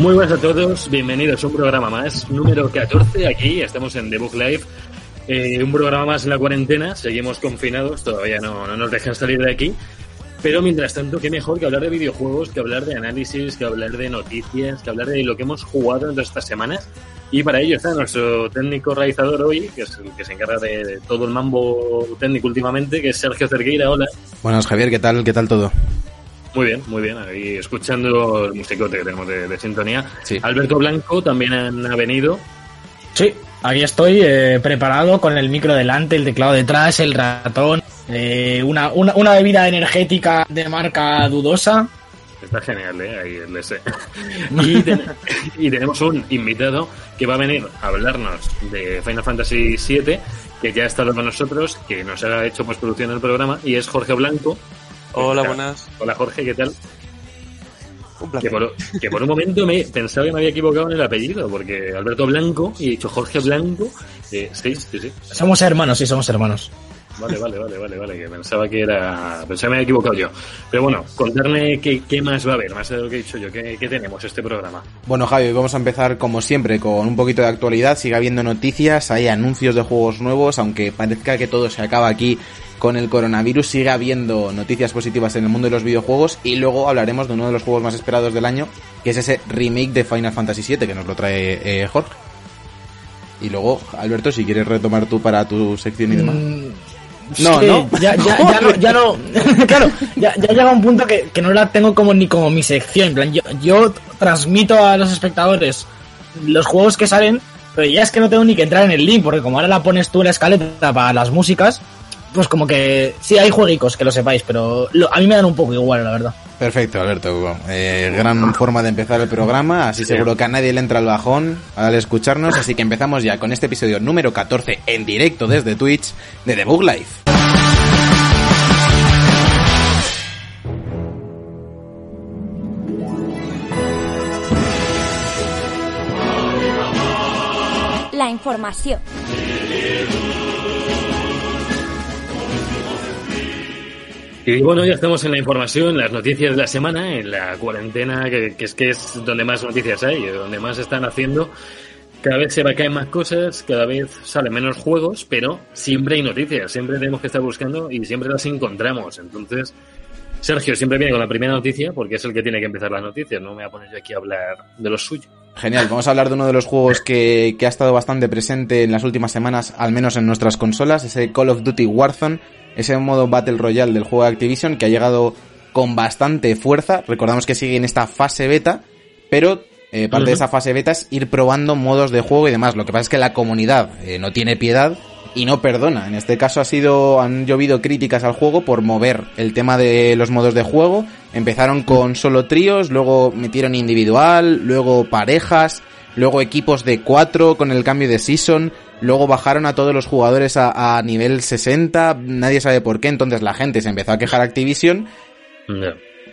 Muy buenas a todos, bienvenidos a un programa más, número 14 aquí, estamos en The Book Live, eh, un programa más en la cuarentena, seguimos confinados, todavía no, no nos dejan salir de aquí, pero mientras tanto, qué mejor que hablar de videojuegos, que hablar de análisis, que hablar de noticias, que hablar de lo que hemos jugado en todas estas semanas. Y para ello está nuestro técnico realizador hoy, que es el que se encarga de, de todo el mambo técnico últimamente, que es Sergio Cerqueira. Hola. Buenas, Javier, ¿qué tal? ¿Qué tal todo? Muy bien, muy bien. Ahí escuchando el musicote que tenemos de, de sintonía. Sí. Alberto Blanco también ha venido. Sí, aquí estoy eh, preparado con el micro delante, el teclado detrás, el ratón, eh, una, una, una bebida energética de marca dudosa. Está genial, ¿eh? Ahí el. Y, ten- y tenemos un invitado que va a venir a hablarnos de Final Fantasy VII, que ya ha estado con nosotros, que nos ha hecho postproducción del programa, y es Jorge Blanco. Hola, buenas. Hola Jorge, ¿qué tal? Un Que placer. por, que por un momento me pensaba que me había equivocado en el apellido, porque Alberto Blanco y he dicho Jorge Blanco. Eh, sí, sí, sí. Somos hermanos, sí, somos hermanos. Vale, vale, vale, vale, vale, que pensaba que era... Pensaba que me había equivocado yo. Pero bueno, contarme qué, qué más va a haber, más de lo que he dicho yo, qué, qué tenemos este programa. Bueno, Javi, vamos a empezar como siempre con un poquito de actualidad. Sigue habiendo noticias, hay anuncios de juegos nuevos, aunque parezca que todo se acaba aquí con el coronavirus. Sigue habiendo noticias positivas en el mundo de los videojuegos y luego hablaremos de uno de los juegos más esperados del año, que es ese remake de Final Fantasy VII que nos lo trae eh, Jorge. Y luego, Alberto, si quieres retomar tú para tu sección y demás. Mm, No, sí, no. Ya, ya, ya no, ya no. claro, ya, ya llega un punto que, que no la tengo como ni como mi sección. En plan, yo, yo transmito a los espectadores los juegos que salen, pero ya es que no tengo ni que entrar en el link, porque como ahora la pones tú en la escaleta para las músicas, pues como que sí hay jueguicos, que lo sepáis, pero lo- a mí me dan un poco igual, la verdad. Perfecto, Alberto. Eh, gran forma de empezar el programa, así seguro que a nadie le entra el bajón al escucharnos, así que empezamos ya con este episodio número 14 en directo desde Twitch de The Book Life. La información. Y bueno, ya estamos en la información, las noticias de la semana, en la cuarentena, que, es que es donde más noticias hay, donde más están haciendo. Cada vez se va a caer más cosas, cada vez salen menos juegos, pero siempre hay noticias, siempre tenemos que estar buscando y siempre las encontramos. Entonces, Sergio siempre viene con la primera noticia porque es el que tiene que empezar las noticias, no me voy a poner yo aquí a hablar de lo suyo. Genial, vamos a hablar de uno de los juegos que, que ha estado bastante presente en las últimas semanas, al menos en nuestras consolas, ese Call of Duty Warzone, ese modo Battle Royale del juego de Activision que ha llegado con bastante fuerza. Recordamos que sigue en esta fase beta, pero eh, parte de esa fase beta es ir probando modos de juego y demás. Lo que pasa es que la comunidad eh, no tiene piedad y no perdona. En este caso ha sido, han llovido críticas al juego por mover el tema de los modos de juego. Empezaron con solo tríos, luego metieron individual, luego parejas, luego equipos de cuatro con el cambio de season, luego bajaron a todos los jugadores a, a nivel 60, nadie sabe por qué, entonces la gente se empezó a quejar a Activision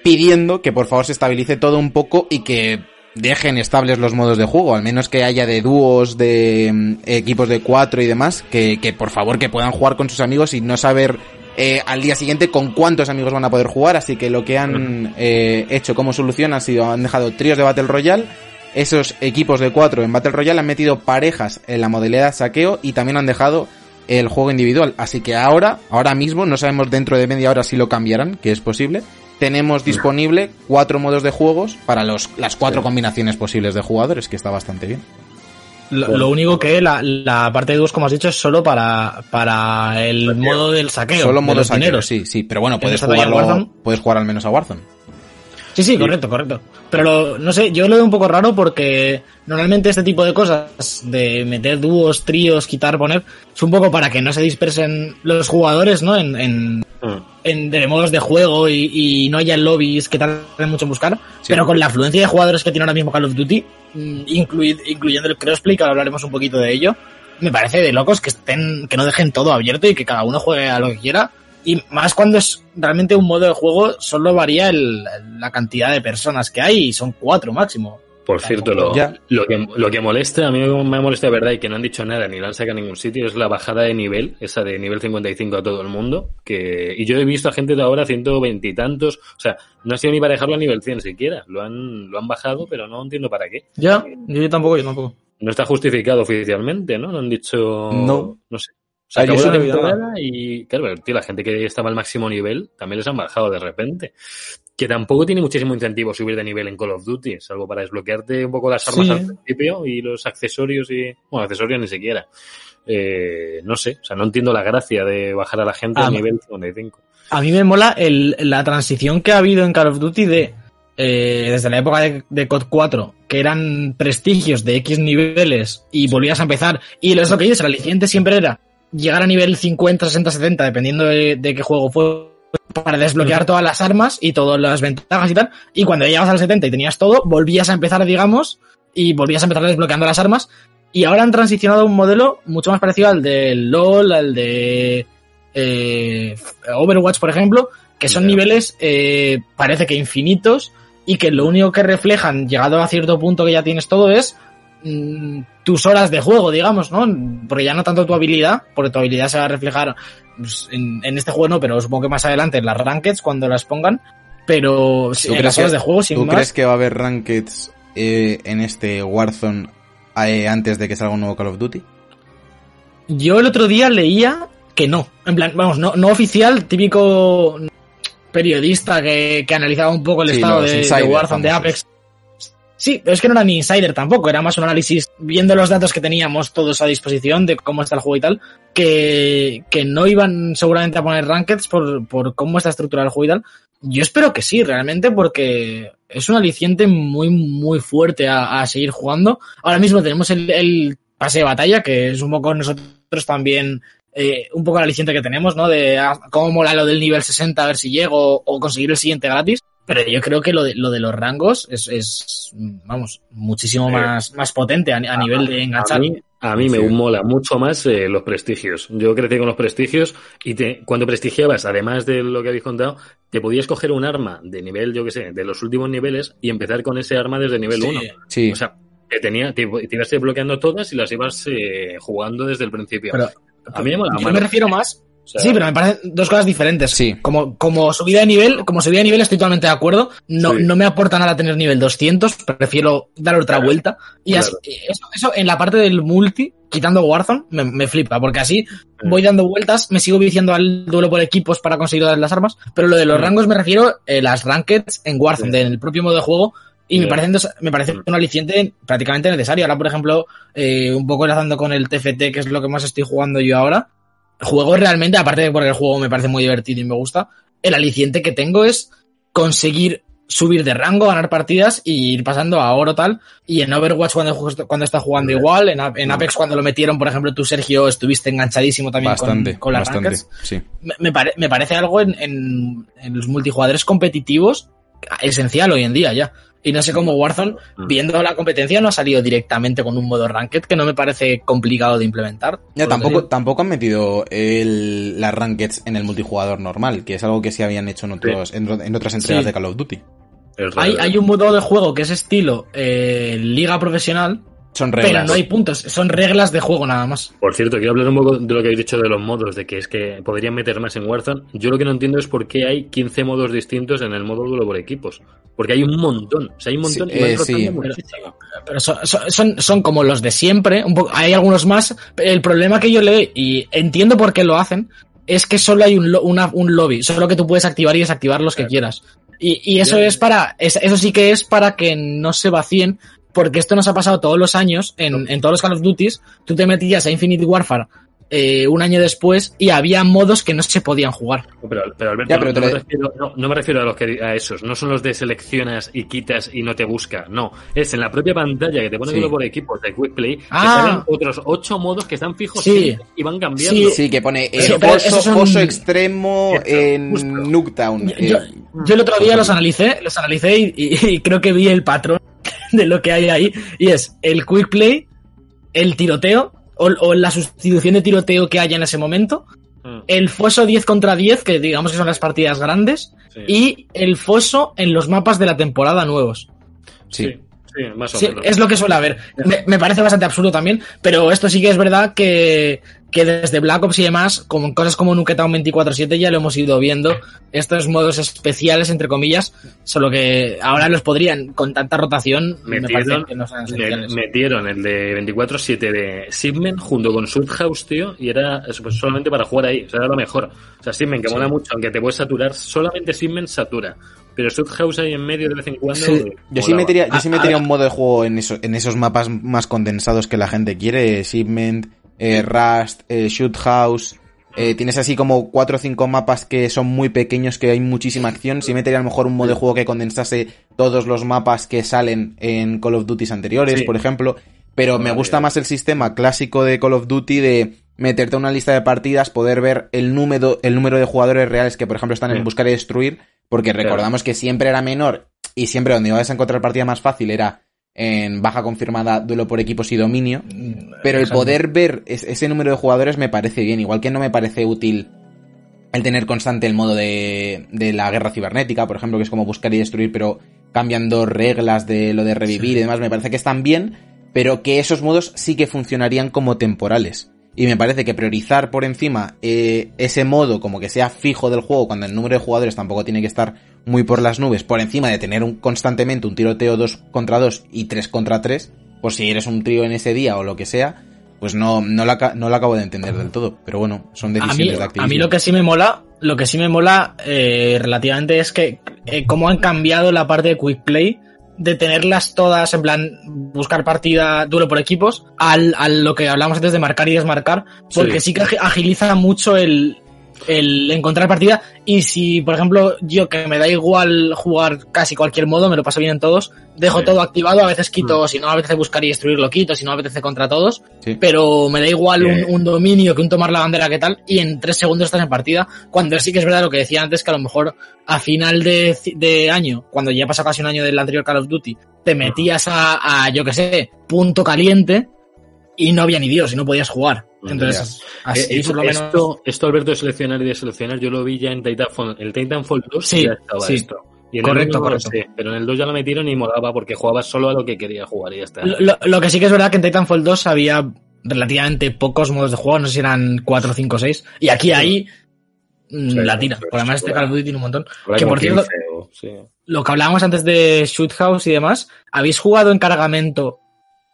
pidiendo que por favor se estabilice todo un poco y que dejen estables los modos de juego, al menos que haya de dúos, de mm, equipos de cuatro y demás, que, que por favor que puedan jugar con sus amigos y no saber eh, al día siguiente con cuántos amigos van a poder jugar, así que lo que han eh, hecho como solución ha sido, han dejado tríos de Battle Royale, esos equipos de cuatro en Battle Royale han metido parejas en la modalidad saqueo y también han dejado el juego individual. Así que ahora, ahora mismo, no sabemos dentro de media hora si lo cambiarán, que es posible. Tenemos disponible cuatro modos de juegos para los, las cuatro combinaciones posibles de jugadores, que está bastante bien. Lo, Bueno. lo único que la, la parte de dúos, como has dicho, es solo para, para el Saqueo. modo del saqueo. Solo modo saqueo, dineros. sí, sí, pero bueno, puedes ¿Está todavía jugarlo, puedes jugar al menos a Warzone. Sí, sí, correcto, correcto. Pero lo- no sé, yo lo veo un poco raro porque normalmente este tipo de cosas de meter dúos, tríos, quitar, poner, es un poco para que no se dispersen los jugadores, ¿no? En, en, Mm. en de modos de juego y, y no haya lobbies que tarden mucho en buscar. Pero con la afluencia de jugadores que tiene ahora mismo Call of Duty, mm, incluid- incluyendo el crossplay, que ahora hablaremos un poquito de ello, me parece de locos que estén, que no dejen todo abierto y que cada uno juegue a lo que quiera. Y más cuando es realmente un modo de juego, solo varía el- la cantidad de personas que hay y son cuatro máximo. Por cierto, lo, lo, que, lo que molesta, a mí me molesta de verdad y que no han dicho nada ni lo han sacado en ningún sitio, es la bajada de nivel, esa de nivel 55 a todo el mundo. que Y yo he visto a gente de ahora 120 y tantos, o sea, no ha sido ni para dejarlo a nivel 100 siquiera, lo han, lo han bajado, pero no entiendo para qué. Ya, yo tampoco, yo tampoco. No está justificado oficialmente, ¿no? No han dicho. No. No sé. Se Ah, yo acabó la temporada y, claro, tío, la gente que estaba al máximo nivel también les han bajado de repente. Que tampoco tiene muchísimo incentivo subir de nivel en Call of Duty, salvo para desbloquearte un poco las armas Sí. al principio y los accesorios y. Bueno, accesorios ni siquiera. Eh, no sé, o sea, no entiendo la gracia de bajar a la gente Ah, al nivel 55. A mí me mola el, la transición que ha habido en Call of Duty de eh, desde la época de, de COD 4, que eran prestigios de X niveles y volvías a empezar. Y lo que dices, el aliciente siempre era llegar a nivel 50, 60, 70, dependiendo de, de qué juego fue, para desbloquear todas las armas y todas las ventajas y tal. Y cuando ya llegabas al 70 y tenías todo, volvías a empezar, digamos, y volvías a empezar desbloqueando las armas. Y ahora han transicionado a un modelo mucho más parecido al de LOL, al de eh, Overwatch, por ejemplo, que son niveles, eh, parece que infinitos, y que lo único que reflejan, llegado a cierto punto que ya tienes todo, es mm, tus horas de juego, digamos, ¿no? Porque ya no tanto tu habilidad, porque tu habilidad se va a reflejar pues, en, en este juego, no, pero supongo que más adelante en las rankeds, cuando las pongan, pero sí, ¿Tú en crees las horas que- de juego, sin ¿Tú más. crees que va a haber rankeds eh, en este Warzone eh, antes de que salga un nuevo Call of Duty? Yo el otro día leía que no. En plan, vamos, no, no oficial, típico periodista que, que analizaba un poco el Sí, estado de, Warzone, de. Apex. Sí, pero es que no era ni insider tampoco, era más un análisis viendo los datos que teníamos todos a disposición de cómo está el juego y tal, que, que no iban seguramente a poner rankeds por, por cómo está estructurado el juego y tal. Yo espero que sí, realmente, porque es un aliciente muy, muy fuerte a, a seguir jugando. Ahora mismo tenemos el, el pase de batalla, que es un poco nosotros también, eh, un poco el aliciente que tenemos, ¿no? De ah, cómo mola lo del nivel 60, a ver si llego, o conseguir el siguiente gratis. Pero yo creo que lo de, lo de los rangos es, es vamos, muchísimo Eh, más, más potente a, a nivel de A enganchar. mí, a mí me Sí. mola mucho más eh, los prestigios. Yo crecí con los prestigios y te, cuando prestigiabas, además de lo que habéis contado, te podías coger un arma de nivel, yo que sé, de los últimos niveles y empezar con ese arma desde nivel Sí. 1. Sí. O sea, te, tenía, te, te ibas desbloqueando todas y las ibas eh, jugando desde el principio. Pero- a mí me mola Yo me refiero más O sea, Sí, pero me parecen dos cosas diferentes. Sí. Como, como subida de nivel, como subida de nivel estoy totalmente de acuerdo. No, Sí. no me aporta nada tener nivel 200, prefiero dar otra vuelta. Y Claro. así- eso, eso en la parte del multi, quitando Warzone, me, me flipa, porque así Mm. voy dando vueltas, me sigo viciando al duelo por equipos para conseguir todas las armas. Pero lo de los Mm. rangos me refiero eh, las rankeds en Warzone, Sí. en el propio modo de juego. Y me parecen dos- me parece un aliciente prácticamente necesario. Ahora, por ejemplo, eh, un poco enlazando con el TFT, que es lo que más estoy jugando yo ahora, juego realmente, aparte de porque el juego me parece muy divertido y me gusta, el aliciente que tengo es conseguir subir de rango, ganar partidas y ir pasando a oro tal. Y en Overwatch cuando, cuando está jugando igual, en, en Apex cuando lo metieron, por ejemplo, tú Sergio estuviste enganchadísimo también con- Bastante, con, las bastante. rankeds. Sí. Me, me pare- me parece algo en, en- en los multijugadores competitivos esencial hoy en día ya. Y no sé cómo Warzone, Mm. viendo la competencia, no ha salido directamente con un modo ranked que no me parece complicado de implementar. Ya, tampoco, tampoco han metido el, las rankeds en el multijugador normal, que es algo que sí habían hecho en, otros, en, en otras entregas Sí. de Call of Duty. Hay, hay un modo de juego que es estilo eh, liga profesional, Son pero reglas. no hay puntos, son reglas de juego nada más. Por cierto, quiero hablar un poco de lo que habéis dicho de los modos, de que es que podrían meter más en Warzone. Yo lo que no entiendo es por qué hay 15 modos distintos en el modo duelo por equipos. Porque hay un montón. O sea, hay un montón. Sí, y eh, sí. muchísimo. Pero son, son, son- como los de siempre, un poco, hay algunos más. El problema que yo le y entiendo por qué lo hacen, es que solo hay un, lo- una- un lobby, solo que tú puedes activar y desactivar los que quieras. Y, y eso Ya. es para, es- eso sí que es para que no se vacíen, porque esto nos ha pasado todos los años en, en todos los Call of Duties. Tú te metías a Infinite Warfare eh, un año después y había modos que no se podían jugar. Pero, pero Alberto, Ya, pero no, me refiero, no, no me refiero a los que a esos, no son los de seleccionas y quitas y no te busca, no, es en la propia pantalla que te pone Sí. por equipos de Quick Play, que Ah. salen otros ocho modos que están fijos Sí. y van cambiando. Sí. Sí, que pone eh, son- foso extremo en justo. Nuketown. Yo, Eh, yo- yo el otro día los analicé, los analicé y, y- y creo que vi el patrón de lo que hay ahí. Y es el quick play, el tiroteo, o, o la sustitución de tiroteo que haya en ese momento, Mm, el foso 10 contra 10, que digamos que son las partidas grandes, sí. y el foso en los mapas de la temporada nuevos. sí. sí, sí, más o Sí, menos. es lo que suele haber. Me, me parece bastante absurdo también, pero esto sí que es verdad que, que desde Black Ops y demás, como cosas como Nuketown 24-7 ya lo hemos ido viendo, estos modos especiales, entre comillas, solo que ahora los podrían, con tanta rotación, me parece Metieron, que no son me- esenciales. metieron el de 24-7 de Sigmen junto con House, tío, y era pues, solamente para jugar ahí, o sea, era lo mejor. O sea, Sigmen, que Sí. mola mucho, aunque te puedes saturar, solamente Sigmen satura. Pero House ahí en medio de vez en cuando. Sí. Yo sí metería, yo sí metería ah, un modo de juego en, eso- en esos mapas más condensados que la gente quiere. Shipment, eh, Rust, eh, Shoot House. eh, tienes así como cuatro o cinco mapas que son muy pequeños, que hay muchísima acción. Sí metería a lo mejor un modo de juego que condensase todos los mapas que salen en Call of Duty anteriores, Sí. por ejemplo. Pero me gusta más el sistema clásico de Call of Duty de meterte a una lista de partidas, poder ver el número, el número de jugadores reales que, por ejemplo, están Sí. en buscar y destruir, porque recordamos que siempre era menor y siempre donde ibas a encontrar partida más fácil era en baja confirmada, duelo por equipos y dominio. Pero el poder ver es- ese número de jugadores me parece bien, igual que no me parece útil el tener constante el modo de, de la guerra cibernética, por ejemplo, que es como buscar y destruir, pero cambiando reglas de lo de revivir Sí. y demás, me parece que están bien, pero que esos modos sí que funcionarían como temporales. Y me parece que priorizar por encima eh, ese modo como que sea fijo del juego, cuando el número de jugadores tampoco tiene que estar muy por las nubes, por encima de tener un, constantemente un tiroteo 2 contra 2 y 3 contra 3, pues si eres un trío en ese día o lo que sea, pues no, no, lo, aca- no lo acabo de entender del todo. Pero bueno, son a mí, decisiones de Activision. a mí lo que sí me mola, lo que sí me mola eh, relativamente es que eh, cómo han cambiado la parte de quick play de tenerlas todas en plan buscar partida duro por equipos al, al lo que hablamos antes de marcar y desmarcar porque sí, que agi- agiliza mucho el, el encontrar partida y si por ejemplo yo que me da igual jugar casi cualquier modo me lo paso bien en todos dejo Sí. todo activado a veces quito Mm. si no me apetece buscar y destruir lo quito si no me apetece contra todos Sí. pero me da igual un dominio que un tomar la bandera que tal y en tres segundos estás en partida cuando sí que es verdad lo que decía antes que a lo mejor a final de, de año cuando ya pasa casi un año del anterior Call of Duty te metías a, a yo que sé punto caliente y no había ni Dios y no podías jugar entonces así Eh, por lo menos esto, esto, Alberto, de seleccionar y de seleccionar, yo lo vi ya en Titanfall. El Titanfall 2 Sí, ya estaba sí. esto. Y en Correcto, el 1 no lo correcto. pero en el 2 ya lo metieron y molaba porque jugabas solo a lo que quería jugar y ya está. Lo, lo- que sí que es verdad que en Titanfall 2 había relativamente pocos modos de juego, no sé si eran 4, 5, 6. Y aquí hay mm, Sí, la tira, porque además este. Call of Duty tiene un montón. Que por cierto, 15 o- sí. lo que hablábamos antes de Shoot House y demás, ¿habéis jugado en cargamento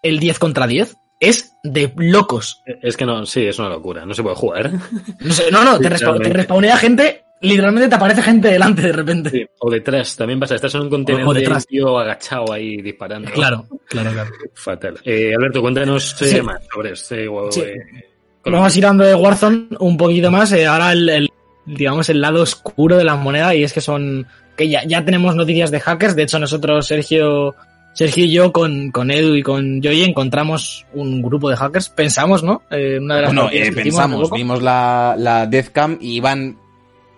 el 10 contra 10? Es de locos. Es que no, sí, es una locura, no se puede jugar. No, sé, no, no, te, respa- te respawnea gente, literalmente te aparece gente delante de repente. Sí, O detrás, también pasa, estás en un contenedor O- o de detrás. tío agachado ahí disparando. Claro, claro, claro. Fatal. Eh, Alberto, cuéntanos eh, Sí. más sobre este juego. Sí. eh, Vamos girando de Warzone un poquito más. eh, ahora el, el- digamos, el lado oscuro de la moneda. Y es que son. que ya, ya tenemos noticias de hackers. De hecho, nosotros, Sergio. Sergio y yo con, con Edu y con Joy encontramos un grupo de hackers. Pensamos, ¿no? Eh, una de las Bueno, noticias eh, pensamos, vimos la, la Deathcam y iban.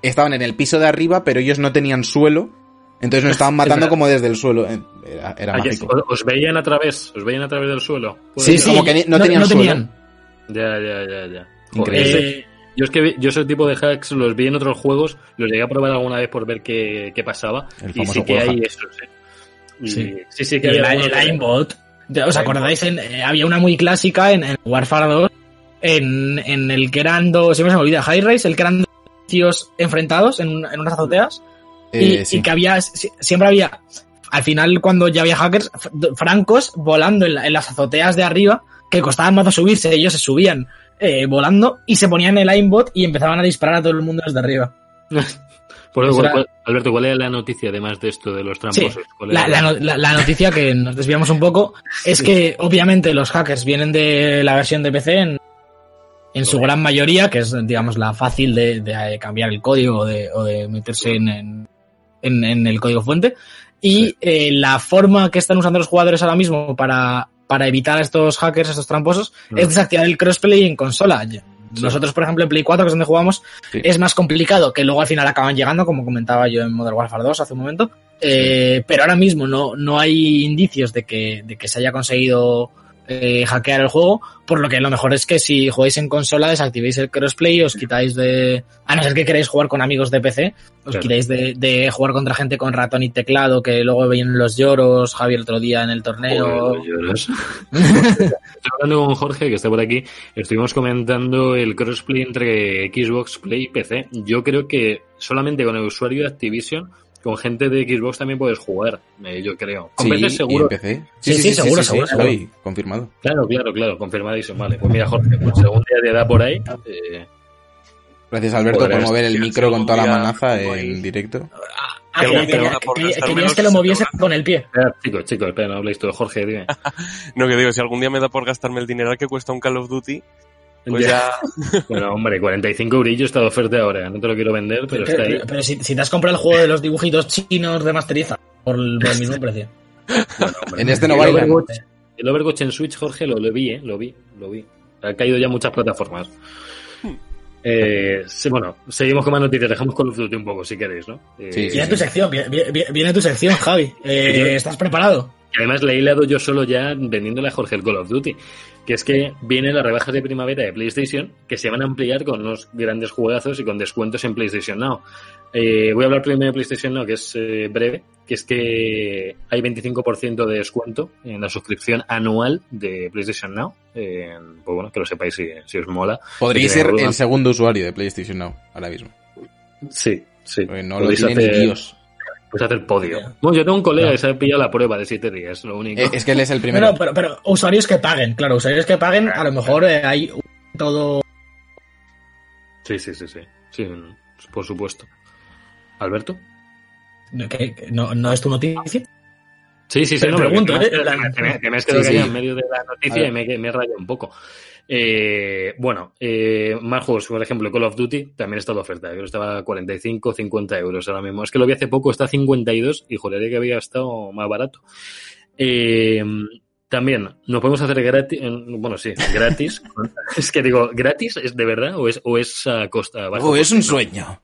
Estaban en el piso de arriba, pero ellos no tenían suelo. Entonces nos estaban matando como desde el suelo. Eh, Era, era mágico. os- os veían a través, os veían a través del suelo. ¿Puede Sí, ser? como que ni- no tenían suelo. Ya, ya, ya, ya. Increíble. Eh, Yo es que vi- yo ese tipo de hacks los vi en otros juegos, los llegué a probar alguna vez por ver qué, qué pasaba. El Y sí que hay esos, eh. Y- Sí. sí, sí que y el, el aimbot. ¿Os acordáis? En, eh, había una muy clásica en, en Warfare 2. En, en el que eran dos. Siempre se me olvida. High Rise, el que eran dos tíos enfrentados en, en unas azoteas. y, Eh, sí. y que había, si- siempre había, al final cuando ya había hackers, francos volando en, la- en las azoteas de arriba, que costaban mazo subirse, ellos se subían eh, volando y se ponían el aimbot y empezaban a disparar a todo el mundo desde arriba. Por Eso ¿cuál- era- cuál- Alberto, ¿cuál era la noticia además de esto de los tramposos? ¿Cuál La, era? la no- la- la noticia que nos desviamos un poco es Sí. que obviamente los hackers vienen de la versión de PC en, en su gran mayoría, que es, digamos, la fácil de, de eh, cambiar el código o de, o de meterse en, en, en- en el código fuente. Y eh, la forma que están usando los jugadores ahora mismo para, para evitar a estos hackers, estos tramposos, es desactivar el crossplay en consola. Nosotros, por ejemplo, en Play 4, que es donde jugamos, Sí. es más complicado, que luego al final acaban llegando, como comentaba yo en Modern Warfare 2 hace un momento. Eh, pero ahora mismo no, no hay indicios de que, de que se haya conseguido eh, hackear el juego, por lo que lo mejor es que si jugáis en consola desactivéis el crossplay, os quitáis de... A no ser que queréis jugar con amigos de PC, os Claro. quitáis de, de jugar contra gente con ratón y teclado, que luego vienen los lloros, Javier otro día en el torneo. Joder. Estoy hablando con Jorge, que está por aquí. Estuvimos comentando el crossplay entre Xbox, Play y PC. Yo creo que solamente con el usuario de Activision, con gente de Xbox también puedes jugar, eh, yo creo. Con Sí, PC y seguro. en PC. Sí, sí, seguro, seguro, seguro. Javi, confirmado. Claro, claro, claro, confirmadísimo. Vale, pues mira, Jorge, pues según día te da por ahí. eh, Gracias Alberto por mover el sí, micro con toda la manaza en directo. Ah, Que que- que- querías que lo 60 moviese con el pie. espera, chicos, chicos, espera, no habléis todo. Jorge, dime. No, que digo, si algún día me da por gastarme el dinero que cuesta un Call of Duty, pues ya... Bueno, hombre, 45 eurillos está de oferta ahora. No te lo quiero vender, pero Pero, está ahí. pero- si, si te has comprado el juego de los dibujitos chinos de masteriza por el, por el mismo precio. En este no. Overwatch, el Overwatch en Switch, Jorge, lo, lo vi, ¿eh? Lo vi, lo vi. Ha caído ya muchas plataformas. Eh, sí, bueno, seguimos con más noticias. Dejamos Call of Duty un poco, si queréis, ¿no? Eh, Sí, sí, Viene tu sección, viene, viene- viene tu sección, Javi. Eh, ¿Estás preparado? Y además le he hilado yo solo ya vendiéndole a Jorge el Call of Duty. Que es que vienen las rebajas de primavera de PlayStation que se van a ampliar con unos grandes juegazos y con descuentos en PlayStation Now. Eh, voy a hablar primero de PlayStation Now, que es eh, breve, que es que hay 25% de descuento en la suscripción anual de PlayStation Now. Eh, pues bueno, que lo sepáis si, si os mola. Tenéis ser el segundo usuario de PlayStation Now ahora mismo. Sí, sí. Porque no lo Podéis tiene ni hacer- Dios. Podéis hacer podio. Bueno, yo tengo un colega que se ha pillado la prueba de 7 días, lo único. Eh, Es que él es el primero. Pero, pero, pero usuarios que paguen, claro, usuarios que paguen, a lo mejor eh, hay un todo. Sí, sí, sí, sí. Sí, por supuesto. ¿Alberto? no, no es tu noticia. Sí, sí, sí, Pero no, pero pregunto, que, me- ¿eh? que me- que me- que me has quedado Sí, callado sí. en medio de la noticia y me, me he rayado un poco. Eh, bueno, eh, más juegos, por ejemplo, Call of Duty también está de oferta. Creo que estaba a 45, 50 euros ahora mismo. Es que lo vi hace poco, está a 52 y juraría que había estado más barato. Eh, también nos podemos hacer gratis, bueno, sí, gratis. es que digo, ¿gratis es de verdad o es, o es a costa baja? Oh, es un sueño.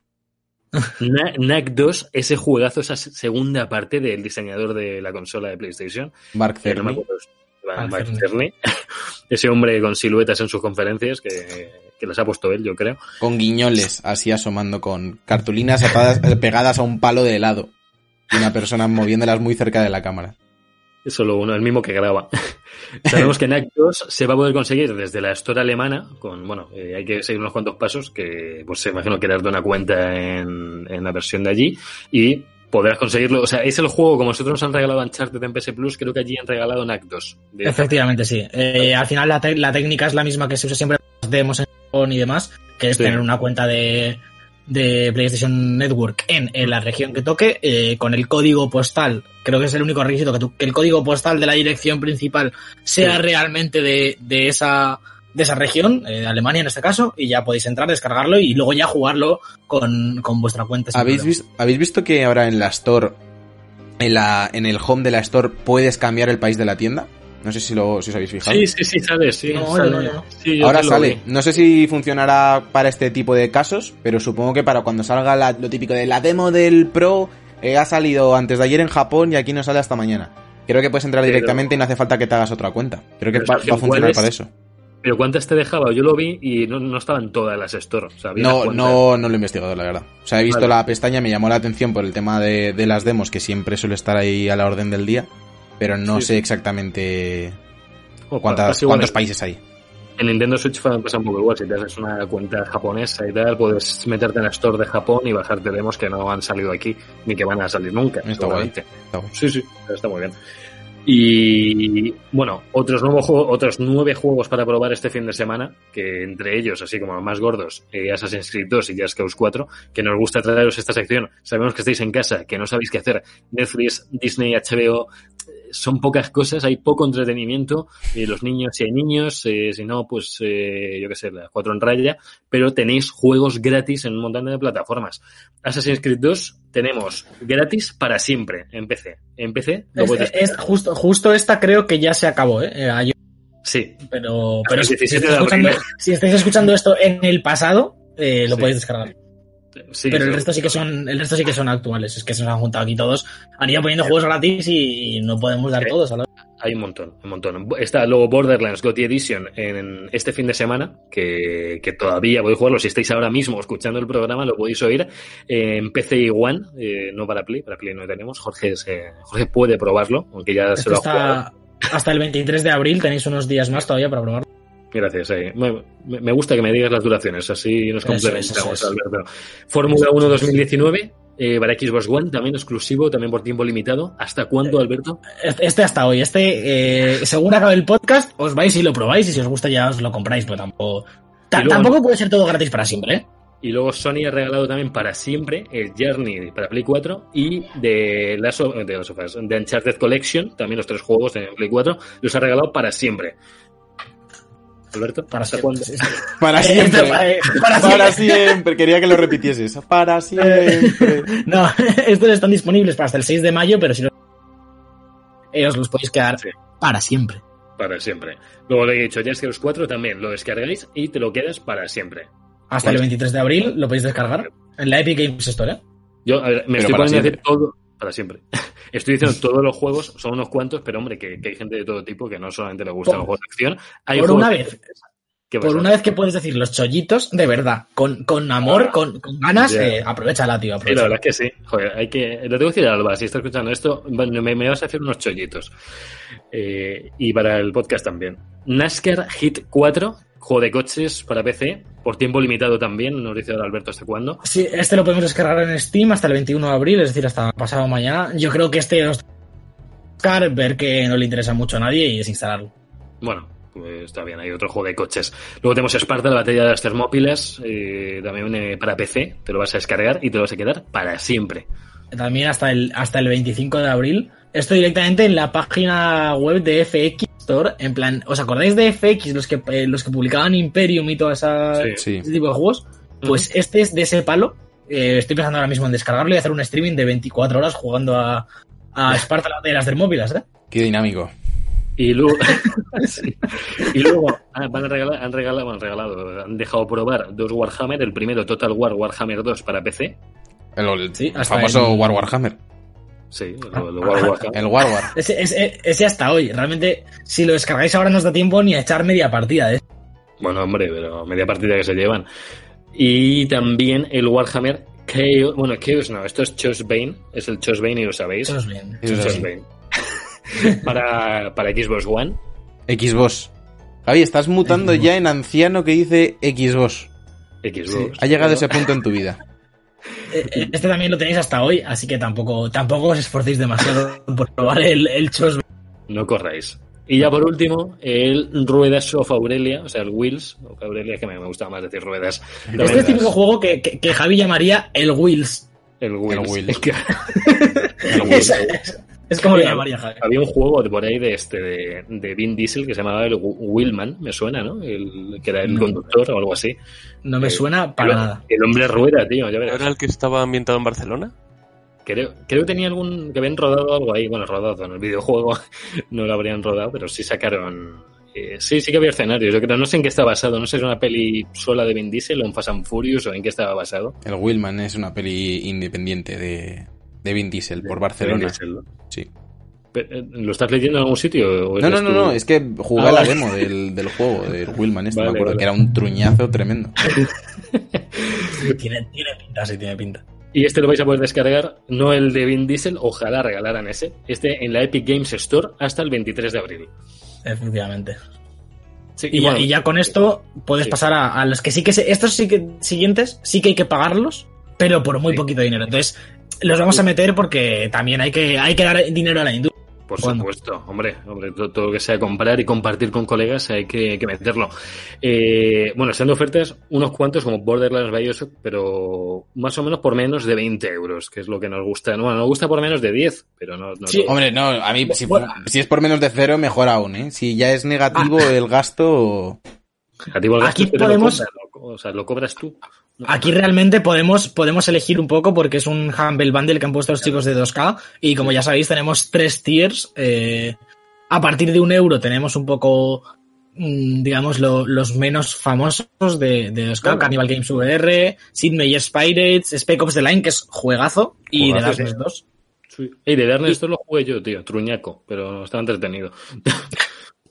Na- Knack 2, ese juegazo, esa segunda parte del diseñador de la consola de PlayStation, Mark que no Cerny. ese hombre con siluetas en sus conferencias que, que las ha puesto él, yo creo. Con guiñoles así asomando con cartulinas atadas- eh, pegadas a un palo de helado. Y una persona moviéndolas muy cerca de la cámara. Es solo uno, el mismo que graba. Sabemos que Knack 2 se va a poder conseguir desde la Store alemana, con, bueno, eh, hay que seguir unos cuantos pasos, que pues se imagino que de una cuenta en, en la versión de allí, y podrás conseguirlo, o sea, es el juego, como nosotros nos han regalado Uncharted en PS Plus, creo que allí han regalado Knack 2. De- Efectivamente, sí. Eh, al final la, la técnica es la misma que se usa siempre en demos en y demás, que es Sí. tener una cuenta de, de PlayStation Network en, en la región que toque, eh, con el código postal. Creo que es el único requisito que, tu- que el código postal de la dirección principal sea Sí. realmente de, de esa de esa región, eh, de Alemania en este caso, y ya podéis entrar, descargarlo y luego ya jugarlo con, con vuestra cuenta. ¿Habéis visto, ¿Habéis visto que ahora en la Store, en, la, en el home de la Store, puedes cambiar el país de la tienda? No sé si, lo, si os habéis fijado. Sí, sí, sí, sale, sí. No, sale. no, no, no. Sí, Ahora sale. No sé si funcionará para este tipo de casos, pero supongo que para cuando salga la- lo típico de la demo del Pro, eh, ha salido antes de ayer en Japón y aquí no sale hasta mañana. Creo que puedes entrar Pero- directamente y no hace falta que te hagas otra cuenta. Creo que va, a funcionar para eso. Pero ¿cuántas te dejaba? Yo lo vi y no, no estaban todas las store. O sea, No, no, no lo he investigado, la verdad. O sea, he visto Vale. la pestaña, me llamó la atención por el tema de, de las demos, que siempre suele estar ahí a la orden del día, pero no Sí, sé sí. exactamente Opa, cuántas, cuántos países hay. En Nintendo Switch pasa un poco igual. Si te haces una cuenta japonesa y tal, puedes meterte en la store de Japón y bajarte demos que no han salido aquí ni que van a salir nunca. Está seguramente. Está guay. Sí, sí, está muy bien. Y bueno, otros nuevos otros nueve juegos para probar este fin de semana, que entre ellos, así como los más gordos, eh, Assassin's Creed 2 y Just Cause 4, que nos gusta traeros esta sección. Sabemos que estáis en casa, que no sabéis qué hacer. Netflix, Disney, HBO, son pocas cosas, hay poco entretenimiento, eh, los niños, si hay niños, eh, si no, pues eh, yo qué sé, las cuatro en raya, pero tenéis juegos gratis en un montón de plataformas. Assassin's Creed 2 tenemos gratis para siempre en PC. En PC lo Es- puedes es- justo, justo esta creo que ya se acabó, ¿eh? Eh, ayer, Sí, pero, pero si, 17 estáis escuchando, si estáis escuchando esto en el pasado, eh, lo Sí. podéis descargar. Sí. pero el resto sí que son, el resto sí que son actuales. Es que se nos han juntado aquí todos. Han ido poniendo juegos gratis y, y no podemos dar todos a la. Hay un montón, un montón. Está luego Borderlands GOTY Edition en este fin de semana, que, que todavía podéis jugarlo. Si estáis ahora mismo escuchando el programa, lo podéis oír en PC y One, eh, no para Play, para Play no tenemos. Jorge, se- Jorge puede probarlo, aunque ya se lo ha jugado. hasta el 23 de abril. Tenéis unos días más todavía para probar. Gracias. eh. Me, me gusta que me digas las duraciones, así nos complementamos, es. Alberto. Fórmula 1 2019, eh, para Xbox One, también exclusivo, también por tiempo limitado. ¿Hasta cuándo, Alberto? Este este hasta hoy. Este, eh, según acabe el podcast, os vais y lo probáis. Y si os gusta, ya os lo compráis. Pero tampoco. luego- Tampoco puede ser todo gratis para siempre, ¿eh? Y luego Sony ha regalado también para siempre el Journey para Play 4 y de las de, de Uncharted Collection, también los tres juegos de Play 4, los ha regalado para siempre. Alberto, Para ¿hasta siempre. cuándo? Para Eh, siempre. para Para siempre. siempre. Quería que lo repitieses. Para siempre. No, estos están disponibles para hasta el 6 de mayo, pero si no. eh, os los podéis quedar Sí. para siempre. Para siempre. Luego le he dicho, ya es que los cuatro también lo descargáis y te lo quedas para siempre. Hasta el 23 de abril lo podéis descargar en la Epic Games Store. ¿eh? Yo a ver, me Pero estoy para poniendo a decir siempre. todo para siempre. Estoy diciendo todos los juegos, son unos cuantos, pero hombre, que, que hay gente de todo tipo que no solamente le gustan Por- los juegos de acción. Hay por una vez. ¿Qué Por una vez que puedes decir los chollitos, de verdad, con, con amor, Ah. con, con ganas, Ya. eh, aprovechala, tío. Sí, la verdad es que sí. Joder, hay que. Le tengo que decir a Alba, si está escuchando esto, me vas a hacer unos chollitos. Eh, y para el podcast también. NASCAR Hit 4, juego de coches para PC, por tiempo limitado también. Nos dice ahora Alberto hasta cuándo. Sí, este lo podemos descargar en Steam hasta el 21 de abril, es decir, hasta pasado mañana. Yo creo que este os buscar, ver que no le interesa mucho a nadie y desinstalarlo. Bueno, pues está bien, hay otro juego de coches. Luego tenemos Sparta, la batalla de las Termópilas, eh, también eh, para PC. Te lo vas a descargar y te lo vas a quedar para siempre. También hasta el, hasta el 25 de abril. Esto directamente en la página web de FX Store. En plan, ¿os acordáis de FX, los que, eh, los que publicaban Imperium y todo esa, Sí. Sí. ese tipo de juegos? Pues este es de ese palo. Eh, estoy pensando ahora mismo en descargarlo y hacer un streaming de 24 horas jugando a, a Sparta de las Termópilas, ¿eh? Qué dinámico. Y luego, Sí. y luego ah, van a regalar, han regalado, han regalado, han dejado probar dos Warhammer, el primero Total War Warhammer 2 para PC. El, el Sí, famoso en- War Warhammer. Sí, el, War. El. Ese, ese- ese hasta hoy. Realmente, si lo descargáis ahora no os da tiempo ni a echar media partida, ¿eh? Bueno, hombre, pero media partida que se llevan. Y también el Warhammer Chaos, bueno, Chaos no, esto es Chosbane, es el Chosbane y lo sabéis. Así. Chosbane. para, para Xbox One. Xbox. Javi, estás mutando ya en anciano que dice Xbox. Xbox. Ha llegado ese punto en tu vida. Eh, Este también lo tenéis hasta hoy, así que tampoco, tampoco os esforcéis demasiado por probar el, el Chos. No corráis. Y ya por último, el Ruedas of Aurelia, o sea, el Wheels of Aurelia, que me, me gusta más decir ruedas. Este es el típico juego que, que, que Javi llamaría el Wheels. El Wheels. El Wheels. Es que El Wii. es- como llamaría había un juego de por ahí de este de, de Vin Diesel que se llamaba el Wheelman, me suena, ¿no? El, que era el No. conductor o algo así. No me Eh, suena para el, nada. el hombre rueda, tío, ya ¿No verás. era el que estaba ambientado en Barcelona? Creo, creo que tenía algún. que habían rodado algo ahí. Bueno, rodado en el videojuego no lo habrían rodado, pero sí sacaron. eh, sí, sí que había escenarios. Yo creo, no sé en qué está basado. No sé si es una peli sola de Vin Diesel o en Fast and Furious o en qué estaba basado. El Willman es una peli independiente de, de Vin Diesel por De Barcelona. Vin Diesel, ¿no? Sí. Pero, eh, ¿Lo estás leyendo en algún sitio? o No, no, no, tú? no, es que jugué Ah, a la vale. demo del, del juego, del Willman este, Vale, me acuerdo, vale. que era un truñazo tremendo. Tiene, tiene pinta, sí, tiene pinta. Y este lo vais a poder descargar, no el de Vin Diesel, ojalá regalaran ese. Este en la Epic Games Store hasta el 23 de abril. Efectivamente. Sí, Y, bueno, ya, y ya con esto puedes Sí. pasar a, a los que sí que se, estos sí que siguientes sí que hay que pagarlos, pero por muy Sí. poquito dinero. Entonces, los vamos a meter porque también hay que, hay que dar dinero a la industria. Por ¿Cuándo? supuesto, hombre, hombre, todo, todo lo que sea comprar y compartir con colegas hay que, que meterlo. Eh, bueno, están de ofertas unos cuantos como Borderlands Bioshock, pero más o menos por menos de 20 euros, que es lo que nos gusta. Bueno, nos gusta por menos de 10, pero no, no Sí. Hombre, no, a mí, si, Bueno. si es por menos de cero, mejor aún, ¿eh? Si ya es negativo el gasto... A ti, Volgas, Aquí lo podemos- compras, lo- o sea, lo cobras tú. Aquí realmente podemos, podemos elegir un poco porque es un Humble Bundle que han puesto los chicos de 2K y como ya sabéis tenemos tres tiers. eh, a partir de un euro tenemos un poco, mm, digamos, lo- los menos famosos de, de 2K. Claro. Carnival Games VR, Sid Meier's Pirates, Spec Ops The Line, que es juegazo, y The Juegazo, Darkness sí. 2. Sí. Y de Darkness esto lo jugué yo, tío, truñaco, pero estaba entretenido.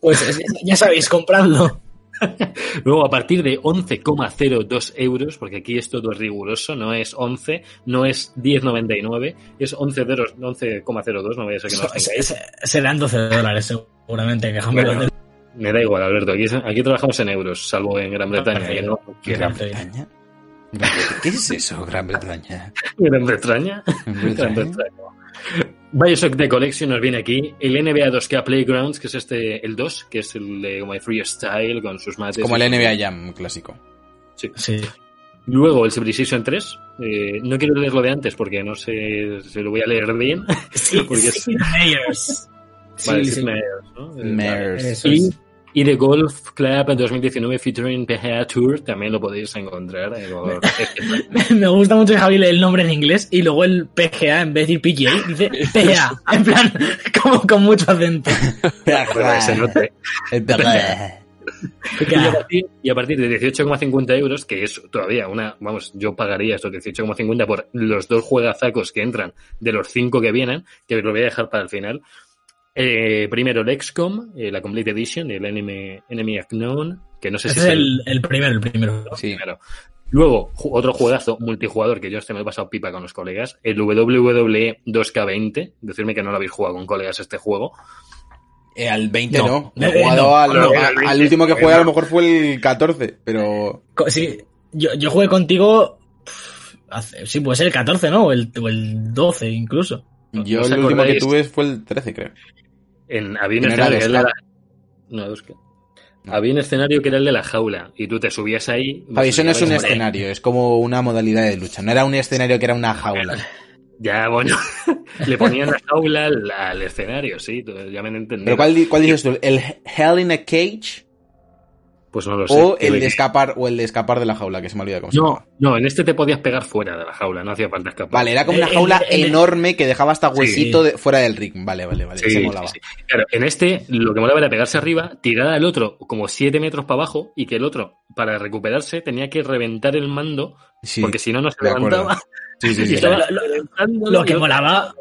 Pues es- ya sabéis, compradlo. Luego, a partir de 11,02 euros, porque aquí es todo riguroso, no es 11, no es 10,99, es 11,02, 11,02, no voy a ser que no Se- se- Serán 12 dólares seguramente. Que Bueno, Me da igual, Alberto, aquí, aquí trabajamos en euros, salvo en Gran Bretaña, que no que Gran Bretaña. ¿Qué es eso, Gran Bretaña? Gran Bretaña. Gran Gran Bretaña. Bioshock The Collection nos viene aquí, el NBA 2K Playgrounds, que es este, el 2, que es el de como de freestyle con sus mates. Como el. NBA Jam clásico. Sí. Sí. Luego el Civilization 3. eh, no quiero leerlo de antes porque no sé si lo voy a leer bien. Sí, Porque es- Meier's. Vale, Sí, sí. Meier's. Eso Y. y The Golf Club 2019 featuring PGA Tour también lo podéis encontrar. Me gusta mucho Javi el nombre en inglés y luego el PGA, en vez de decir PGA, dice PGA. En plan, como con mucho acento. El PGA. Y a, partir, y a partir de 18,50 euros, que es todavía una, vamos, yo pagaría estos 18,50 por los dos juegazacos que entran de los cinco que vienen, que lo voy a dejar para el final. Eh, primero el XCOM, eh, la Complete Edition, el Enemy, Enemy Unknown, que no sé si es el, el primero, el primero. Sí. primero. Luego, otro juegazo multijugador que yo este me he pasado pipa con los colegas, el WWE 2K20. Decirme que no lo habéis jugado con colegas este juego. Eh, al 20 No. no. Eh, He jugado no. al, No, a- el 20. al último que jugué a lo mejor fue el 14, pero... Sí, yo, yo jugué contigo. pff, hace- sí, puede ser el 14, ¿no? O el, o el 12 incluso. ¿No- Yo el último que tuve fue el 13, creo. En, había un escenario que era el de 2K. la- no, 2K. No. Había un escenario que era el de la jaula y tú te subías ahí. Javi, eso no es un escenario, es como una modalidad de lucha. No era un escenario que era una jaula. Ya, bueno, le ponían la jaula al, al escenario, sí, ya me han entendido. ¿Pero cuál, cuál dices tú? ¿El Hell in a Cage? Pues no lo sé. O ¿Qué el de escapar, o el de escapar de la jaula, que se me olvida cómo se No, llama. no, en este te podías pegar fuera de la jaula, no hacía falta escapar. Vale, era como una jaula enorme que dejaba hasta Sí. huesito de- fuera del ring. Vale, vale, vale. Sí, molaba. sí. Claro, en este lo que molaba era pegarse arriba, tirar al otro como 7 metros para abajo y que el otro, para recuperarse, tenía que reventar el mando Sí, porque si no, no se levantaba. Sí, sí, Y sí. estaba Lo- lo- que molaba.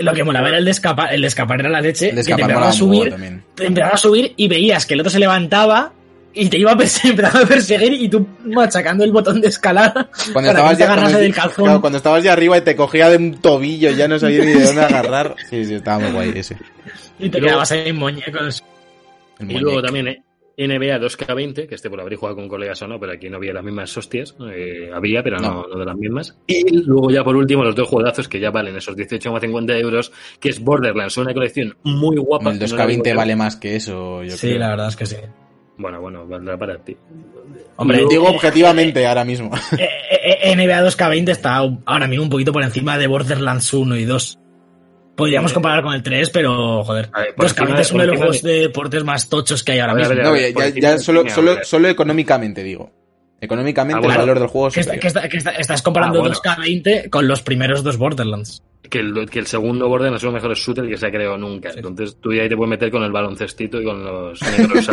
Lo que molaba era el de escapar, el de escapar era la leche. El de que te empezaba a subir, te empezaba a subir y veías que el otro se levantaba y te iba a perse- empezaba a perseguir y tú machacando el botón de escalar Cuando para estabas, no te ya, cuando, del calzón. claro, cuando estabas ya arriba y te cogía de un tobillo, ya no sabía ni de dónde agarrar. Sí, sí, estaba muy guay ese. y te y luego- quedabas ahí en muñecos. Y luego muñeco. también eh, NBA 2K20, que este por habréis jugado con colegas o no, pero aquí no había las mismas hostias. eh, había, pero no, No. no de las mismas. Y luego ya por último los dos juegazos que ya valen esos 18,50 euros, que es Borderlands, una colección muy guapa. El no la 2K20 digo yo. vale más que eso, yo Sí, creo. la verdad es que sí. Bueno, bueno, valdrá para ti. Hombre, Luego- Digo objetivamente ahora mismo. Eh, eh, eh, NBA 2K20 está ahora mismo un poquito por encima de Borderlands 1 y 2. Podríamos comparar con el 3, pero joder. A ver, por 2K20 encima- es uno de los juegos de deportes más tochos que hay ahora mismo. ver, No, ya, ya- ya solo, solo, solo económicamente digo. Económicamente Ah, bueno. el valor del juego es Que, está- que está- que está- estás comparando Ah, bueno. 2K20 con los primeros dos Borderlands. Que el, que el segundo Borderlands es uno de los mejores shooters que se ha creado nunca. Entonces tú ya ahí te puedes meter con el baloncestito y con los micros.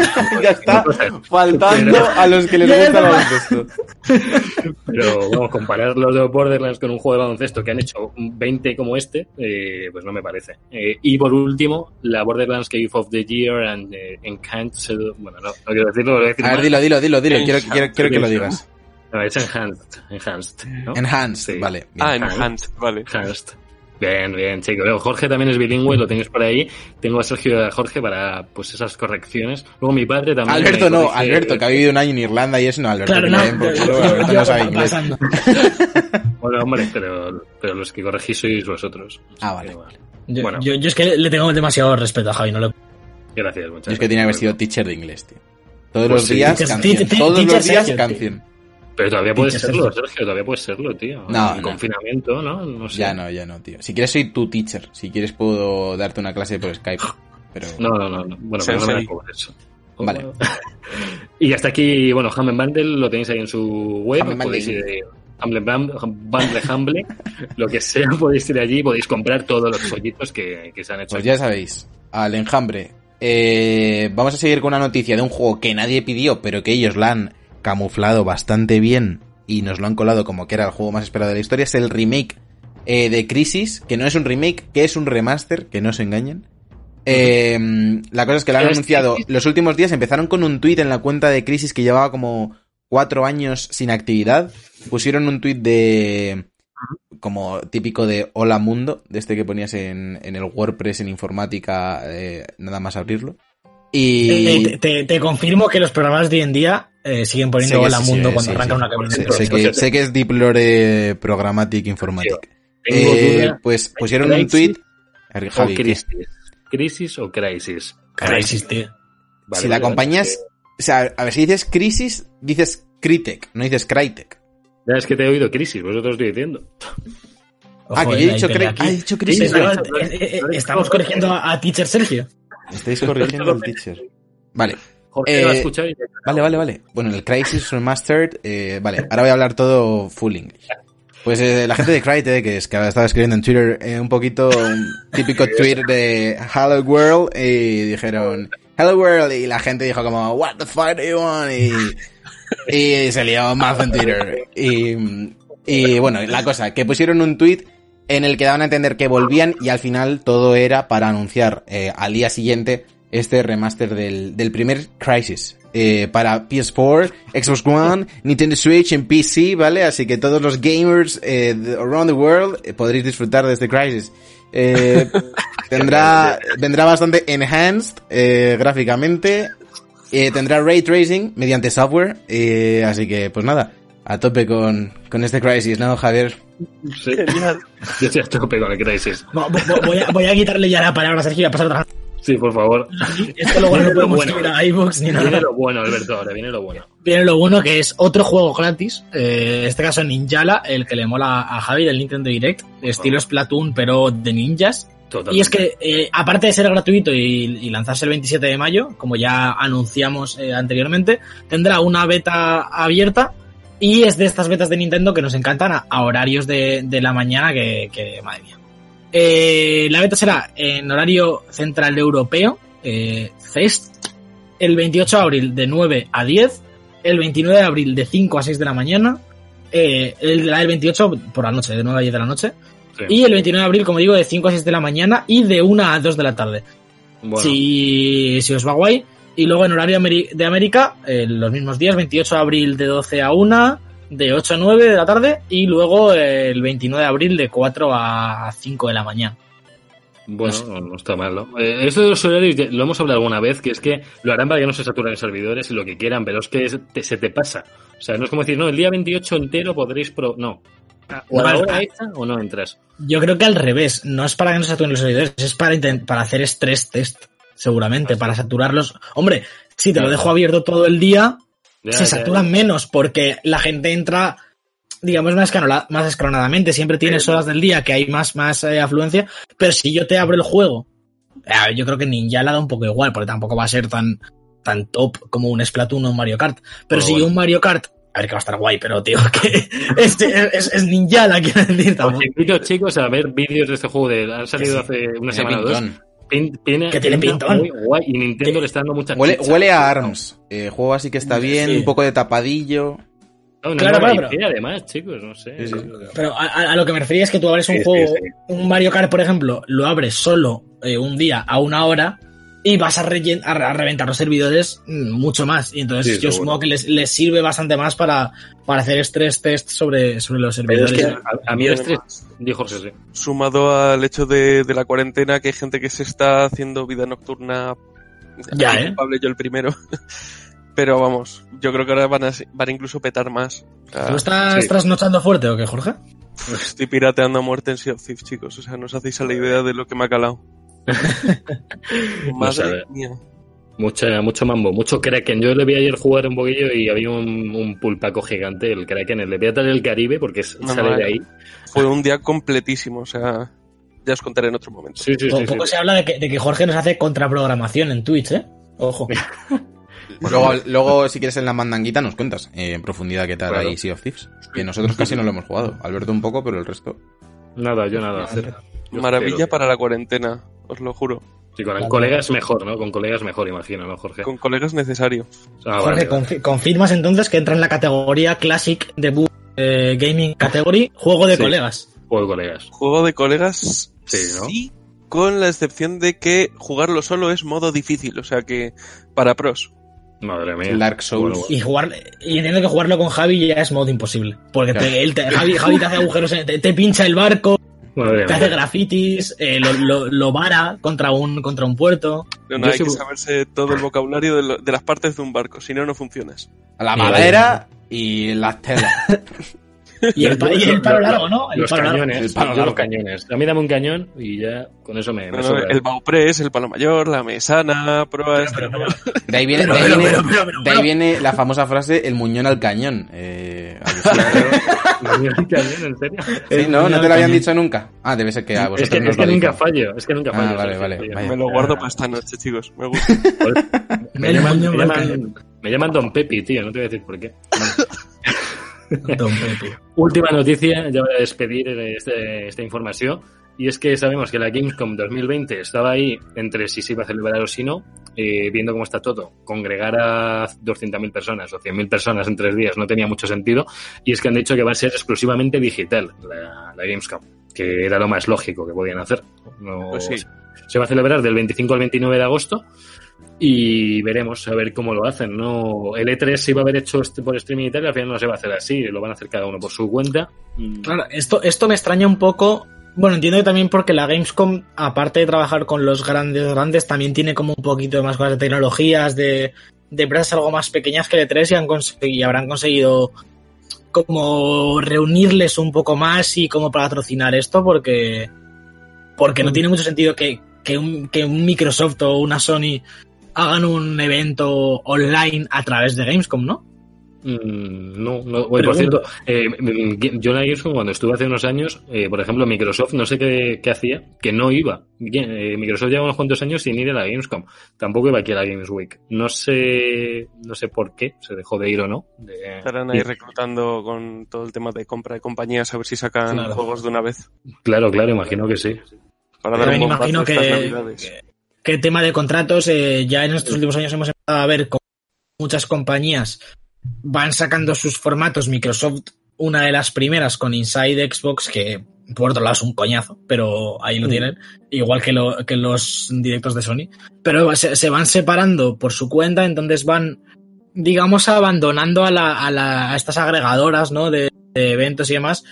Ya está faltando a los que les gusta el baloncesto. Pero vamos, comparar los dos Borderlands con un juego de baloncesto que han hecho 20 como este, eh, pues no me parece. Eh, y por último, la Borderlands Game of the Year and eh, Enhanced. Bueno, no, no quiero decirlo, lo voy a decir A ver, dilo, dilo, dilo, dilo. Quiero, quiero, quiero que lo eso. Digas. No, es Enhanced. Enhanced. ¿no? Enhanced, Sí. vale. bien. Ah, Enhanced, vale. Enhanced. Bien, bien, chico. Luego, Jorge también es bilingüe, lo tenéis por ahí. Tengo a Sergio y a Jorge para pues esas correcciones. Luego mi padre también. Alberto no, Alberto, que ha vivido un año en Irlanda y eso no, Alberto. Claro, que no. culo, yo- Alberto yo- no sabe inglés. Bueno, hombre, pero, pero los que corregís sois vosotros. Ah, vale. Que, Yo, Bueno. yo, yo es que le tengo demasiado respeto a Javi, no le... Gracias, muchachos. Yo es que tenía que haber sido teacher de inglés, tío. Todos Pues los sí. días canción. Todos los días canción. Pero todavía puedes serlo, Sergio. Todavía puedes serlo, tío. No, En no. confinamiento, ¿no? No sé. Ya no, ya no, tío. Si quieres soy tu teacher. Si quieres puedo darte una clase por Skype. Pero No, no, no. no. Bueno, pero no me eso. Vale. y hasta aquí, bueno, Humble Bundle lo tenéis ahí en su web. Humble podéis Bundle. ir Humble Bundle, Humble, lo que sea, podéis ir allí y podéis comprar todos los follitos que, que se han hecho. Pues aquí. ya sabéis, al enjambre. Eh, vamos a seguir con una noticia de un juego que nadie pidió, pero que ellos la han camuflado bastante bien y nos lo han colado como que era el juego más esperado de la historia. Es el remake eh, de Crisis, que no es un remake, que es un remaster, que no se engañen. Eh, la cosa es que lo han ¿Pero es anunciado los últimos días. Empezaron con un tuit en la cuenta de Crisis que llevaba como cuatro años sin actividad. Pusieron un tuit de como típico de Hola Mundo, de este que ponías en, en el WordPress en informática, eh, nada más abrirlo. Y Eh, te, te- te confirmo que los programas de hoy en día eh, siguen poniendo Hola sí, Mundo sí, cuando sí, arrancan sí. una cabina. sé, sé que, sé que es Deep Lore Programmatic Informatic. Eh, pues pusieron un Crisis tweet. Crisis. ¿Crisis o crisis? Crisis, tío. Vale, si la vale, acompañas, o sea, a ver, si dices crisis, dices Crytek, no dices Crytek. Ya es que te he oído crisis, vosotros estoy diciendo. Ah, Ojo, que eh, yo he dicho, cre- ah, he dicho crisis. eh, eh, eh, estamos corrigiendo a, a Teacher Sergio. Estáis corrigiendo al teacher. Vale, Jorge Eh, lo ha escuchado y- vale, vale, vale. Bueno, el Crisis Remastered, eh, vale, ahora voy a hablar todo full English. Pues eh, la gente de Crytek, que es que estaba escribiendo en Twitter eh, un poquito un típico tweet de Hello World y dijeron Hello World y la gente dijo como What the fuck do you want y, y se lió más en Twitter y, y bueno, la cosa, que pusieron un tweet en el que daban a entender que volvían y al final todo era para anunciar eh, al día siguiente este remaster del, del primer Crisis. eh, para PS4, Xbox One, Nintendo Switch en PC, ¿vale? Así que todos los gamers eh, de- around the world eh, podréis disfrutar de este Crisis. Eh, tendrá, vendrá bastante enhanced eh, gráficamente. Eh, tendrá ray tracing mediante software. eh, así que, pues nada, a tope con, con este Crisis, ¿no, Javier? Sí. Yo estoy a tope con el crisis. Vo- vo- Voy a, voy a quitarle ya la palabra a Sergio y a pasar otra. Sí, por favor. Esto luego no Viene lo podemos bueno. subir a iVoox ni Viene nada. lo bueno, Alberto, ahora viene lo bueno. Viene lo bueno que es otro juego gratis. eh, en este caso Ninjala, el que le mola a Javi del Nintendo Direct. Estilo Splatoon, pero de ninjas. Y es que, eh, aparte de ser gratuito y, lanzarse el 27 de mayo, como ya anunciamos eh, anteriormente, tendrá una beta abierta y es de estas betas de Nintendo que nos encantan a, horarios de, la mañana que, madre mía. Eh, la beta será en horario central europeo, CEST, el 28 de abril de 9 a 10, el 29 de abril de 5 a 6 de la mañana, el, del 28 por la noche, de 9 a 10 de la noche, Sí. y el 29 de abril, como digo, de 5 a 6 de la mañana y de 1 a 2 de la tarde. Bueno, Si, si os va guay. Y luego en horario de América, eh, los mismos días, 28 de abril de 12 a 1, de 8 a 9 de la tarde y luego eh, el 29 de abril de 4 a 5 de la mañana. bueno no, no está mal, ¿no? Eh, esto de los horarios lo hemos hablado alguna vez, que es que lo harán para que no se saturen los servidores y lo que quieran, pero es que es- te- se te pasa. O sea, no es como decir, no, el día 28 entero podréis pro... No. O a la No, hora ah. esta o no entras. Yo creo que al revés, no es para que no saturen los servidores, es para, para hacer estrés test, seguramente, para saturarlos. Hombre, si te lo dejo abierto todo el día, Ya, se ya, saturan menos porque la gente entra digamos más, más escalonadamente siempre tienes horas del día que hay más más eh, afluencia pero si yo te abro el juego eh, yo creo que Ninja la da un poco igual porque tampoco va a ser tan tan top como un Splatoon o un Mario Kart pero Pero si bueno. un Mario Kart a ver que va a estar guay pero tío que es, es, es Ninja la quiero decir Os invito, chicos, a ver vídeos de este juego. De, han salido hace una semana o dos. pintón. Pin- tiene, Que tiene pinta pintón. Muy guay. Y Nintendo Que- le está dando mucha Huele, chicha. huele a ARMS. Eh, juego así que está bien, Sí. un poco de tapadillo. No, no, Claro, claro, y además, chicos, no sé. Sí, sí. Pero a, a- a lo que me refería es que tú abres un Sí, juego, sí, sí. un Mario Kart, por ejemplo, lo abres solo eh, un día a una hora y vas a, rellen- a, re- a reventar los servidores mm, mucho más. Y entonces Sí, yo seguro. supongo que les, les sirve bastante más para, para hacer estrés test sobre, sobre los Pero es servidores. que a, a mí el estrés, dijo sí. Sumado al hecho de, de la cuarentena, que hay gente que se está haciendo vida nocturna. Ya, ¿eh? culpable yo el primero. Pero vamos, yo creo que ahora van a, van a incluso petar más. O sea, ¿Tú estás sí. trasnochando fuerte o qué, Jorge? Estoy pirateando a muerte en Sea of Thieves, chicos. O sea, no os hacéis a la idea de lo que me ha calado. No. Madre mía. Mucha, mucho mambo, mucho Kraken. Yo le vi ayer jugar un poquillo y había un, un pulpaco gigante, el Kraken, el Pirata del Caribe, porque es- No, sale no, de ahí. Fue un día completísimo. O sea, ya os contaré en otro momento. Sí, sí, Po- sí. Poco sí. se habla de que, de que Jorge nos hace contraprogramación en Twitch, ¿eh? Ojo. Luego, luego, si quieres en la mandanguita, nos cuentas eh, en profundidad qué tal Claro. ahí Sea of Thieves. Que nosotros casi no lo hemos jugado. Alberto un poco, pero el resto. Nada, yo nada. Maravilla para la cuarentena, os lo juro. Sí, con colegas mejor, ¿no? Con colegas mejor, imagino, ¿no, Jorge? Con colegas necesario. Ah, Jorge, vale, vale. confi- confirmas entonces que entra en la categoría Classic Debut eh, Gaming Category, juego de Sí. colegas. Juego de colegas. Juego de colegas, Sí, ¿no? sí, con la excepción de que jugarlo solo es modo difícil, o sea que para pros. Madre mía. Dark Souls. Bueno, Y jugar y entiendo que jugarlo con Javi ya es modo imposible. Porque te- él te- Javi, Javi te hace agujeros, en- te, te pincha el barco, madre te hace grafitis, eh, lo, lo, lo vara contra un, contra un puerto. No, Yo hay que saberse todo el vocabulario de, lo- de las partes de un barco, si no, no funcionas. La madera y las telas. Y el, pa- y el palo largo, ¿no? El Los palo largo. cañones. El palo largo. los cañones. A mí dame un cañón y ya con eso me, me No, el Baupress, el palo mayor, la mesana, prueba Pero, este, pero, pero, De ahí viene, Pero, de ahí pero, viene, pero, pero, pero, de ahí viene la famosa frase el muñón al cañón. Eh. ¿El cañón, en serio? Sí, ¿no? ¿No te lo habían dicho nunca? Ah, debe ser que a Es vosotros que, nos es que lo nunca fallo. Es que nunca Ah, fallo. vale, Sergio, vale, vaya. Me lo guardo para esta noche, chicos. Me gusta. Me llaman, me, al llaman, me llaman Don Pepi, tío. No te voy a decir por qué. Don Pepe. Última noticia, ya voy a despedir este- esta información. Y es que sabemos que la Gamescom 2020 estaba ahí entre si se iba a celebrar o si no, eh, viendo cómo está todo. Congregar a 200.000 personas o 100.000 personas en tres días no tenía mucho sentido. Y es que han dicho que va a ser exclusivamente digital la, la Gamescom, que era lo más lógico que podían hacer. No- Pues sí. Se va a celebrar del 25 al 29 de agosto y veremos a ver cómo lo hacen. No, el E3 se iba a haber hecho por streaming y tal, y al final no se va a hacer así, lo van a hacer cada uno por su cuenta. Mm, Claro, esto, esto me extraña un poco. Bueno, entiendo que también porque la Gamescom, aparte de trabajar con los grandes grandes, también tiene como un poquito de más cosas de tecnologías, de, de empresas algo más pequeñas que E3 y, han y habrán conseguido como reunirles un poco más y como patrocinar esto porque porque no tiene mucho sentido que, que, un, que un Microsoft o una Sony hagan un evento online a través de Gamescom, ¿no? Mm, No, no. Bueno, por cierto, eh, mm, yo en la Gamescom cuando estuve hace unos años, eh, por ejemplo, Microsoft, no sé qué, qué hacía, que no iba. Bien, eh, Microsoft lleva unos cuantos años sin ir a la Gamescom. Tampoco iba aquí a la Games Week. No sé, no sé por qué, se dejó de ir o no. De- Estarán ahí reclutando con todo el tema de compra de compañías a ver si sacan Claro. juegos de una vez. Claro, claro, imagino que sí. Para dar un imagino estas que, navidades. que, que tema de contratos, eh, ya en estos últimos años hemos empezado a ver cómo muchas compañías van sacando sus formatos. Microsoft, una de las primeras con Inside Xbox, que por otro lado es un coñazo, pero ahí lo tienen, igual que, lo, que los directos de Sony. Pero se, se van separando por su cuenta, entonces van, digamos, abandonando a, la, a, la, a estas agregadoras, ¿no? De, de eventos y demás.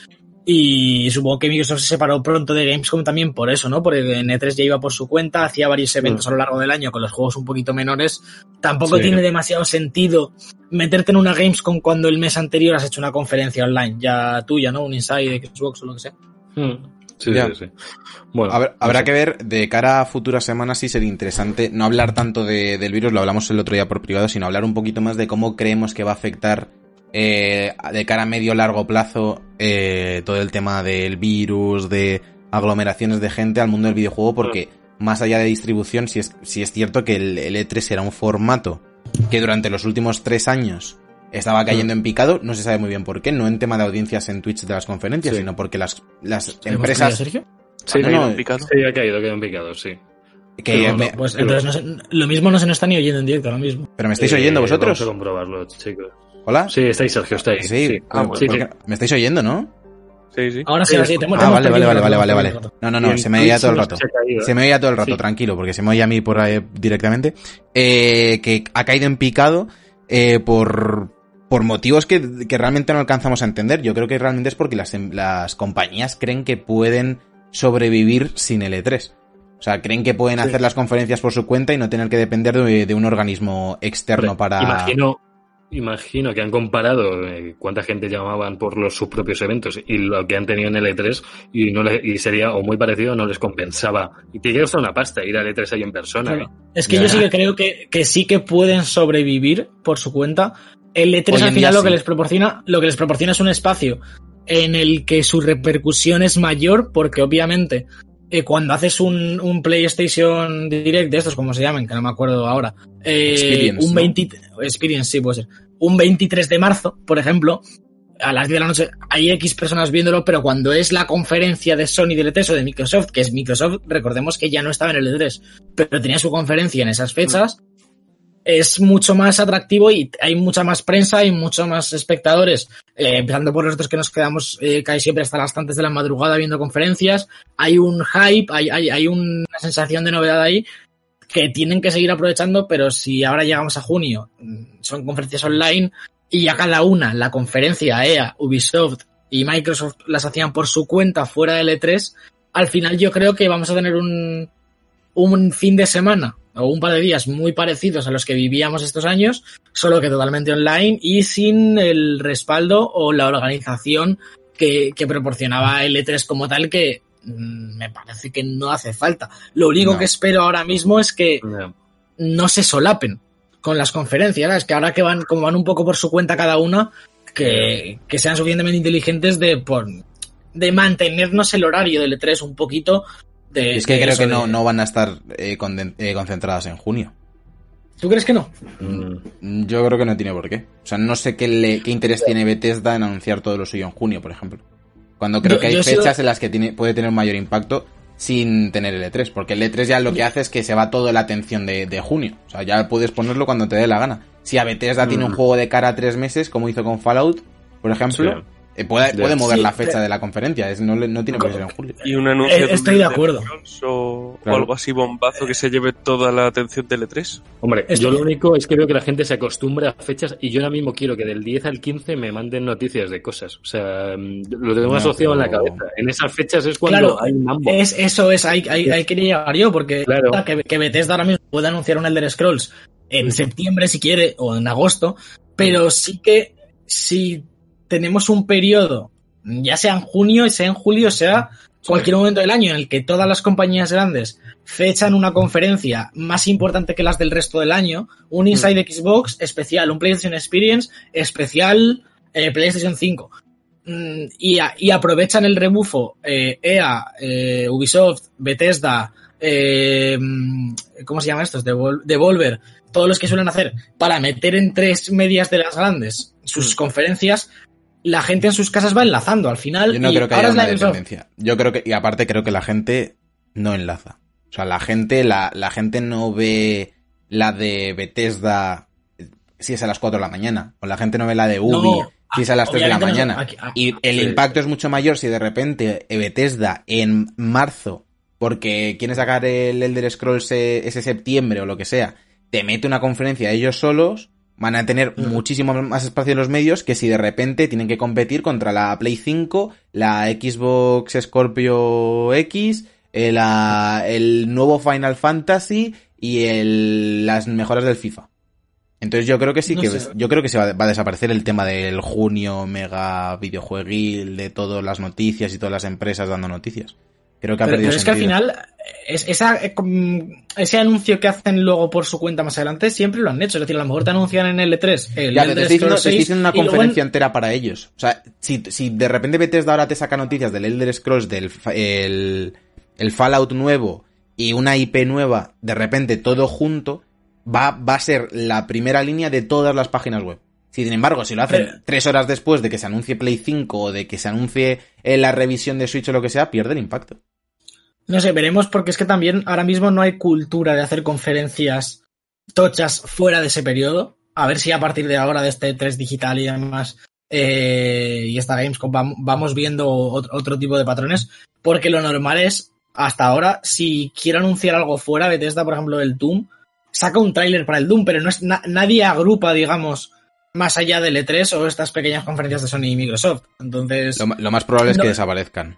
Y supongo que Microsoft se separó pronto de Gamescom también por eso, ¿no? Porque en E3 ya iba por su cuenta, hacía varios eventos Mm. a lo largo del año con los juegos un poquito menores. Tampoco Sí. tiene demasiado sentido meterte en una Gamescom cuando el mes anterior has hecho una conferencia online, ya tuya, ¿no? Un Inside Xbox o lo que sea. Mm. Sí, Ya. sí, sí. Bueno, Habrá, que ver de cara a futuras semanas si sería interesante no hablar tanto de- del virus, lo hablamos el otro día por privado, sino hablar un poquito más de cómo creemos que va a afectar eh, de cara a medio largo plazo eh, todo el tema del virus, de aglomeraciones de gente al mundo del videojuego, porque más allá de distribución, si es, si es cierto que el, el E3 era un formato que durante los últimos tres años estaba cayendo en picado, no se sabe muy bien por qué, no en tema de audiencias en Twitch de las conferencias, Sí. sino porque las, las ¿Hemos caído, empresas Sergio? Sí, No, ha no, caído en picado. Sí, ha caído, ha caído en picado, sí. que Pero me- Pues entonces no se- lo mismo no se nos está ni oyendo en directo ahora mismo. ¿Pero me estáis Eh, oyendo vosotros? Vamos a comprobarlo, chicos. ¿Hola? Sí, estáis, Sergio, estáis. Sí, Sí, ah, sí, sí. me estáis oyendo, ¿no? Sí, sí. Ahora sí, Sí, ahora sí, te hemos- Ah, vale, vale, vale, vale, vale, vale. No, no, no, se me oía todo el rato. se ¿eh? Me oía todo el rato, Sí. tranquilo, porque se me oía a mí por ahí directamente. Eh, que ha caído en picado eh, por, por motivos que, que realmente no alcanzamos a entender. Yo creo que realmente es porque las, las compañías creen que pueden sobrevivir sin el E3. O sea, creen que pueden Sí. hacer las conferencias por su cuenta y no tener que depender de, de un organismo externo Hombre, para... Imagino, imagino que han comparado eh, cuánta gente llamaban por los, sus propios eventos y lo que han tenido en el E3 y, no le- y sería o muy parecido o no les compensaba. Y te llega hasta una pasta ir al E3 ahí en persona. Claro. Es que Ya. yo sí que creo que, que sí que pueden sobrevivir por su cuenta. El E3 Hoy en al final lo sí. que les proporciona, lo que les proporciona es un espacio en el que su repercusión es mayor, porque obviamente eh, cuando haces un, un PlayStation Direct de estos, como se llaman, que no me acuerdo ahora, eh, Experience, un ¿no? 20, Experience, sí, puede ser. Un 23 de marzo, por ejemplo, a las 10 de la noche hay X personas viéndolo, pero cuando es la conferencia de Sony del E3 o de Microsoft, que es Microsoft, recordemos que ya no estaba en el E3, pero tenía su conferencia en esas fechas, es mucho más atractivo y hay mucha más prensa, hay mucho más espectadores, eh, empezando por nosotros que nos quedamos eh, casi siempre hasta las tantas de la madrugada viendo conferencias, hay un hype, hay, hay, hay una sensación de novedad ahí que tienen que seguir aprovechando, pero si ahora llegamos a junio, mm, son conferencias online y a cada una, la conferencia EA, Ubisoft y Microsoft las hacían por su cuenta fuera del E3, al final yo creo que vamos a tener un, un fin de semana o un par de días muy parecidos a los que vivíamos estos años, solo que totalmente online y sin el respaldo o la organización que, que proporcionaba el E3 como tal, que mm, me parece que no hace falta. Lo único No. que espero ahora mismo es que no se solapen con las conferencias. Es que ahora que van, como van un poco por su cuenta cada una, que, que sean suficientemente inteligentes de, por, de mantenernos el horario del E3 un poquito. De, Es que de creo que no, de- no van a estar eh, eh, concentradas en junio. ¿Tú crees que no? Mm. Yo creo que no tiene por qué. O sea, no sé qué, le- qué interés tiene Bethesda en anunciar todo lo suyo en junio, por ejemplo. Cuando creo Yo- que hay sido- fechas en las que tiene, puede tener un mayor impacto sin tener el E3. Porque el E3 ya lo que hace es que se va toda la atención de, de junio. O sea, ya puedes ponerlo cuando te dé la gana. Si a Bethesda tiene un Mm. juego de cara a tres meses, como hizo con Fallout, por ejemplo, Sí. Eh, puede, puede mover Sí, la fecha pero- de la conferencia. Es, no, tiene por qué ser en julio. Y un anuncio Eh, estoy de acuerdo. O, algo así bombazo que se lleve toda la atención del E E3. Hombre, yo lo único es que veo que la gente se acostumbra a fechas y yo ahora mismo quiero que del 10 al 15 me manden noticias de cosas. O sea, mm, lo tengo No, asociado en la cabeza. En esas fechas es cuando Claro, hay un mambo. Es, eso es, hay, hay, hay que llegar yo, porque Claro. que, que Bethesda ahora mismo puede anunciar un Elder Scrolls en septiembre si quiere, o en agosto, pero sí que si tenemos un periodo, ya sea en junio, sea en julio, sea cualquier momento del año en el que todas las compañías grandes fechan una conferencia más importante que las del resto del año, un Inside Xbox especial, un PlayStation Experience especial eh, PlayStation 5. Mm, y, a- y aprovechan el rebufo eh, EA, eh, Ubisoft, Bethesda, mm, ¿cómo se llama estos? Devol- Devolver, todos los que suelen hacer para meter en tres medias de las grandes sus Mm. conferencias, la gente en sus casas va enlazando al final. Yo no y creo que haya una dependencia. Yo creo que, y aparte creo que la gente no enlaza. O sea, la gente, la, la gente no ve la de Bethesda si es a las 4 de la mañana. O la gente no ve la de Ubi No, si es a las 3 de la no- mañana. aquí- Y el sí. impacto es mucho mayor si de repente eh, Bethesda en marzo, porque quiere sacar el Elder Scrolls eh, ese septiembre o lo que sea, te mete una conferencia ellos solos, van a tener Mm. muchísimo más espacio en los medios que si de repente tienen que competir contra la Play 5, la Xbox Scorpio X, eh, el nuevo Final Fantasy y el, las mejoras del FIFA. Entonces yo creo que sí No que sé. yo creo que se va, va a desaparecer el tema del junio mega videojueguil, de todas las noticias y todas las empresas dando noticias. Creo que ha Pero, perdido pero es que al final, es- esa, eh, ese anuncio que hacen luego por su cuenta más adelante, siempre lo han hecho. Es decir, a lo mejor te anuncian en el E3 el Ya, pero Elder te estoy diciendo, Scrolls te estoy 6, diciendo una en- conferencia entera para ellos. O sea, si, si de repente Bethesda ahora te saca noticias del Elder Scrolls, del el, el Fallout nuevo y una IP nueva, de repente todo junto, va, va a ser la primera línea de todas las páginas web. Si, sin embargo, si lo hacen Pero- tres horas después de que se anuncie Play 5 o de que se anuncie eh, la revisión de Switch o lo que sea, pierde el impacto. No sé, veremos porque es que también ahora mismo no hay cultura de hacer conferencias tochas fuera de ese periodo. A ver si a partir de ahora, de este 3 digital y demás, eh, y esta Gamescom, vam- vamos viendo otro, otro tipo de patrones. Porque lo normal es, hasta ahora, si quiero anunciar algo fuera, Bethesda, por ejemplo, del Doom, saca un tráiler para el Doom, pero no es na- nadie agrupa, digamos, más allá del E3 o estas pequeñas conferencias de Sony y Microsoft. Entonces, Lo, más probable es que desaparezcan.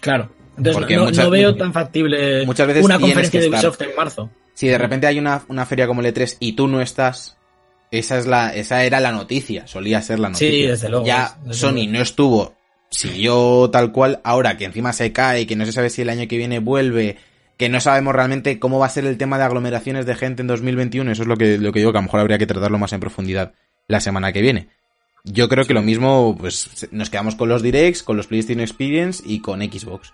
claro. Entonces, no, muchas- no veo tan factible muchas veces una conferencia de. Ubisoft en marzo. Si de repente hay una, una feria como el E3 y tú no estás, esa es la, esa era la noticia, solía ser la noticia. Sí, desde luego. Ya desde Sony luego. no estuvo, siguió tal cual, ahora que encima se cae, que no se sabe si el año que viene vuelve, que no sabemos realmente cómo va a ser el tema de aglomeraciones de gente en 2021, eso es lo que, lo que digo, que a lo mejor habría que tratarlo más en profundidad la semana que viene. Yo creo que lo mismo, pues nos quedamos con los Directs, con los PlayStation Experience y con Xbox.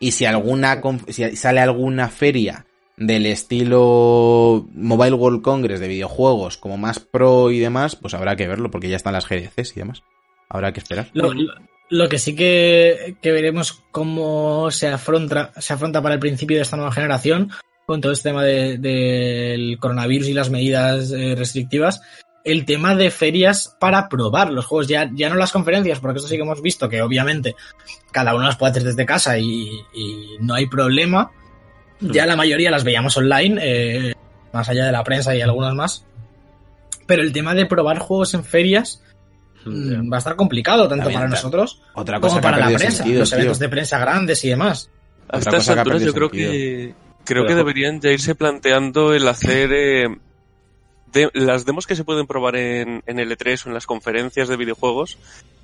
Y si alguna, si sale alguna feria del estilo Mobile World Congress de videojuegos como más pro y demás, pues habrá que verlo porque ya están las GDCs y demás. Habrá que esperar. Lo, lo- lo que sí que, que veremos cómo se afronta, se afronta para el principio de esta nueva generación con todo este tema de- del coronavirus y las medidas eh, restrictivas. El tema de ferias para probar los juegos, ya, ya no las conferencias, porque eso sí que hemos visto que obviamente cada uno las puede hacer desde casa y, y no hay problema. Ya la mayoría las veíamos online, eh, más allá de la prensa y algunas más. Pero el tema de probar juegos en ferias mm, va a estar complicado tanto También, para nosotros Otra cosa como para la prensa, sentido, los tío. eventos de prensa grandes y demás. A estas alturas yo creo que creo que deberían ya irse planteando el hacer eh, de- las demos que se pueden probar en, en L3 o en las conferencias de videojuegos.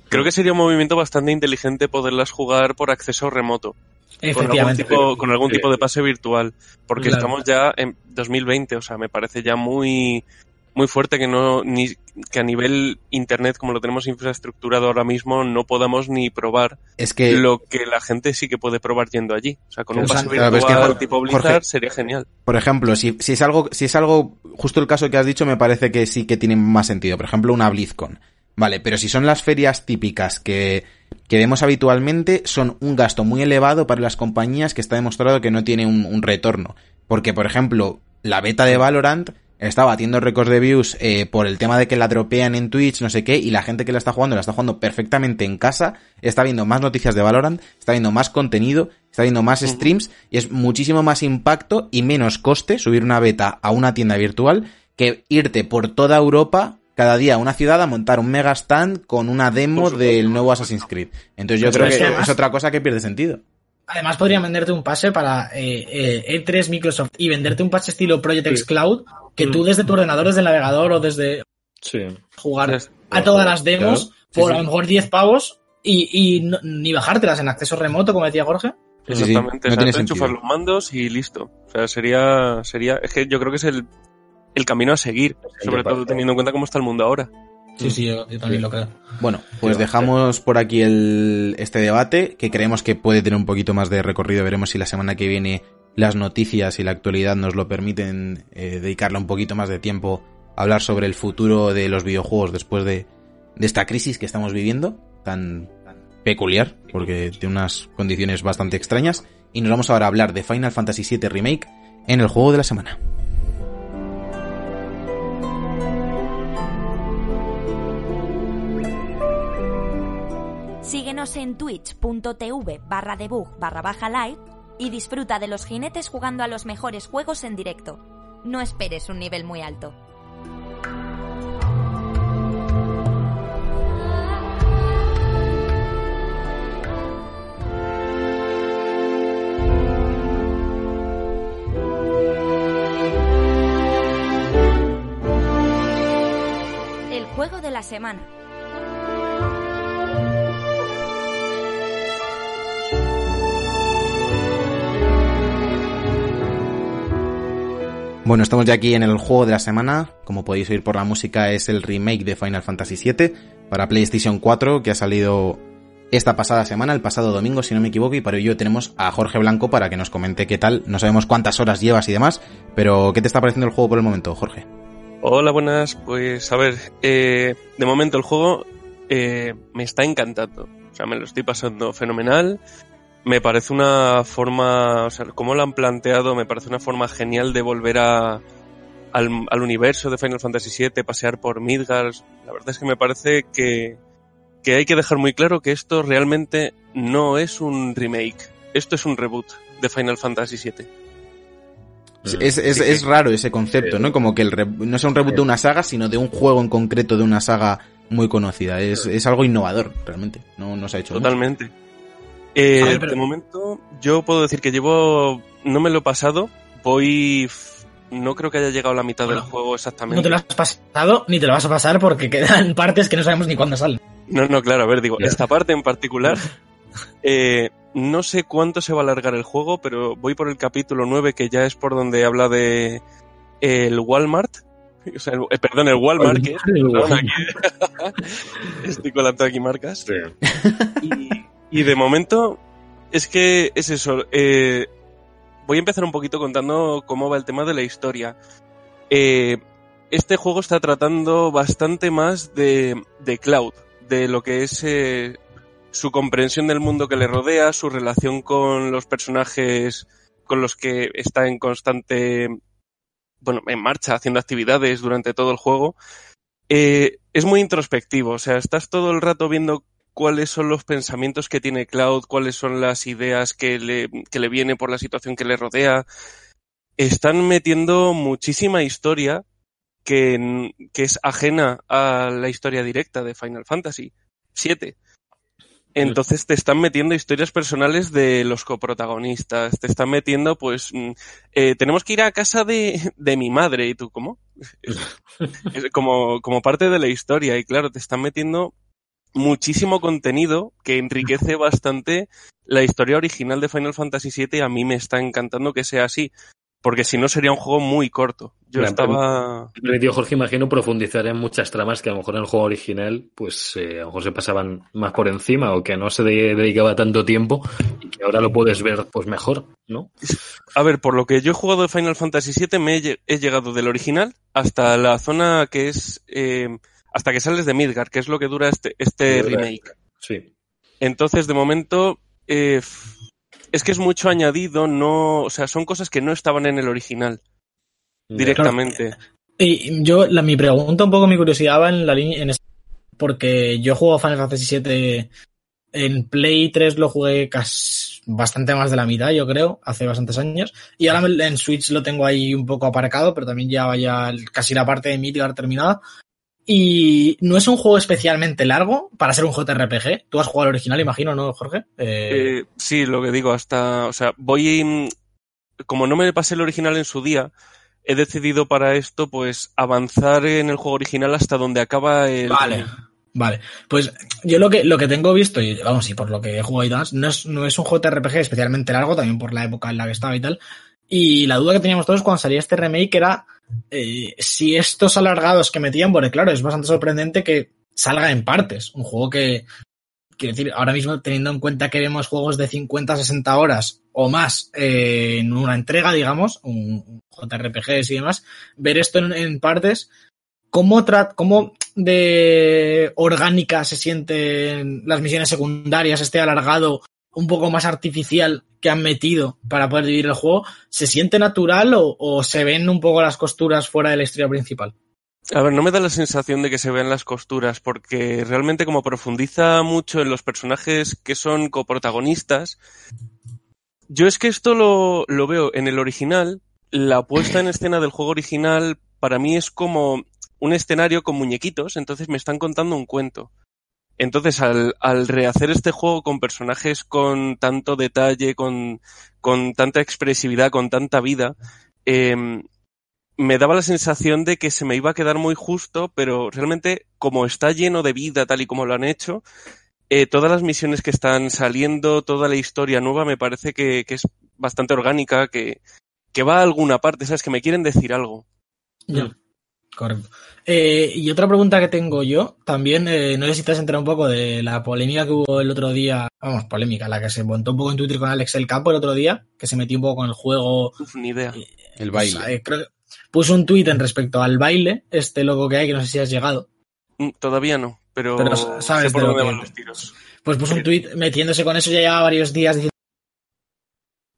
Creo que sería un movimiento bastante inteligente poderlas jugar por acceso remoto, con algún tipo, con algún tipo de pase virtual, porque Claro. estamos ya en 2020, o sea, me parece ya muy muy fuerte que no ni que a nivel internet como lo tenemos infraestructurado ahora mismo no podamos ni probar Es que lo que la gente sí que puede probar yendo allí. O sea, con un pase es que, virtual Jorge- tipo Blizzard Jorge- sería genial. Por ejemplo, si, si es algo, si es algo, justo el caso que has dicho me parece que sí que tiene más sentido. Por ejemplo, una BlizzCon. Vale, pero si son las ferias típicas que, que vemos habitualmente, son un gasto muy elevado para las compañías que está demostrado que no tiene un, un retorno. Porque, por ejemplo, la beta de Valorant está batiendo récords de views eh, por el tema de que la dropean en Twitch, no sé qué, y la gente que la está jugando la está jugando perfectamente en casa, está viendo más noticias de Valorant, está viendo más contenido, está viendo más streams, y es muchísimo más impacto y menos coste subir una beta a una tienda virtual que irte por toda Europa cada día a una ciudad a montar un mega stand con una demo del nuevo Assassin's Creed. Entonces yo creo es que es otra cosa que pierde sentido. Además, podrían venderte un pase para eh, eh, E3 Microsoft y venderte un pase estilo Project X. Cloud que tú desde tu ordenador, desde el navegador o desde Sí. jugar Es- a todas las demos Claro. Sí, por sí. a lo mejor 10 pavos y, y no- ni bajártelas en acceso remoto, como decía Jorge. Sí, sí, Exactamente, no o sea, tiene sentido. los mandos y listo. O sea, sería, sería, es que yo creo que es el, el camino a seguir, sobre todo teniendo en cuenta cómo está el mundo ahora. Sí, sí, yo, yo también Sí. lo creo. Bueno, pues dejamos por aquí el, este debate, que creemos que puede tener un poquito más de recorrido. Veremos si la semana que viene las noticias y la actualidad nos lo permiten eh, dedicarle un poquito más de tiempo a hablar sobre el futuro de los videojuegos después de, esta crisis que estamos viviendo, tan, tan peculiar, porque tiene unas condiciones bastante extrañas. Y nos vamos ahora a hablar de Final Fantasy VII Remake en el juego de la semana. Síguenos en twitch.tv barra debug barra baja live y disfruta de los jinetes jugando a los mejores juegos en directo. No esperes un nivel muy alto. El juego de la semana. Bueno, estamos ya aquí en el juego de la semana. Como podéis oír por la música, es el remake de Final Fantasy VII para PlayStation 4 que ha salido esta pasada semana, el pasado domingo, si no me equivoco. Y para ello tenemos a Jorge Blanco para que nos comente qué tal. No sabemos cuántas horas llevas y demás, pero ¿qué te está pareciendo el juego por el momento, Jorge? Hola, buenas. Pues a ver, eh, de momento el juego eh, me está encantando. O sea, me lo estoy pasando fenomenal. Me parece una forma, o sea, como lo han planteado, me parece una forma genial de volver a, al, al universo de Final Fantasy VII, pasear por Midgard. La verdad es que me parece que, que hay que dejar muy claro que esto realmente no es un remake. Esto es un reboot de Final Fantasy VII. Es, es, es raro ese concepto, ¿no? Como que el re- no es un reboot de una saga, sino de un juego en concreto de una saga muy conocida. Es, es algo innovador, realmente. No, no se ha hecho. mucho. Eh, A ver, pero- De momento, yo puedo decir que llevo, no me lo he pasado, voy no creo que haya llegado a la mitad Bueno, del juego exactamente. No te lo has pasado ni te lo vas a pasar porque quedan partes que no sabemos ni cuándo salen. No, no, claro, a ver, digo, esta parte en particular, eh, no sé cuánto se va a alargar el juego, pero voy por el capítulo 9, que ya es por donde habla de el Walmart. O sea, el- eh, perdón, el Walmart, que es, perdón, aquí- estoy colando aquí marcas. Sí. Y, y de momento, es que es eso. eh, voy a empezar un poquito contando cómo va el tema de la historia. Eh, este juego está tratando bastante más de, de Cloud, de lo que es eh, su comprensión del mundo que le rodea, su relación con los personajes con los que está en constante, bueno, en marcha, haciendo actividades durante todo el juego. Eh, es muy introspectivo, o sea, estás todo el rato viendo cuáles son los pensamientos que tiene Cloud, cuáles son las ideas que le, que le viene por la situación que le rodea. Están metiendo muchísima historia que, que es ajena a la historia directa de Final Fantasy VII. Entonces te están metiendo historias personales de los coprotagonistas, te están metiendo, pues, mm, eh, tenemos que ir a casa de, de mi madre, y tú, ¿cómo? Como, como parte de la historia, y claro, te están metiendo muchísimo contenido que enriquece bastante la historia original de Final Fantasy VII, y a mí me está encantando que sea así, porque si no sería un juego muy corto. Yo estaba... Permitió Jorge, imagino, profundizar en muchas tramas que a lo mejor en el juego original, pues eh, a lo mejor se pasaban más por encima o que no se de- dedicaba tanto tiempo y que ahora lo puedes ver pues mejor, ¿no? A ver, por lo que yo he jugado de Final Fantasy VII, me he, he llegado del original hasta la zona que es... eh, hasta que sales de Midgar, que es lo que dura este, este remake. Sí. Entonces, de momento, eh, es que es mucho añadido, no, o sea, son cosas que no estaban en el original directamente. Y yo, la, mi pregunta, un poco mi curiosidad va en la línea, en porque yo juego Final Fantasy VII en Play 3 lo jugué casi bastante más de la mitad, yo creo, hace bastantes años. Y ahora en Switch lo tengo ahí un poco aparcado, pero también ya vaya casi la parte de Midgar terminada. Y no es un juego especialmente largo para ser un JRPG. Tú has jugado al original, imagino, ¿no, Jorge? Eh, Eh, sí, lo que digo, hasta, o sea, voy, mm, como no me pasé el original en su día, he decidido para esto, pues, avanzar en el juego original hasta donde acaba el... Vale. Vale, pues yo lo que, lo que tengo visto, y vamos, y por lo que he jugado y demás, no es, no es un JRPG especialmente largo, también por la época en la que estaba y tal. Y la duda que teníamos todos cuando salía este remake era eh, si estos alargados que metían, porque claro, es bastante sorprendente que salga en partes. Un juego que, quiero decir, ahora mismo teniendo en cuenta que vemos juegos de 50, 60 horas o más eh, en una entrega, digamos, un, JRPGs y demás, ver esto en, en partes, ¿cómo, cómo de orgánica se sienten las misiones secundarias, este alargado un poco más artificial que han metido para poder vivir el juego, ¿se siente natural o, se ven un poco las costuras fuera de la historia principal? A ver, no me da la sensación de que se vean las costuras, porque realmente como profundiza mucho en los personajes que son coprotagonistas, yo es que esto lo, lo veo en el original, la puesta en escena del juego original para mí es como un escenario con muñequitos, entonces me están contando un cuento. Entonces, al, rehacer este juego con personajes con tanto detalle, con, con tanta expresividad, con tanta vida, eh, me daba la sensación de que se me iba a quedar muy justo, pero realmente como está lleno de vida tal y como lo han hecho, eh, todas las misiones que están saliendo, toda la historia nueva me parece que, es bastante orgánica, que, que va a alguna parte, ¿sabes? Que me quieren decir algo. Correcto. Eh, y otra pregunta que tengo yo, también, eh, no sé si te has enterado un poco de la polémica que hubo el otro día, vamos, polémica, la que se montó un poco en Twitter con Alex El Campo el otro día, que se metió un poco con el juego. Uf, ni idea. El Pues, baile. eh, creo que puso un tuit en respecto al baile, este loco que hay, que no sé si has llegado. Mm, Todavía no, pero, Pero sabes sé por de lo dónde que- van los tiros. Pues puso un tuit metiéndose con eso ya llevaba varios días diciendo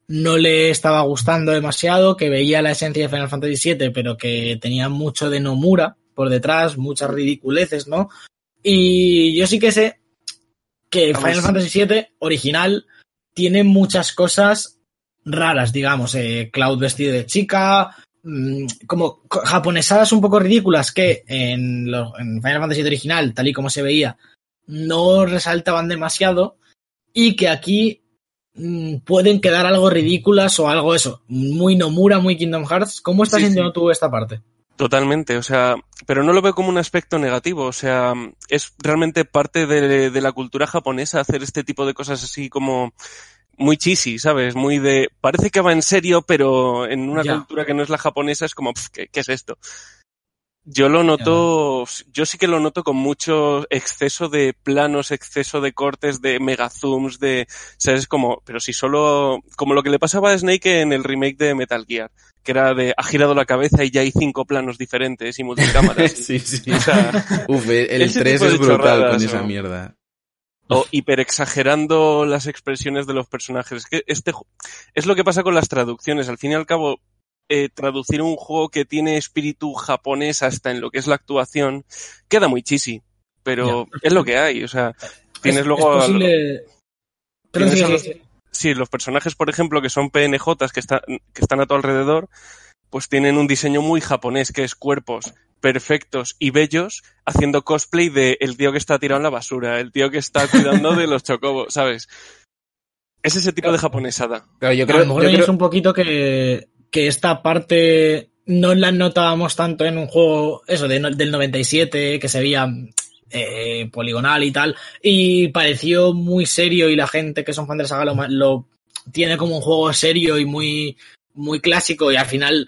no le estaba gustando demasiado, que veía la esencia de Final Fantasy VII, pero que tenía mucho de Nomura por detrás, muchas ridiculeces, ¿no? Y yo sí que sé que Vamos. Final Fantasy VII original tiene muchas cosas raras, digamos, eh, Cloud vestido de chica, mm, como co- japonesadas un poco ridículas que en, lo- en Final Fantasy VII original, tal y como se veía, no resaltaban demasiado y que aquí pueden quedar algo ridículas o algo eso, muy Nomura, muy Kingdom Hearts. ¿Cómo estás Sí, sintiendo sí. tú esta parte? Totalmente, o sea, pero no lo veo como un aspecto negativo, o sea, es realmente parte de, de la cultura japonesa hacer este tipo de cosas así como muy cheesy, ¿sabes? Muy de, parece que va en serio, pero en una Ya. cultura que no es la japonesa es como, "Pf, ¿qué, qué es esto? Yo lo noto, yo sí que lo noto con mucho exceso de planos, exceso de cortes, de megazooms, de, ¿sabes? Como, pero si solo, como lo que le pasaba a Snake en el remake de Metal Gear, que era de, ha girado la cabeza y ya hay cinco planos diferentes y multicámaras. sí, sí. O sea, Uf, el ese 3 tipo es brutal con esa mierda. o hiper exagerando las expresiones de los personajes. Es que este es lo que pasa con las traducciones. Al fin y al cabo, eh, traducir un juego que tiene espíritu japonés hasta en lo que es la actuación queda muy cheesy. Pero es lo que hay. O sea, tienes Es- luego. es al- posible... Pero tienes sí, a los- sí. Sí, los personajes, por ejemplo, que son PNJs que, están que están a tu alrededor, pues tienen un diseño muy japonés, que es cuerpos perfectos y bellos, haciendo cosplay de el tío que está tirado en la basura, el tío que está cuidando de los chocobos, ¿sabes? Es ese tipo de japonesada. Claro, yo a creo, lo mejor yo creo- es un poquito que, que esta parte no la notábamos tanto en un juego, eso, de del 97, que se veía eh, poligonal y tal, y pareció muy serio y la gente que son fan de la saga lo, lo tiene como un juego serio y muy, muy clásico y al final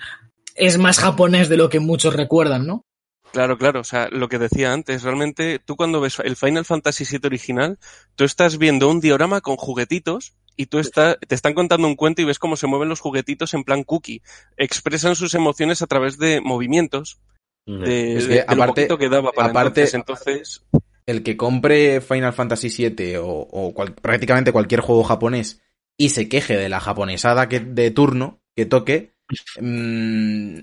es más japonés de lo que muchos recuerdan, ¿no? Claro, claro, o sea, lo que decía antes, realmente tú cuando ves el Final Fantasy VII original, tú estás viendo un diorama con juguetitos y tú está, te están contando un cuento y ves cómo se mueven los juguetitos en plan cookie. Expresan sus emociones a través de movimientos, de, Es que de- de lo aparte- poquito que daba para aparte- entonces, entonces el que compre Final Fantasy VII o, o cual- prácticamente cualquier juego japonés y se queje de la japonesada que, de turno que toque, mm,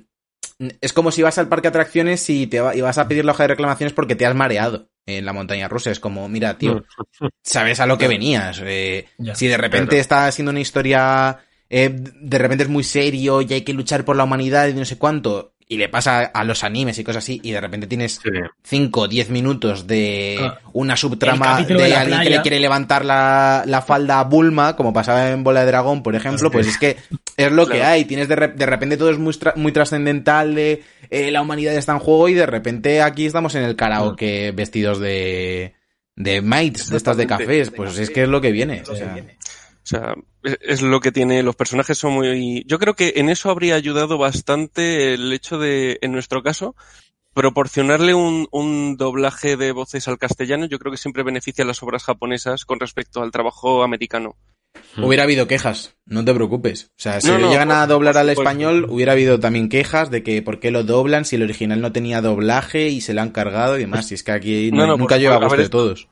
es como si vas al parque de atracciones y, te va- y vas a pedir la hoja de reclamaciones porque te has mareado en la montaña rusa. Es como, mira, tío, sabes a lo que venías. eh, Ya. si de repente Claro. está siendo una historia, eh, de repente es muy serio y hay que luchar por la humanidad y no sé cuánto, y le pasa a los animes y cosas así, y de repente tienes Sí. 5 o 10 minutos de Claro. una subtrama de, alguien que le quiere levantar la, la falda a Bulma, como pasaba en Bola de Dragón, por ejemplo, pues es que es lo que hay. Tienes de, re- de repente todo es muy, tra- muy trascendental de eh, la humanidad está en juego y de repente aquí estamos en el karaoke vestidos de de mates, de estas de cafés, pues es que es lo que viene. o sea. O sea, es, lo que tiene, los personajes son muy... Yo creo que en eso habría ayudado bastante el hecho de, en nuestro caso, proporcionarle un, un doblaje de voces al castellano. Yo creo que siempre beneficia a las obras japonesas con respecto al trabajo americano. Hubiera habido quejas, no te preocupes. O sea, si No, no, llegan a doblar al español, hubiera habido también quejas de que por qué lo doblan si el original no tenía doblaje y se lo han cargado y demás. Si es que aquí nunca lleva a gusto de todos.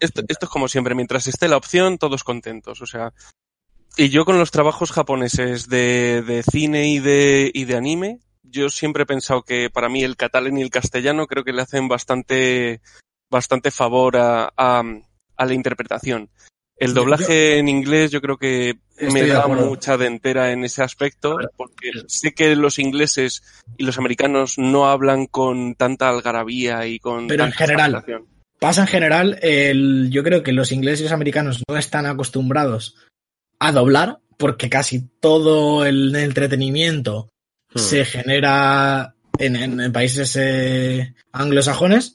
Esto, esto es como siempre, mientras esté la opción, todos contentos. O sea, y yo con los trabajos japoneses de, de cine y de, y de anime, yo siempre he pensado que para mí el catalán y el castellano creo que le hacen bastante, bastante favor a, a, a la interpretación. El Yo- doblaje en inglés yo creo que me da mucha dentera en ese aspecto, porque sé que los ingleses y los americanos no hablan con tanta algarabía y con Pero en general. Pasa en general, el, yo creo que los ingleses y los americanos no están acostumbrados a doblar, porque casi todo el entretenimiento Hmm. se genera en, en- en países eh, anglosajones.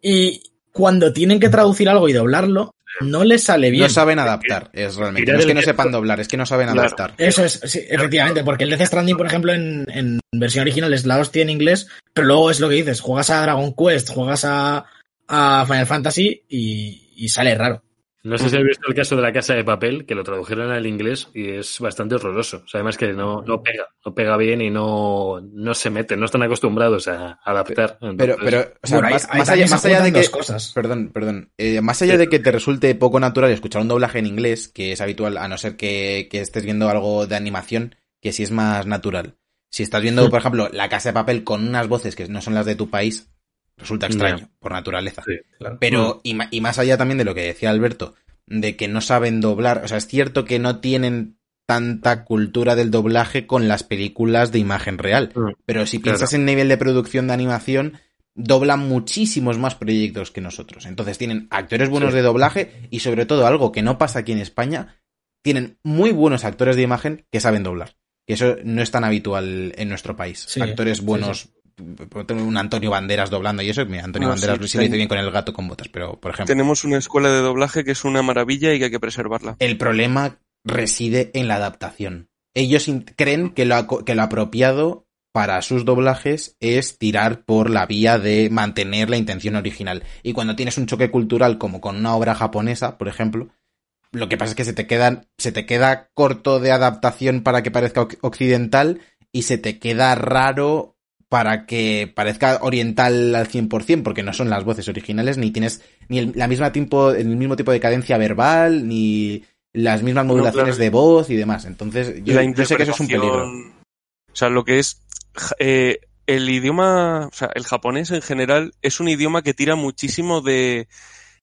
Y cuando tienen que traducir algo y doblarlo, no les sale bien. No saben adaptar, es realmente. No es que no sepan doblar, es que no saben Claro. adaptar. Eso es, sí, efectivamente, porque el Death Stranding, por ejemplo, en, en versión original es la hostia en inglés, pero luego es lo que dices, juegas a Dragon Quest, juegas a, a Final Fantasy y, y sale raro. No sé si habéis visto el caso de la casa de papel, que lo tradujeron al inglés y es bastante horroroso. O sea, además que no, no pega, no pega bien y no, no se meten, no están acostumbrados a adaptar. Pero, Entonces, pero, o sea, Bueno, más, allá, más allá de que. cosas. Perdón, perdón. Eh, más allá de que te resulte poco natural escuchar un doblaje en inglés, que es habitual, a no ser que, que estés viendo algo de animación, que sí es más natural. Si estás viendo, por ejemplo, la casa de papel con unas voces que no son las de tu país, resulta extraño, por naturaleza. sí, claro. Pero, y, más allá también de lo que decía Alberto, de que no saben doblar, o sea, es cierto que no tienen tanta cultura del doblaje con las películas de imagen real. Mm, Pero si claro. piensas en nivel de producción de animación, doblan muchísimos más proyectos que nosotros. Entonces tienen actores buenos Sí. de doblaje y sobre todo algo que no pasa aquí en España, tienen muy buenos actores de imagen que saben doblar. Y eso no es tan habitual en nuestro país. Sí, actores buenos, un Antonio Banderas doblando y eso, mira, Antonio Ah, Banderas sí, lo ten- bien con el gato con botas, pero por ejemplo, Tenemos una escuela de doblaje que es una maravilla y que hay que preservarla. el problema reside en la adaptación. Ellos creen que lo, que lo apropiado para sus doblajes es tirar por la vía de mantener la intención original. Y cuando tienes un choque cultural como con una obra japonesa, por ejemplo, lo que pasa es que se te queda, se te queda corto de adaptación para que parezca oc- occidental y se te queda raro para que parezca oriental al 100%, porque no son las voces originales, ni tienes ni el, la misma tipo, el mismo tipo de cadencia verbal, ni las mismas No, modulaciones claro. de voz y demás. Entonces, yo, la yo sé que eso es un peligro. O sea, lo que es eh, el idioma, o sea, el japonés en general es un idioma que tira muchísimo de,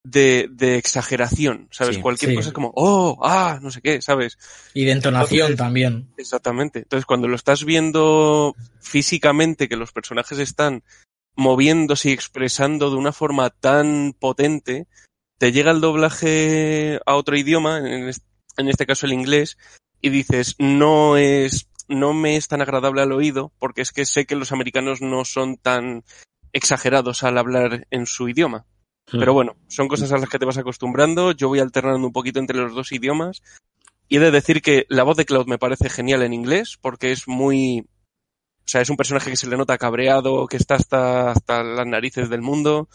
de, de exageración, ¿sabes? Sí, Cualquier sí. cosa es como, oh, ah, no sé qué, ¿sabes? Y de entonación Entonces- también. Exactamente. Entonces, cuando lo estás viendo físicamente, que los personajes están moviéndose y expresando de una forma tan potente, te llega el doblaje a otro idioma, en es- en este caso el inglés, y dices, no es, no me es tan agradable al oído, porque es que sé que los americanos no son tan exagerados al hablar en su idioma. Pero bueno, son cosas a las que te vas acostumbrando. Yo voy alternando un poquito entre los dos idiomas. Y he de decir que la voz de Cloud me parece genial en inglés porque es muy... O sea, es un personaje que se le nota cabreado, que está hasta, hasta las narices del mundo.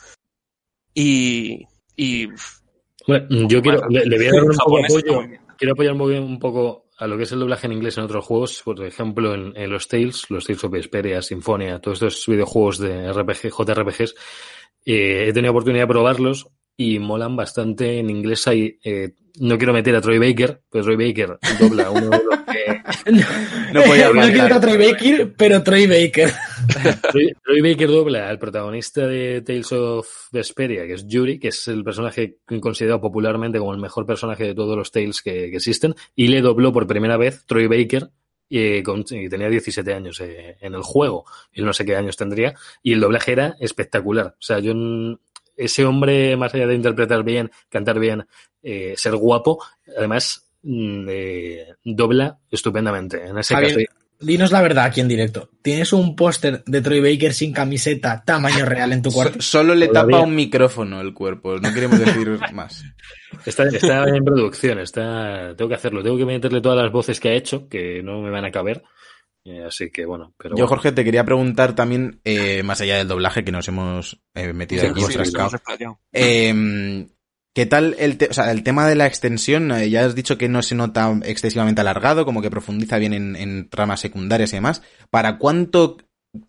Y... y Bueno, yo quiero, le, le voy a dar un poco apoyo. Quiero apoyar muy bien un poco a lo que es el doblaje en inglés en otros juegos. Por ejemplo, en, en los Tales, los Tales of Vesperia, Sinfonia, todos estos videojuegos de RPG, JRPGs, eh, he tenido oportunidad de probarlos y molan bastante. En inglés hay, eh, no quiero meter a Troy Baker, pero Troy Baker dobla uno de los que No podía no quiero faltar. a Troy Baker, pero Troy Baker. Troy, Troy Baker dobla al protagonista de Tales of Vesperia, que es Yuri, que es el personaje considerado popularmente como el mejor personaje de todos los Tales que, que existen, y le dobló por primera vez Troy Baker, eh, con- y tenía 17 años eh, en el juego, él no sé qué años tendría, y el doblaje era espectacular. O sea, yo ese hombre, más allá de interpretar bien, cantar bien, eh, ser guapo, además mm, eh, dobla estupendamente. En ese Javier, caso, Dinos la verdad aquí en directo. ¿Tienes un póster de Troy Baker sin camiseta tamaño real en tu cuarto? So- Solo le Todavía. tapa un micrófono el cuerpo, no queremos decir más. Está, está en producción, está, tengo que hacerlo, tengo que meterle todas las voces que ha hecho, que no me van a caber. Eh, así que bueno, pero Yo, bueno. Jorge, te quería preguntar también, eh, más allá del doblaje que nos hemos eh, metido Sí, aquí, sí, sí, hemos. Eh, ¿Qué tal el, el tema de la extensión? Eh, ya has dicho que no se nota excesivamente alargado, como que profundiza bien en, en tramas secundarias y demás. ¿Para cuánto,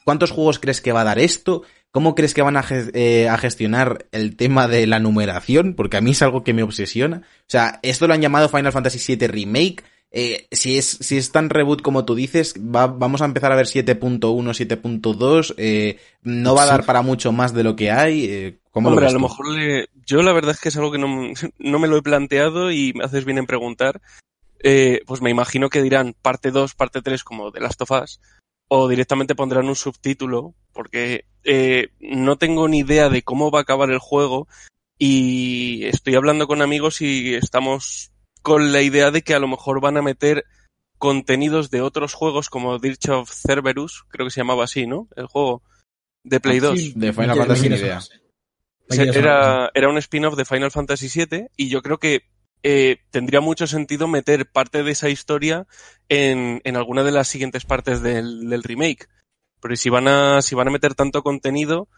cuántos juegos crees que va a dar esto? ¿Cómo crees que van a, eh, a gestionar el tema de la numeración? Porque a mí es algo que me obsesiona. O sea, esto lo han llamado Final Fantasy VII Remake. Eh, si, es, si es tan reboot como tú dices, va- vamos a empezar a ver 7.1, 7.2. Eh, no va a dar para mucho más de lo que hay. Eh, ¿Cómo Hombre, lo a ves lo tú? mejor le... yo la verdad es que es algo que no, no me lo he planteado y me haces bien en preguntar. Eh, pues me imagino que dirán parte 2, parte 3 como de Last of Us o directamente pondrán un subtítulo porque eh, no tengo ni idea de cómo va a acabar el juego y estoy hablando con amigos y estamos con la idea de que a lo mejor van a meter contenidos de otros juegos como Dirge of Cerberus, creo que se llamaba así, ¿no? El juego de Play 2. Sí, De Final Fantasy idea. Era, era un spin-off de Final Fantasy VII y yo creo que eh, tendría mucho sentido meter parte de esa historia en, en alguna de las siguientes partes del, del remake. Pero si van a, si van a meter tanto contenido,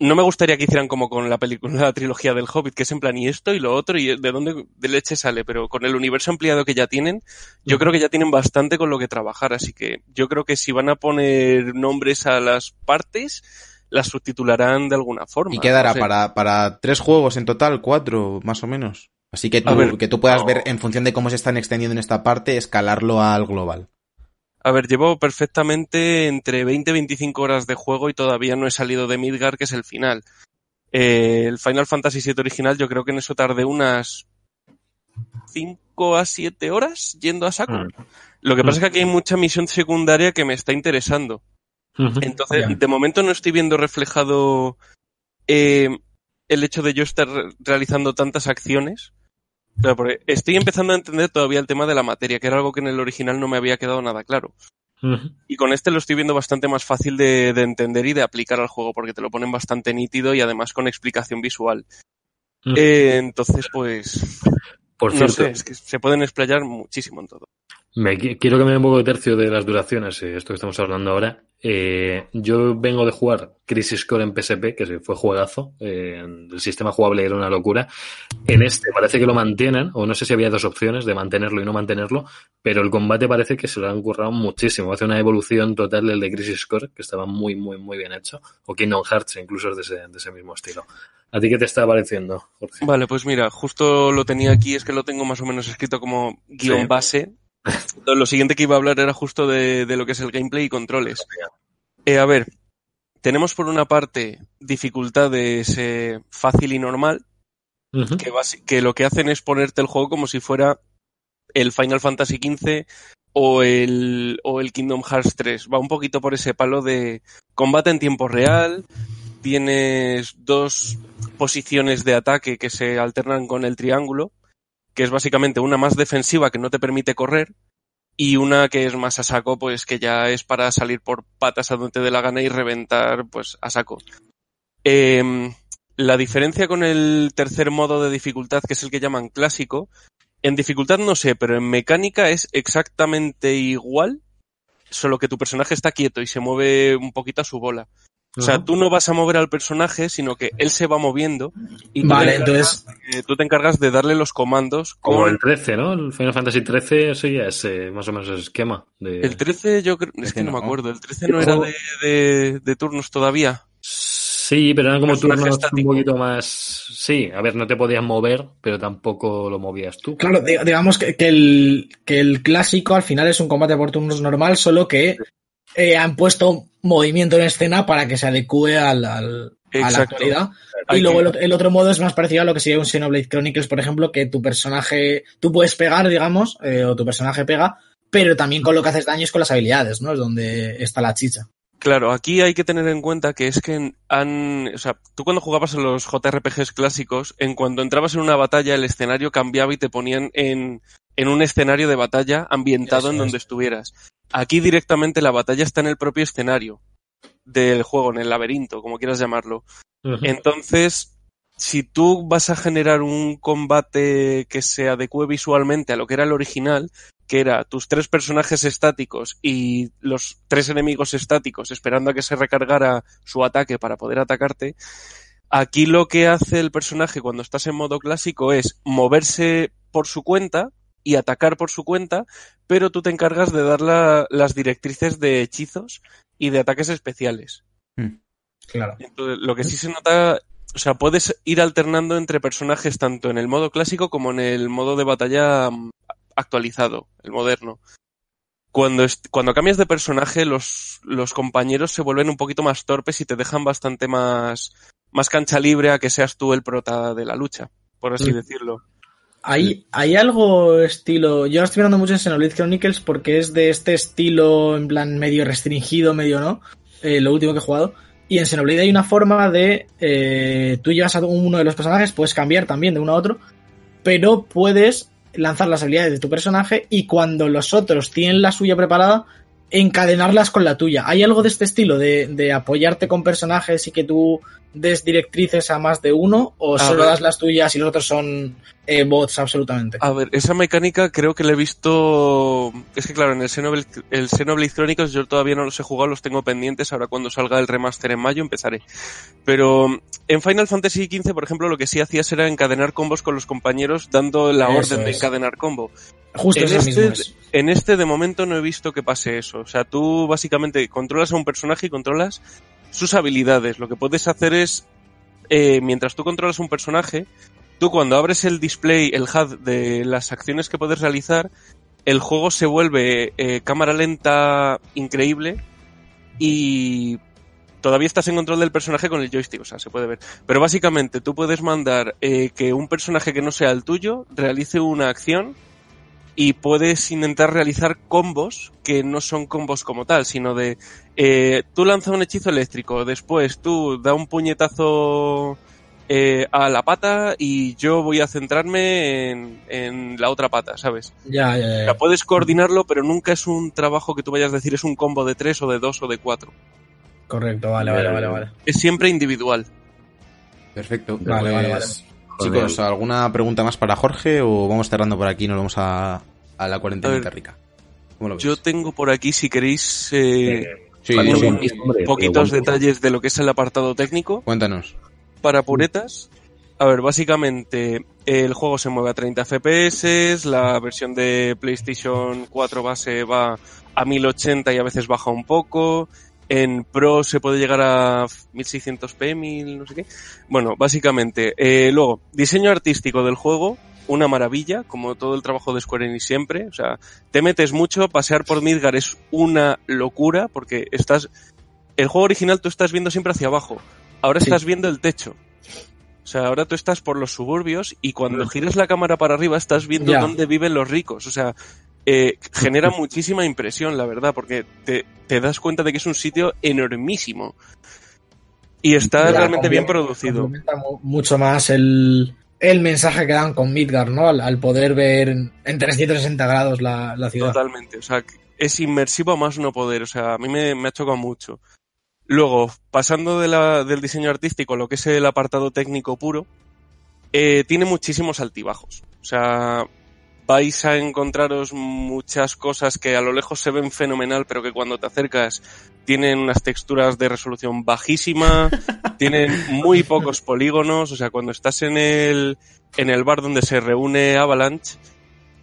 no me gustaría que hicieran como con la película, la trilogía del Hobbit, que es en plan y esto y lo otro y de dónde de leche sale, pero con el universo ampliado que ya tienen, yo creo que ya tienen bastante con lo que trabajar, así que yo creo que si van a poner nombres a las partes, las subtitularán de alguna forma. ¿Y qué dará no sé. para, para tres juegos en total? ¿Cuatro, más o menos? Así que tú, ver, que tú puedas no. ver, en función de cómo se están extendiendo en esta parte, escalarlo al global. A ver, llevo perfectamente entre 20 y 25 horas de juego y todavía no he salido de Midgar, que es el final. Eh, el Final Fantasy VII original yo creo que en eso tardé unas 5 a 7 horas yendo a saco. Mm. Lo que Mm. pasa es que aquí hay mucha misión secundaria que me está interesando. Entonces, de momento no estoy viendo reflejado eh, el hecho de yo estar re- realizando tantas acciones, Claro, porque estoy empezando a entender todavía el tema de la materia, que era algo que en el original no me había quedado nada claro. Y con este lo estoy viendo bastante más fácil de, de entender y de aplicar al juego, porque te lo ponen bastante nítido y además con explicación visual. Eh, entonces, pues, Por no cierto, sé, es que se pueden explayar muchísimo en todo. Me qui- quiero que me dé un poco de tercio de las duraciones, eh, esto que estamos hablando ahora. Eh, yo vengo de jugar Crisis Core en PSP, que se- fue juegazo. eh, el sistema jugable era una locura. En este parece que lo mantienen, o no sé si había dos opciones de mantenerlo y no mantenerlo, pero el combate parece que se lo han currado muchísimo. Hace una evolución total del de Crisis Core, que estaba muy, muy, muy bien hecho. O Kingdom Hearts, incluso es de ese, de ese mismo estilo. ¿A ti qué te está pareciendo, Jorge? Vale, pues mira, justo lo tenía aquí, es que lo tengo más o menos escrito como guion Sí. base. Lo siguiente que iba a hablar era justo de, de lo que es el gameplay y controles. Eh, a ver, tenemos por una parte dificultades eh, fácil y normal, que lo que hacen es ponerte el juego como si fuera el Final Fantasy XV o el, o el Kingdom Hearts 3. Va un poquito por ese palo de combate en tiempo real, tienes dos posiciones de ataque que se alternan con el triángulo, que es básicamente una más defensiva que no te permite correr y una que es más a saco, pues que ya es para salir por patas a donde te dé la gana y reventar pues a saco. Em, la diferencia con el tercer modo de dificultad, que es el que llaman clásico, en dificultad no sé, pero en mecánica es exactamente igual, solo que tu personaje está quieto y se mueve un poquito a su bola. O sea, tú no vas a mover al personaje, sino que él se va moviendo y tú, Vale, te, encargas, entonces, eh, tú te encargas de darle los comandos Como con el 13, ¿no? El Final Fantasy 13, eso ya es eh, más o menos el esquema. De... el 13 yo creo, es que no me acuerdo, el 13 El no era de, de- de turnos todavía. Sí, pero eran como turnos estático. un poquito más... Sí, a ver, no te podías mover, pero tampoco lo movías tú. claro, di- digamos que, que el, que el clásico al final es un combate por turnos normal, solo que eh, han puesto movimiento en escena para que se adecue al, al- a la actualidad. Y luego el, ot- el otro modo es más parecido a lo que sería un Xenoblade Chronicles, por ejemplo, que tu personaje, tú puedes pegar, digamos, eh, o tu personaje pega, pero también con lo que haces daño es con las habilidades, ¿no? Es donde está la chicha. Claro, aquí hay que tener en cuenta que es que han, o sea, tú cuando jugabas a los JRPGs clásicos, en cuanto entrabas en una batalla, el escenario cambiaba y te ponían en, en un escenario de batalla ambientado Eso en es. donde estuvieras. Aquí directamente la batalla está en el propio escenario del juego, en el laberinto, como quieras llamarlo. Entonces, si tú vas a generar un combate que se adecue visualmente a lo que era el original, que era tus tres personajes estáticos y los tres enemigos estáticos esperando a que se recargara su ataque para poder atacarte, aquí lo que hace el personaje cuando estás en modo clásico es moverse por su cuenta y atacar por su cuenta, pero tú te encargas de dar la- las directrices de hechizos y de ataques especiales. Claro. Entonces, lo que sí se nota, o sea, puedes ir alternando entre personajes tanto en el modo clásico como en el modo de batalla mm, actualizado, el moderno. Cuando, est- cuando cambias de personaje, los, los compañeros se vuelven un poquito más torpes y te dejan bastante más, más cancha libre a que seas tú el prota de la lucha, por así Mm. decirlo. Hay, hay algo estilo. Yo estoy mirando mucho en Xenoblade Chronicles porque es de este estilo, en plan medio restringido, medio no. eh, lo último que he jugado. Y en Xenoblade hay una forma de. eh, tú llevas a uno de los personajes, puedes cambiar también de uno a otro. Pero puedes lanzar las habilidades de tu personaje y cuando los otros tienen la suya preparada, encadenarlas con la tuya. ¿Hay algo de este estilo? De, de apoyarte con personajes y que tú des directrices a más de uno? ¿O A solo ver. das las tuyas y los otros son eh, bots absolutamente? A ver, esa mecánica creo que la he visto. Es que claro, en el Xenoblade, el Xenoblade Chronicles yo todavía no los he jugado, los tengo pendientes. Ahora cuando salga el remaster en mayo empezaré. Pero en Final Fantasy XV, por ejemplo, lo que sí hacías era encadenar combos con los compañeros, dando la Eso orden de encadenar combo. Justo en este-. En este de momento no he visto que pase eso. O sea, tú básicamente controlas a un personaje y controlas sus habilidades. Lo que puedes hacer es, eh, mientras tú controlas un personaje, tú cuando abres el display, el HUD de las acciones que puedes realizar, el juego se vuelve eh, cámara lenta increíble y todavía estás en control del personaje con el joystick, o sea, se puede ver. Pero básicamente tú puedes mandar eh, que un personaje que no sea el tuyo realice una acción y puedes intentar realizar combos que no son combos como tal, sino de eh, tú lanzas un hechizo eléctrico, después tú da un puñetazo eh, a la pata y yo voy a centrarme en, en la otra pata, ¿sabes? Ya, ya, O ya. sea, puedes coordinarlo, pero nunca es un trabajo que tú vayas a decir es un combo de tres o de dos o de cuatro. Correcto, vale, vale, vale, vale. Es siempre individual. Perfecto. Vale, vale, vale. Chicos, ¿alguna pregunta más para Jorge o vamos cerrando por aquí y nos vamos a, a la cuarentena A rica? ¿Cómo lo ves? Yo tengo por aquí, si queréis, eh, Sí, sí. hombre, poquitos detalles de lo que es el apartado técnico. Cuéntanos. Para puretas, a ver, básicamente el juego se mueve a 30 FPS, la versión de PlayStation 4 base va a 1080 y a veces baja un poco. En Pro se puede llegar a 1600p, 1000, no sé qué. Bueno, básicamente, eh, luego, diseño artístico del juego, una maravilla, como todo el trabajo de Square Enix siempre. O sea, te metes mucho, pasear por Midgar es una locura, porque estás, el juego original tú estás viendo siempre hacia abajo. Ahora Sí. estás viendo el techo. O sea, ahora tú estás por los suburbios y cuando giras la cámara para arriba estás viendo dónde viven los ricos. O sea, eh, genera muchísima impresión, la verdad, porque te, te das cuenta de que es un sitio enormísimo. Y está Ya, realmente bien producido. mucho más el, el mensaje que dan con Midgar, ¿no? Al, al poder ver en, en 360 grados la, la ciudad. Totalmente. O sea, es inmersivo a más no poder. O sea, a mí me, me ha chocado mucho. Luego, pasando de la- del diseño artístico a lo que es el apartado técnico puro, eh, tiene muchísimos altibajos. O sea, vais a encontraros muchas cosas que a lo lejos se ven fenomenal, pero que cuando te acercas tienen unas texturas de resolución bajísima, tienen muy pocos polígonos, o sea, cuando estás en el, en el bar donde se reúne Avalanche,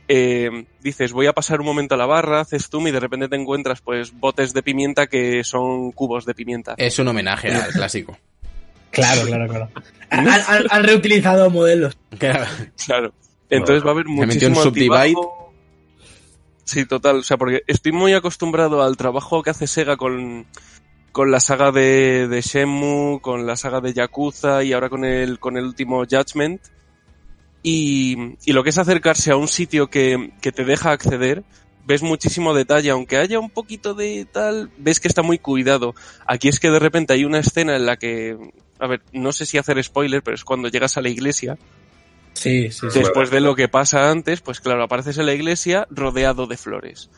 eh, dices voy a pasar un momento a la barra, haces zoom y de repente te encuentras pues botes de pimienta que son cubos de pimienta. Es un homenaje al clásico. Claro, claro, claro. Han, han- han reutilizado modelos. Claro. Entonces va a haber muchísimo un subdivide. altibajo. Sí, total. O sea, porque estoy muy acostumbrado al trabajo que hace Sega con, con la saga de, de Shenmue, con la saga de Yakuza y ahora con el, con el último Judgment. Y, y lo que es acercarse a un sitio que, que te deja acceder, ves muchísimo detalle, aunque haya un poquito de tal, ves que está muy cuidado. Aquí es que de repente hay una escena en la que, a ver, no sé si hacer spoiler, pero es cuando llegas a la iglesia Sí, sí, sí. Después de lo que pasa antes, pues claro, apareces en la iglesia rodeado de flores.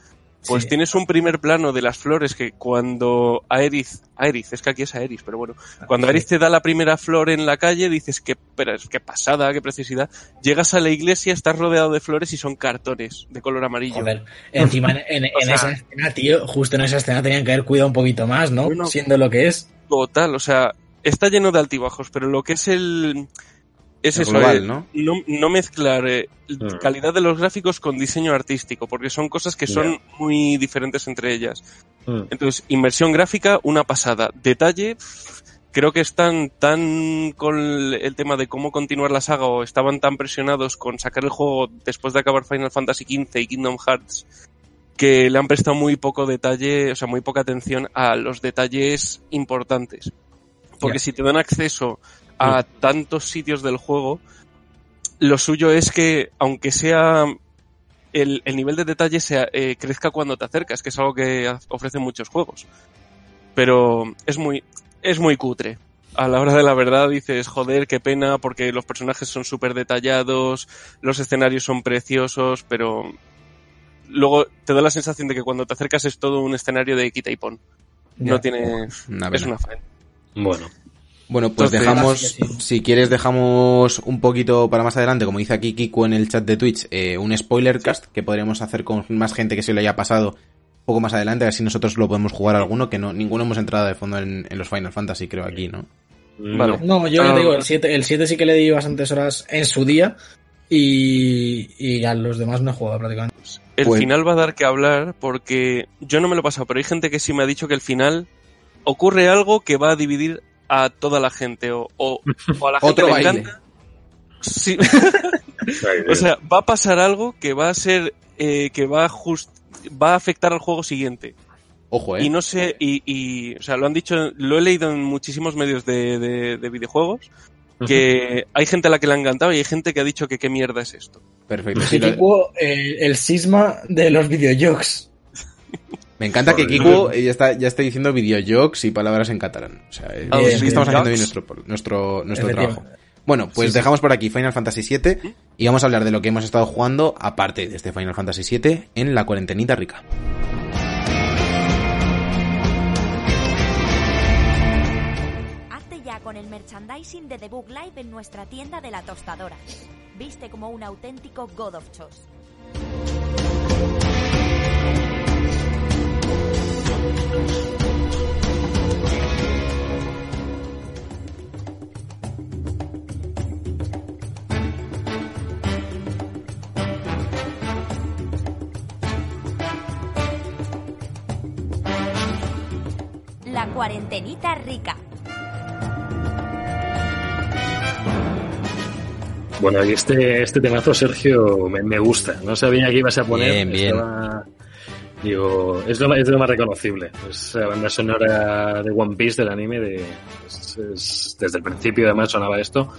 Pues Sí. tienes un primer plano de las flores que cuando Aerith, Aerith, es que aquí es Aerith, pero bueno, cuando Aerith te da la primera flor en la calle, dices que, pero es qué pasada, qué preciosidad. Llegas a la iglesia, estás rodeado de flores y son cartones de color amarillo. Joder, encima en, en- O en sea- esa escena, tío, justo en esa escena tenían que haber cuidado un poquito más, ¿no? Bueno. Siendo lo que es. Total, o sea, está lleno de altibajos, pero lo que es el... Es eso, global, eh, ¿no? no, no mezclar eh, Mm. calidad de los gráficos con diseño artístico, porque son cosas que son muy diferentes entre ellas. Mm. Entonces, inversión gráfica, una pasada. Detalle, creo que están tan con el tema de cómo continuar la saga o estaban tan presionados con sacar el juego después de acabar Final Fantasy XV y Kingdom Hearts que le han prestado muy poco detalle, o sea, muy poca atención a los detalles importantes. Porque si te dan acceso a tantos sitios del juego, lo suyo es que, aunque sea el, el nivel de detalle sea, eh, crezca cuando te acercas, que es algo que ofrecen muchos juegos. Pero es muy, es muy cutre. A la hora de la verdad dices, joder, qué pena, porque los personajes son súper detallados, los escenarios son preciosos, pero luego te da la sensación de que cuando te acercas es todo un escenario de quita y pon. No Ya. tiene, Una es una faena. Bueno, Bueno, pues Entonces- dejamos, sí. si quieres dejamos un poquito para más adelante, como dice aquí Kiku en el chat de Twitch, eh, un spoiler cast que podríamos hacer con más gente que se lo haya pasado un poco más adelante, a ver si nosotros lo podemos jugar alguno, que no ninguno hemos entrado de fondo en, en los Final Fantasy, creo aquí, ¿no? Vale. No, yo Ah, digo, vale. el 7, el 7 sí que le di bastantes horas en su día y, y a los demás no he jugado prácticamente. El Pues- final va a dar que hablar porque yo no me lo he pasado, pero hay gente que sí me ha dicho que el final ocurre algo que va a dividir a toda la gente o, o, o a la gente le encanta. Sí. o sea, va a pasar algo que va a ser eh, que va a just, va a afectar al juego siguiente. Ojo, eh. Y no sé, y, y, o sea, lo han dicho, lo he leído en muchísimos medios de, de, de videojuegos, que hay gente a la que le ha encantado y hay gente que ha dicho que qué mierda es esto. Perfecto. sí, lo- Típico, eh, el sisma de los videojuegos. me encanta que. Kiku ya está, ya está diciendo videojuegos y palabras en catalán. O sea, Ah, es sí, que estamos haciendo bien nuestro, nuestro, nuestro trabajo. Bueno, pues Sí, sí. dejamos por aquí Final Fantasy VII y vamos a hablar de lo que hemos estado jugando aparte de este Final Fantasy VII en la cuarentenita rica. Hazte ya con el merchandising de The Book Live en nuestra tienda de la tostadora. Viste como un auténtico God of Chos. La cuarentenita rica. Bueno, y este, este temazo, Sergio, me, me gusta. No sabía que ibas a poner. Bien, bien. Estaba- digo, es lo, es lo más reconocible. Es la banda sonora de One Piece del anime. De, es- es- desde el principio, además, sonaba esto.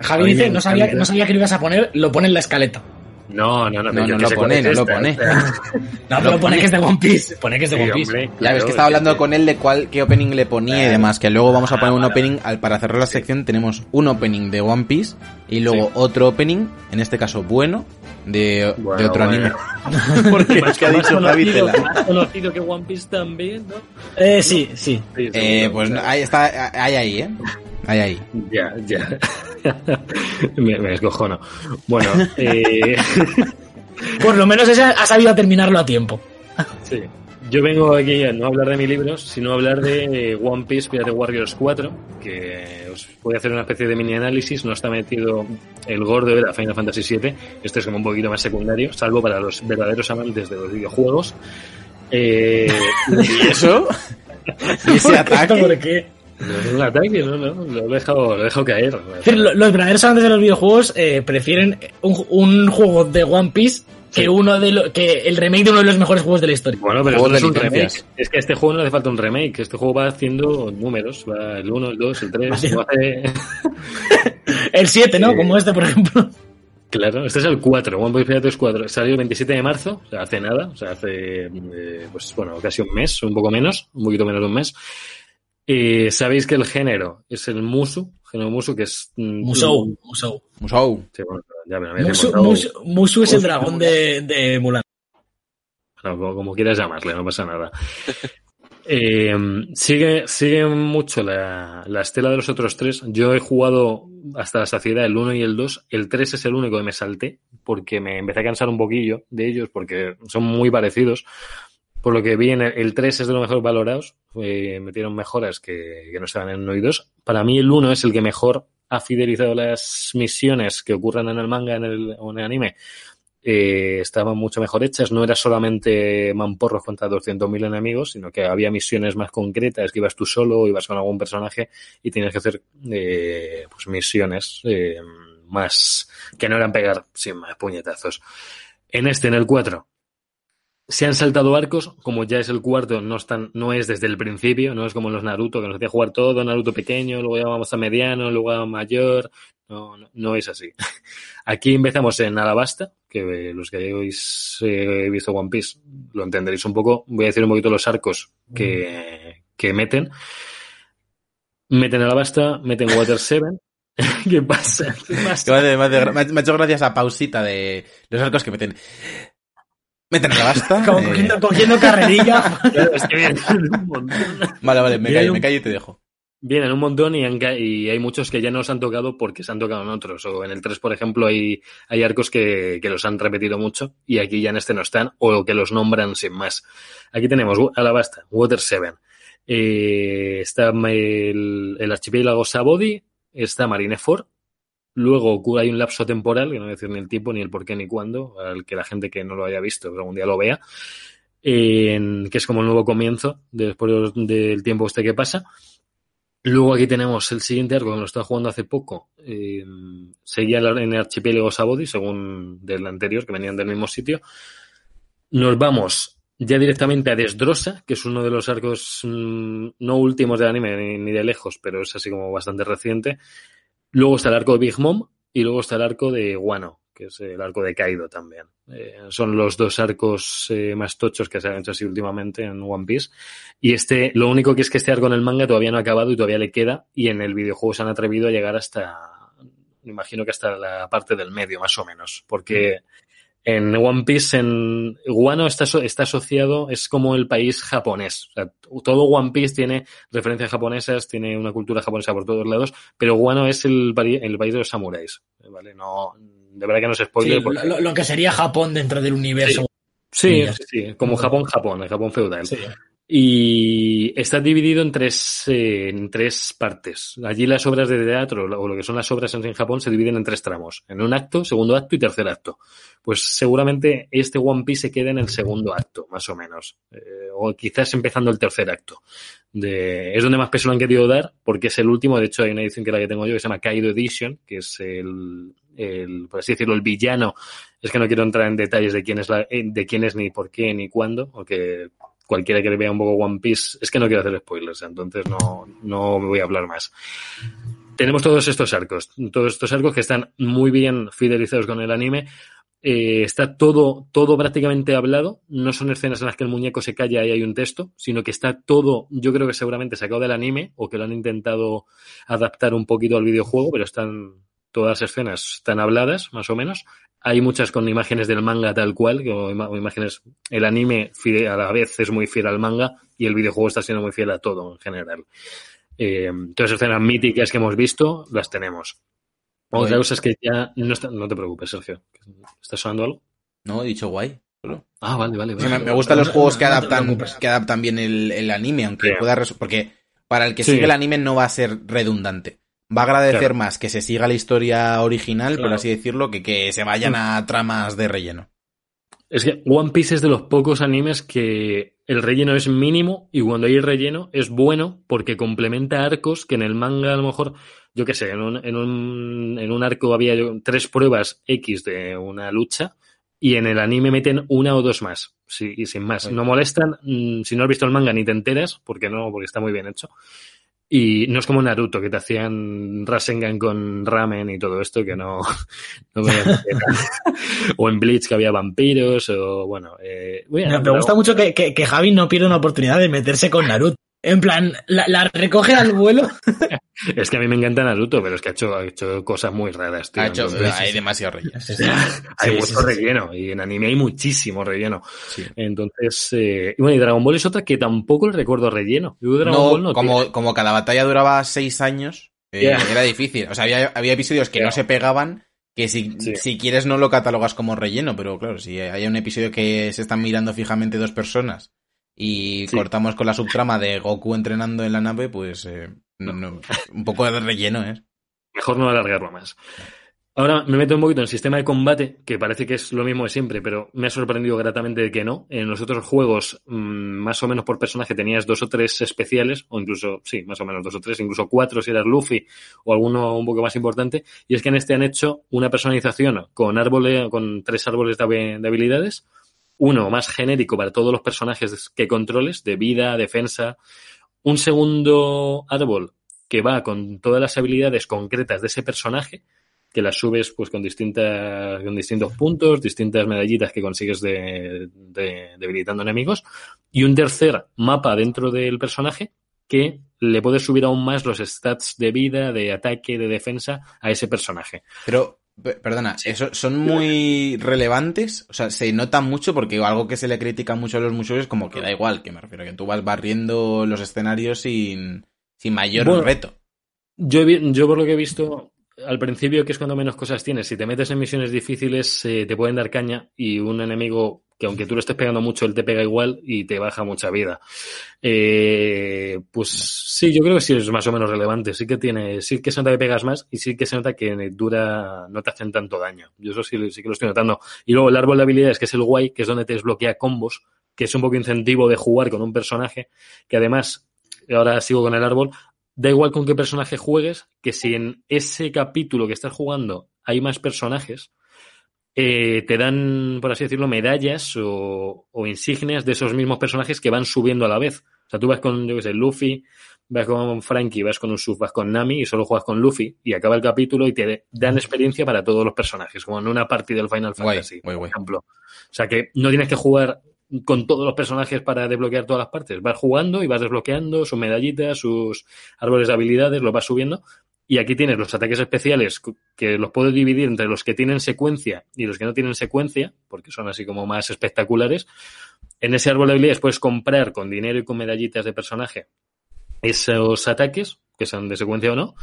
Javi dice, me no sabía, no sabía que lo ibas a poner, lo pone en la escaleta. No, no, no, No, yo no lo pone, no lo esta, pone. o sea, No, pero pone que es de One Piece. Pone que es de sí, One Piece. hombre, Ya ves que estaba hablando que- con él de cuál, qué opening le ponía y demás, que luego vamos a poner un vale, opening, al, para cerrar la sección tenemos un opening de One Piece y luego Sí. otro opening, en este caso bueno, de, de Bueno, otro bueno. anime. Porque es que ha dicho Javi conocido, Tela. más conocido que One Piece también, ¿no? Eh, sí, sí. Sí, Eh, pues o sea, ahí está, hay ahí, ¿eh? Hay ahí. Ya, ya. me, me descojono. Bueno, eh, Por lo menos ese ha sabido terminarlo a tiempo. sí. Yo vengo aquí a no hablar de mis libros, sino a hablar de eh, One Piece Pirate Warriors 4, que os voy a hacer una especie de mini análisis. No está metido el gordo de la Final Fantasy VII. Este es como un poquito más secundario, salvo para los verdaderos amantes de los videojuegos. Eh, ¿Y eso? ¿Y ese ataque? ¿Por qué? no es un ataque, no, no, lo he dejado, lo he dejado caer. Decir, los verdaderos amantes de los videojuegos eh, prefieren un, un juego de One Piece que Sí. uno de lo- que el remake de uno de los mejores juegos de la historia. Bueno, pero no es un remake. Es que a este juego no le hace falta un remake. Este juego va haciendo números. Va el 1, el 2, el 3. Vale. no hace- El 7, ¿no? Sí. Como este, por ejemplo. Claro, este es el 4. One Piece Pirates 4. Salió el 27 de marzo. O sea, hace nada. O sea, hace, eh, pues bueno, casi un mes, un poco menos. Un poquito menos de un mes. Eh, Sabéis que el género es el Musu. Género Musu, que es... mm, Musou. Musou. Musou. Sí, bueno, ya me es el dragón de, de Mulan. Bueno, como, quieras llamarle, no pasa nada. Eh, sigue, sigue mucho la, la estela de los otros tres. Yo he jugado hasta la saciedad el 1 y el 2. El 3 es el único que me salté porque me empecé a cansar un poquillo de ellos porque son muy parecidos. Por lo que vi en el, el 3 es de los mejor valorados. Eh, metieron mejoras que, que no estaban en el 1 y 2. Para mí el 1 es el que mejor ha fidelizado las misiones que ocurren en el manga en el, o en el anime eh, estaban mucho mejor hechas. No era solamente mamporros contra 200.000 enemigos, sino que había misiones más concretas, que ibas tú solo, ibas con algún personaje y tienes que hacer eh, pues misiones eh, más que no eran pegar sin más puñetazos. En este, en el 4, se han saltado arcos, como ya es el cuarto, no están, no es desde el principio, no es como los Naruto, que nos hacía jugar todo, Naruto pequeño, luego llamamos a mediano, luego a mayor, no, no, no es así. Aquí empezamos en Alabasta, que eh, los que hayáis eh, visto One Piece lo entenderéis un poco. Voy a decir un poquito los arcos que, que meten. Meten Alabasta, meten Water 7. ¿Qué pasa? ¿Qué Que pasa? me ha hecho gracias a pausita de los arcos que meten. La basta. Como eh, cogiendo, cogiendo carrerilla. Claro, es que vienen un montón. Vale, vale, me callo, un- me callo y te dejo. Vienen un montón y, han ca- y hay muchos que ya no los han tocado porque se han tocado en otros. O en el 3, por ejemplo, hay, hay arcos que, que los han repetido mucho y aquí ya en este no están o que los nombran sin más. Aquí tenemos Alabasta, Water 7. Eh, está el, el archipiélago Sabodi, está Marineford. Luego hay un lapso temporal, que no voy a decir ni el tipo, ni el por qué, ni cuándo, al que la gente que no lo haya visto algún día lo vea, que es como el nuevo comienzo después del tiempo este que pasa. Luego aquí tenemos el siguiente arco que me lo estaba jugando hace poco. Seguía en el archipiélago Sabodi, según del anterior, que venían del mismo sitio. Nos vamos ya directamente a Desdrosa, que es uno de los arcos mm, no últimos del anime ni, ni de lejos, pero es así como bastante reciente. Luego está el arco de Big Mom y luego está el arco de Wano, que es el arco de Kaido también. Eh, son los dos arcos eh, más tochos que se han hecho así últimamente en One Piece. Y este, lo único que es que este arco en el manga todavía no ha acabado y todavía le queda. Y en el videojuego se han atrevido a llegar hasta me imagino que hasta la parte del medio, más o menos, porque en One Piece, en Guano está, está asociado, es como el país japonés. O sea, todo One Piece tiene referencias japonesas, tiene una cultura japonesa por todos lados, pero Guano es el, el país de los samuráis. ¿vale? No, de verdad que no se spoiler. Sí, porque... lo, lo, que sería Japón dentro del universo. Sí, sí, sí como Japón, Japón, el Japón feudal. Y está dividido en tres, eh, en tres partes. Allí las obras de teatro, o lo que son las obras en Japón, se dividen en tres tramos. En un acto, segundo acto y tercer acto. Pues seguramente este One Piece se queda en el segundo acto, más o menos. Eh, o quizás empezando el tercer acto. Es donde más peso lo han querido dar, porque es el último. De hecho, hay una edición que la que tengo yo que se llama Kaido Edition, que es el, por así decirlo, el villano. Es que no quiero entrar en detalles de quién es, la, de quién es ni por qué ni cuándo, porque cualquiera que vea un poco One Piece, es que no quiero hacer spoilers, entonces no, no me voy a hablar más. Tenemos todos estos arcos, todos estos arcos que están muy bien fidelizados con el anime. Eh, está todo, todo prácticamente hablado. No son escenas en las que el muñeco se calla y hay un texto, sino que está todo, yo creo que seguramente sacado del anime o que lo han intentado adaptar un poquito al videojuego, pero están todas las escenas están habladas, más o menos. Hay muchas con imágenes del manga tal cual, o imágenes, el anime a la vez es muy fiel al manga y el videojuego está siendo muy fiel a todo en general. Eh, todas las escenas míticas que hemos visto las tenemos. Otra cosa es que ya no, está, no te preocupes, Sergio. ¿Estás sonando algo? No, he dicho guay. Ah, vale, vale. vale. Sí, me, me, gustan los juegos que adaptan, que adaptan bien el, el anime, aunque Sí. pueda... Porque para el que Sí. sigue el anime no va a ser redundante. Va a agradecer Claro. más que se siga la historia original, por así decirlo, que que se vayan a tramas de relleno. Es que One Piece es de los pocos animes que el relleno es mínimo y cuando hay relleno es bueno porque complementa arcos que en el manga a lo mejor, yo qué sé, en un, en un, en un arco había tres pruebas X de una lucha y en el anime meten una o dos más. Sí, y sin más. No molestan. mm, Si no has visto el manga ni te enteras, porque no, porque está muy bien hecho. Y no es como Naruto, que te hacían Rasengan con ramen y todo esto, que no, no me O en Bleach, que había vampiros, o bueno. Eh, bueno, Me, me gusta mucho que, que, que Javi no pierde una oportunidad de meterse con Naruto. En plan, la, la recoge al vuelo. Es que a mí me encanta Naruto, pero es que ha hecho, ha hecho cosas muy raras, tío. Ha hecho- Entonces, hay demasiado relleno. hay Sí, mucho sí, sí. relleno, y en anime hay muchísimo relleno. Sí. Entonces, eh, y bueno, y Dragon Ball es otra que tampoco le recuerdo relleno. Yo Dragon No, Ball no como, tiene. como cada batalla duraba seis años, eh, era difícil. O sea, había, había episodios que no se pegaban, que si, Sí. si quieres no lo catalogas como relleno, pero claro, si hay un episodio que se están mirando fijamente dos personas y Sí. cortamos con la subtrama de Goku entrenando en la nave, pues eh, no- no, un poco de relleno, ¿eh? Mejor no alargarlo más. Ahora me meto un poquito en el sistema de combate, que parece que es lo mismo de siempre, pero me ha sorprendido gratamente de que no. En los otros juegos, mm, más o menos por personaje, tenías dos o tres especiales, o incluso, sí, más o menos dos o tres, incluso cuatro si eras Luffy, o alguno un poco más importante. Y es que en este han hecho una personalización con árboles, con tres árboles de habilidades, uno más genérico para todos los personajes que controles, de vida, defensa, un segundo árbol que va con todas las habilidades concretas de ese personaje, que las subes pues con distintas, con distintos puntos, distintas medallitas que consigues de, de- debilitando enemigos, y un tercer mapa dentro del personaje que le puedes subir aún más los stats de vida, de ataque, de defensa a ese personaje. Pero, pe- perdona, ¿eso son muy relevantes? O sea, se nota mucho porque algo que se le critica mucho a los museos es como que da igual, que me refiero a que tú vas barriendo los escenarios sin, sin mayor Bueno, reto. Yo, yo por lo que he visto al principio, que es cuando menos cosas tienes, si te metes en misiones difíciles, eh, te pueden dar caña y un enemigo que aunque tú lo estés pegando mucho, él te pega igual y te baja mucha vida. Eh, pues sí, yo creo que sí es más o menos relevante. Sí que tiene, sí que se nota que pegas más y sí que se nota que dura, no te hacen tanto daño. Yo eso sí, sí que lo estoy notando. Y luego el árbol de habilidades, que es el guay, que es donde te desbloquea combos, que es un poco incentivo de jugar con un personaje, que además, ahora sigo con el árbol, da igual con qué personaje juegues, que si en ese capítulo que estás jugando hay más personajes, eh, te dan, por así decirlo, medallas o, o insignias de esos mismos personajes que van subiendo a la vez. O sea, tú vas con, yo qué sé, Luffy, vas con Frankie, vas con Usopp, vas con Nami y solo juegas con Luffy y acaba el capítulo y te dan experiencia para todos los personajes, como en una partida del Final Fantasy, guay, por guay. ejemplo. O sea, que no tienes que jugar con todos los personajes para desbloquear todas las partes. Vas jugando y vas desbloqueando sus medallitas, sus árboles de habilidades, los vas subiendo Y aquí tienes los ataques especiales que los puedo dividir entre los que tienen secuencia y los que no tienen secuencia, porque son así como más espectaculares. En ese árbol de habilidades puedes comprar con dinero y con medallitas de personaje esos ataques, que son de secuencia o no.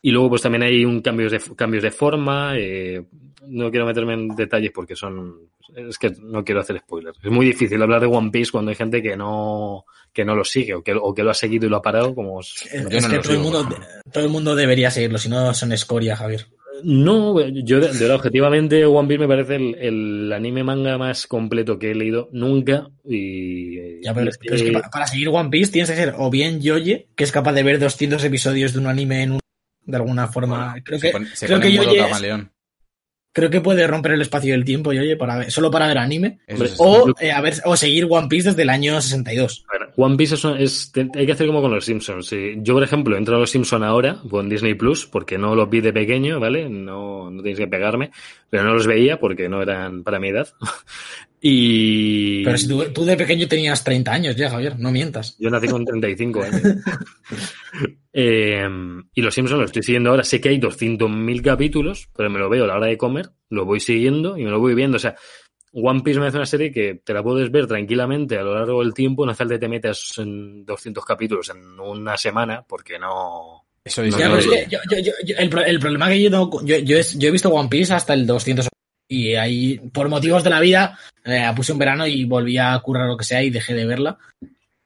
Y luego pues también hay un cambios de cambios de forma. Eh, no quiero meterme en detalles porque son es que no quiero hacer spoilers. Es muy difícil hablar de One Piece cuando hay gente que no que no lo sigue o que, o que lo ha seguido y lo ha parado como es, es no que todo, el mundo, todo el mundo debería seguirlo, si no son escoria, Javier. No, yo de, verdad, objetivamente One Piece me parece el, el, anime manga más completo que he leído nunca y... Ya, pero, pero es que para, para, seguir One Piece tienes que ser o bien Yoye, que es capaz de ver 200 episodios de un anime en un de alguna forma. Bueno, creo que, pone, creo que Yoye creo que puede romper el espacio del tiempo, Yoye, para ver, solo para ver anime. o, eh, a ver, o seguir One Piece desde el año 62. One Piece es, es, hay que hacer como con los Simpsons. Yo, por ejemplo, entro a los Simpsons ahora con Disney Plus porque no los vi de pequeño, ¿vale? No, no tenéis que pegarme, pero no los veía porque no eran para mi edad. Y... Pero si tú, tú, de pequeño tenías 30 años ya, Javier, no mientas. Yo nací con 35 años. eh, y Los Simpsons lo estoy siguiendo ahora. Sé que hay 200.000 capítulos, pero me lo veo a la hora de comer, lo voy siguiendo y me lo voy viendo. O sea, One Piece me hace una serie que te la puedes ver tranquilamente a lo largo del tiempo, no hace falta que te metas en 200 capítulos en una semana, porque no... Eso es, no, es que yo, yo, yo, el, el, problema que yo, no, yo, yo, he visto One Piece hasta el 200 y ahí, por motivos de la vida, eh, la puse un verano y volví a currar lo que sea y dejé de verla.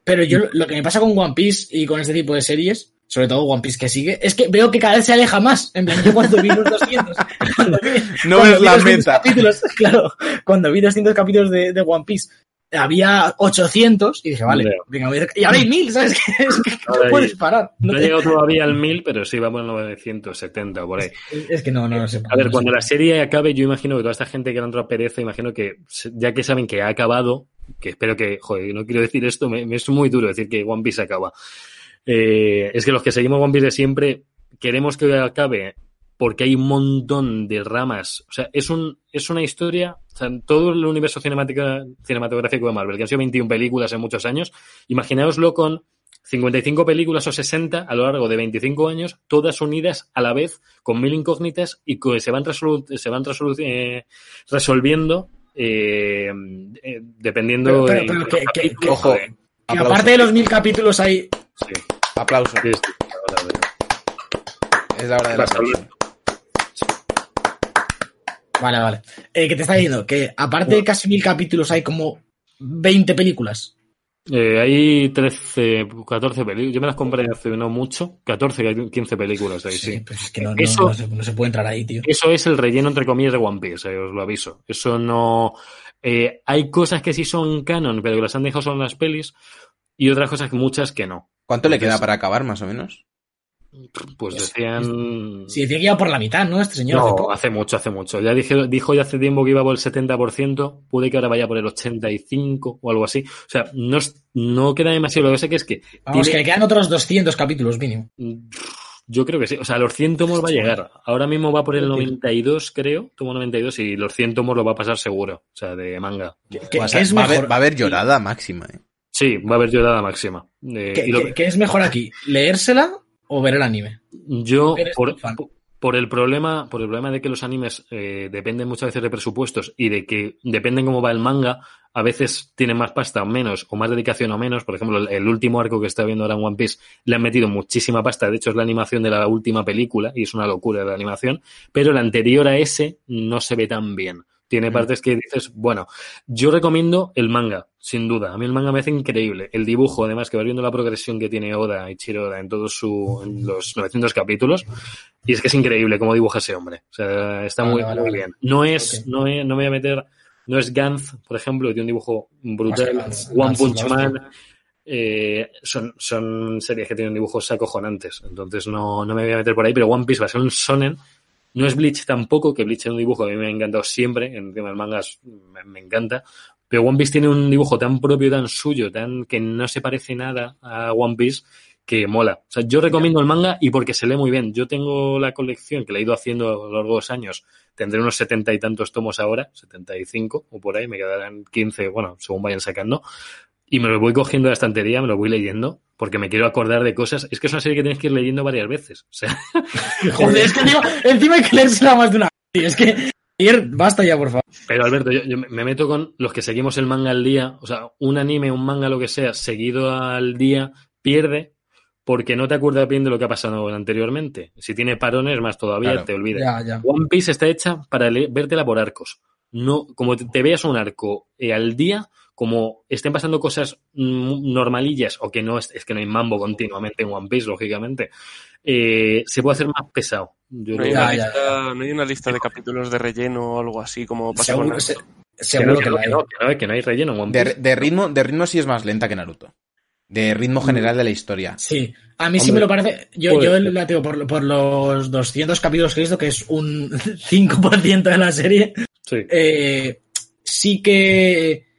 Pero yo lo que me pasa con One Piece y con este tipo de series, sobre todo One Piece que sigue, es que veo que cada vez se aleja más. En plan, yo cuando vi los 200, cuando vi, no cuando ves vi la meta. Capítulos, claro, cuando vi 200 capítulos de, de One Piece, había 800 y dije, vale, venga, voy a... y ahora hay 1000, ¿sabes? Es que no, puedes parar. No, no he llegado todavía al 1000, pero sí vamos a 970 o por ahí. Es que no, no, no sé. A ver, cuando la serie acabe, yo imagino que toda esta gente que le ha entrado pereza, imagino que ya que saben que ha acabado, que espero que, joder, no quiero decir esto, me, me es muy duro decir que One Piece acaba. Eh, es que los que seguimos One Piece de siempre queremos que acabe porque hay un montón de ramas. O sea, es, un, es una historia, o sea, todo el universo cinematográfico de Marvel, que han sido 21 películas en muchos años, imaginaoslo con 55 películas o 60 a lo largo de 25 años, todas unidas a la vez, con mil incógnitas y que se van, resolu se van resolu eh, resolviendo eh, eh, dependiendo pero, pero, pero que, que, ojo, que aparte de los mil capítulos hay... Sí. Aplauso. Sí, sí, es la hora de la aplauso. Vale, vale. Eh, que te está diciendo que aparte de casi mil capítulos hay como 20 películas. Eh, hay 13, 14 películas. Yo me las compré hace no mucho. 14, 15 películas ahí, sí. sí. Pues es que no, eso, no, no, se, no, se, puede entrar ahí, tío. Eso es el relleno, entre comillas, de One Piece, eh, os lo aviso. Eso no. Eh, hay cosas que sí son canon, pero que las han dejado solo en las pelis. Y otras cosas que muchas que no. ¿Cuánto Entonces, le queda para acabar, más o menos? Pues decían. Sí, decía que iba por la mitad, ¿no? Este señor. No, hace, hace mucho, hace mucho. Ya dije, dijo ya hace tiempo que iba por el 70%, puede que ahora vaya por el 85% o algo así. O sea, no, no queda demasiado. Lo que sé que es que. Vamos, tiene... que le quedan otros 200 capítulos mínimo. Yo creo que sí. O sea, los 100 tomos va a llegar. Ahora mismo va por el 92, creo. Tomo 92 y los 100 tomos lo va a pasar seguro. O sea, de manga. ¿Qué, qué, va, a, es va, a haber, va a haber llorada máxima, ¿eh? Sí, va a haber llorada máxima. Eh, ¿Qué, lo... ¿Qué, es mejor aquí? ¿Leérsela o ver el anime? Yo, por, por, el problema, por el problema de que los animes eh, dependen muchas veces de presupuestos y de que dependen cómo va el manga, a veces tienen más pasta o menos, o más dedicación o menos. Por ejemplo, el, el, último arco que está viendo ahora en One Piece le han metido muchísima pasta. De hecho, es la animación de la última película y es una locura la animación. Pero el anterior a ese no se ve tan bien. Tiene partes que dices, bueno, yo recomiendo el manga, sin duda. A mí el manga me hace increíble. El dibujo, además, que va viendo la progresión que tiene Oda y Chiroda en todos su, en los 900 capítulos. Y es que es increíble cómo dibuja ese hombre. O sea, está vale, muy, vale, muy vale. bien. No es, okay. no, es, no me voy a meter, no es Gantz, por ejemplo, que tiene un dibujo brutal. One Punch Man. Eh, son, son series que tienen dibujos acojonantes. Entonces no, no me voy a meter por ahí, pero One Piece va a ser un sonen no es Bleach tampoco, que Bleach es un dibujo que a mí me ha encantado siempre, en el tema del mangas me, me, encanta, pero One Piece tiene un dibujo tan propio, tan suyo, tan que no se parece nada a One Piece, que mola. O sea, yo recomiendo el manga y porque se lee muy bien. Yo tengo la colección que la he ido haciendo a lo largo de los años. Tendré unos setenta y tantos tomos ahora, setenta y cinco o por ahí, me quedarán quince, bueno, según vayan sacando. Y me lo voy cogiendo de la estantería, me lo voy leyendo, porque me quiero acordar de cosas. Es que es una serie que tienes que ir leyendo varias veces. O sea, Joder, es que encima, encima hay que leérsela más de una vez. Es que basta ya, por favor. pero Alberto, yo, yo me meto con los que seguimos el manga al día. O sea, un anime, un manga, lo que sea, seguido al día, pierde porque no te acuerdas bien de lo que ha pasado anteriormente. Si tiene parones, más todavía Claro. te olvidas. Ya, ya. One Piece está hecha para vértela por arcos. No, como te, te veas un arco eh, al día, como estén pasando cosas mm, normalillas, o que no es, es que no hay mambo continuamente en One Piece, lógicamente, eh, se puede hacer más pesado. Yo No hay, una Ya, ya, lista, no hay una lista de capítulos de relleno o algo así como pasa con Seguro, Naruto. se- que, seguro no, que no, hay. que no, que no, que no hay relleno en One De, Piece. de ritmo, de ritmo sí es más lenta que Naruto. De ritmo general de la historia. Sí, a mí sí me lo parece. Yo, yo la tengo por, por los 200 capítulos que he visto, que es un 5% de la serie. Sí. eh, sí que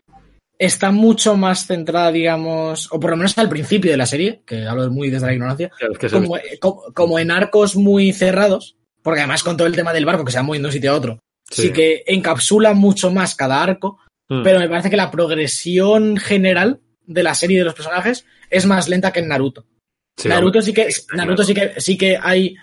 está mucho más centrada, digamos, o por lo menos al principio de la serie, que hablo muy desde la ignorancia, Claro, es que se- como, como, como en arcos muy cerrados, porque además con todo el tema del barco que se va moviendo de un sitio a otro, sí, Sí. que encapsula mucho más cada arco, Mm. pero me parece que la progresión general de la serie de los personajes es más lenta que en Naruto. Sí, Naruto sí que, Naruto sí que, sí que hay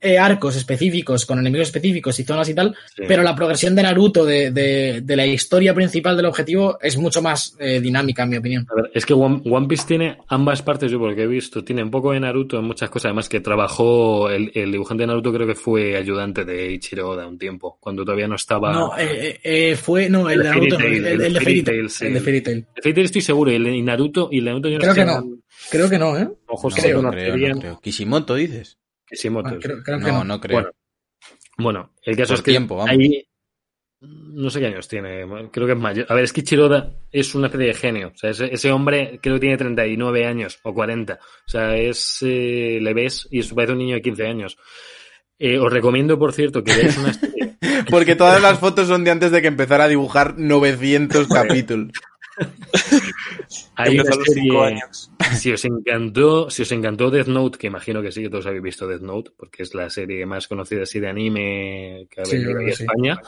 eh, arcos específicos con enemigos específicos y zonas y tal, Sí. pero la progresión de Naruto de, de, de la historia principal del objetivo es mucho más eh, dinámica, en mi opinión. A ver, es que One, One Piece tiene ambas partes, yo porque he visto, tiene un poco de Naruto en muchas cosas, además que trabajó, el, el dibujante de Naruto creo que fue ayudante de Ichiro Oda un tiempo, cuando todavía no estaba... No, eh, eh, fue, no, el, El de Naruto, no, Fairy el, Tail, el de el Fairy Fairy Tail, el de Fairy Tail. Estoy seguro, y el y Naruto, y el Naruto yo Creo que sé, no. Creo que no, ¿eh? Ojos No, que creo, no no no creo. Kishimoto, dices. Kishimoto, Ah, sí. creo, creo que No, no. no creo. Bueno, bueno, el caso Por es que tiempo, vamos. ahí no sé qué años tiene, creo que es mayor. A ver, es que Chiroda es una especie de genio. O sea, ese, ese hombre creo que tiene 39 años o 40. O sea, es eh, le ves y parece un niño de 15 años. Eh, os recomiendo, por cierto, que veáis una serie. Porque todas las fotos son de antes de que empezara a dibujar 900 capítulos. Hay una cinco serie, años. si os encantó, si os encantó Death Note, que imagino que sí, que todos habéis visto Death Note, porque es la serie más conocida así de anime que ha venido sí. España.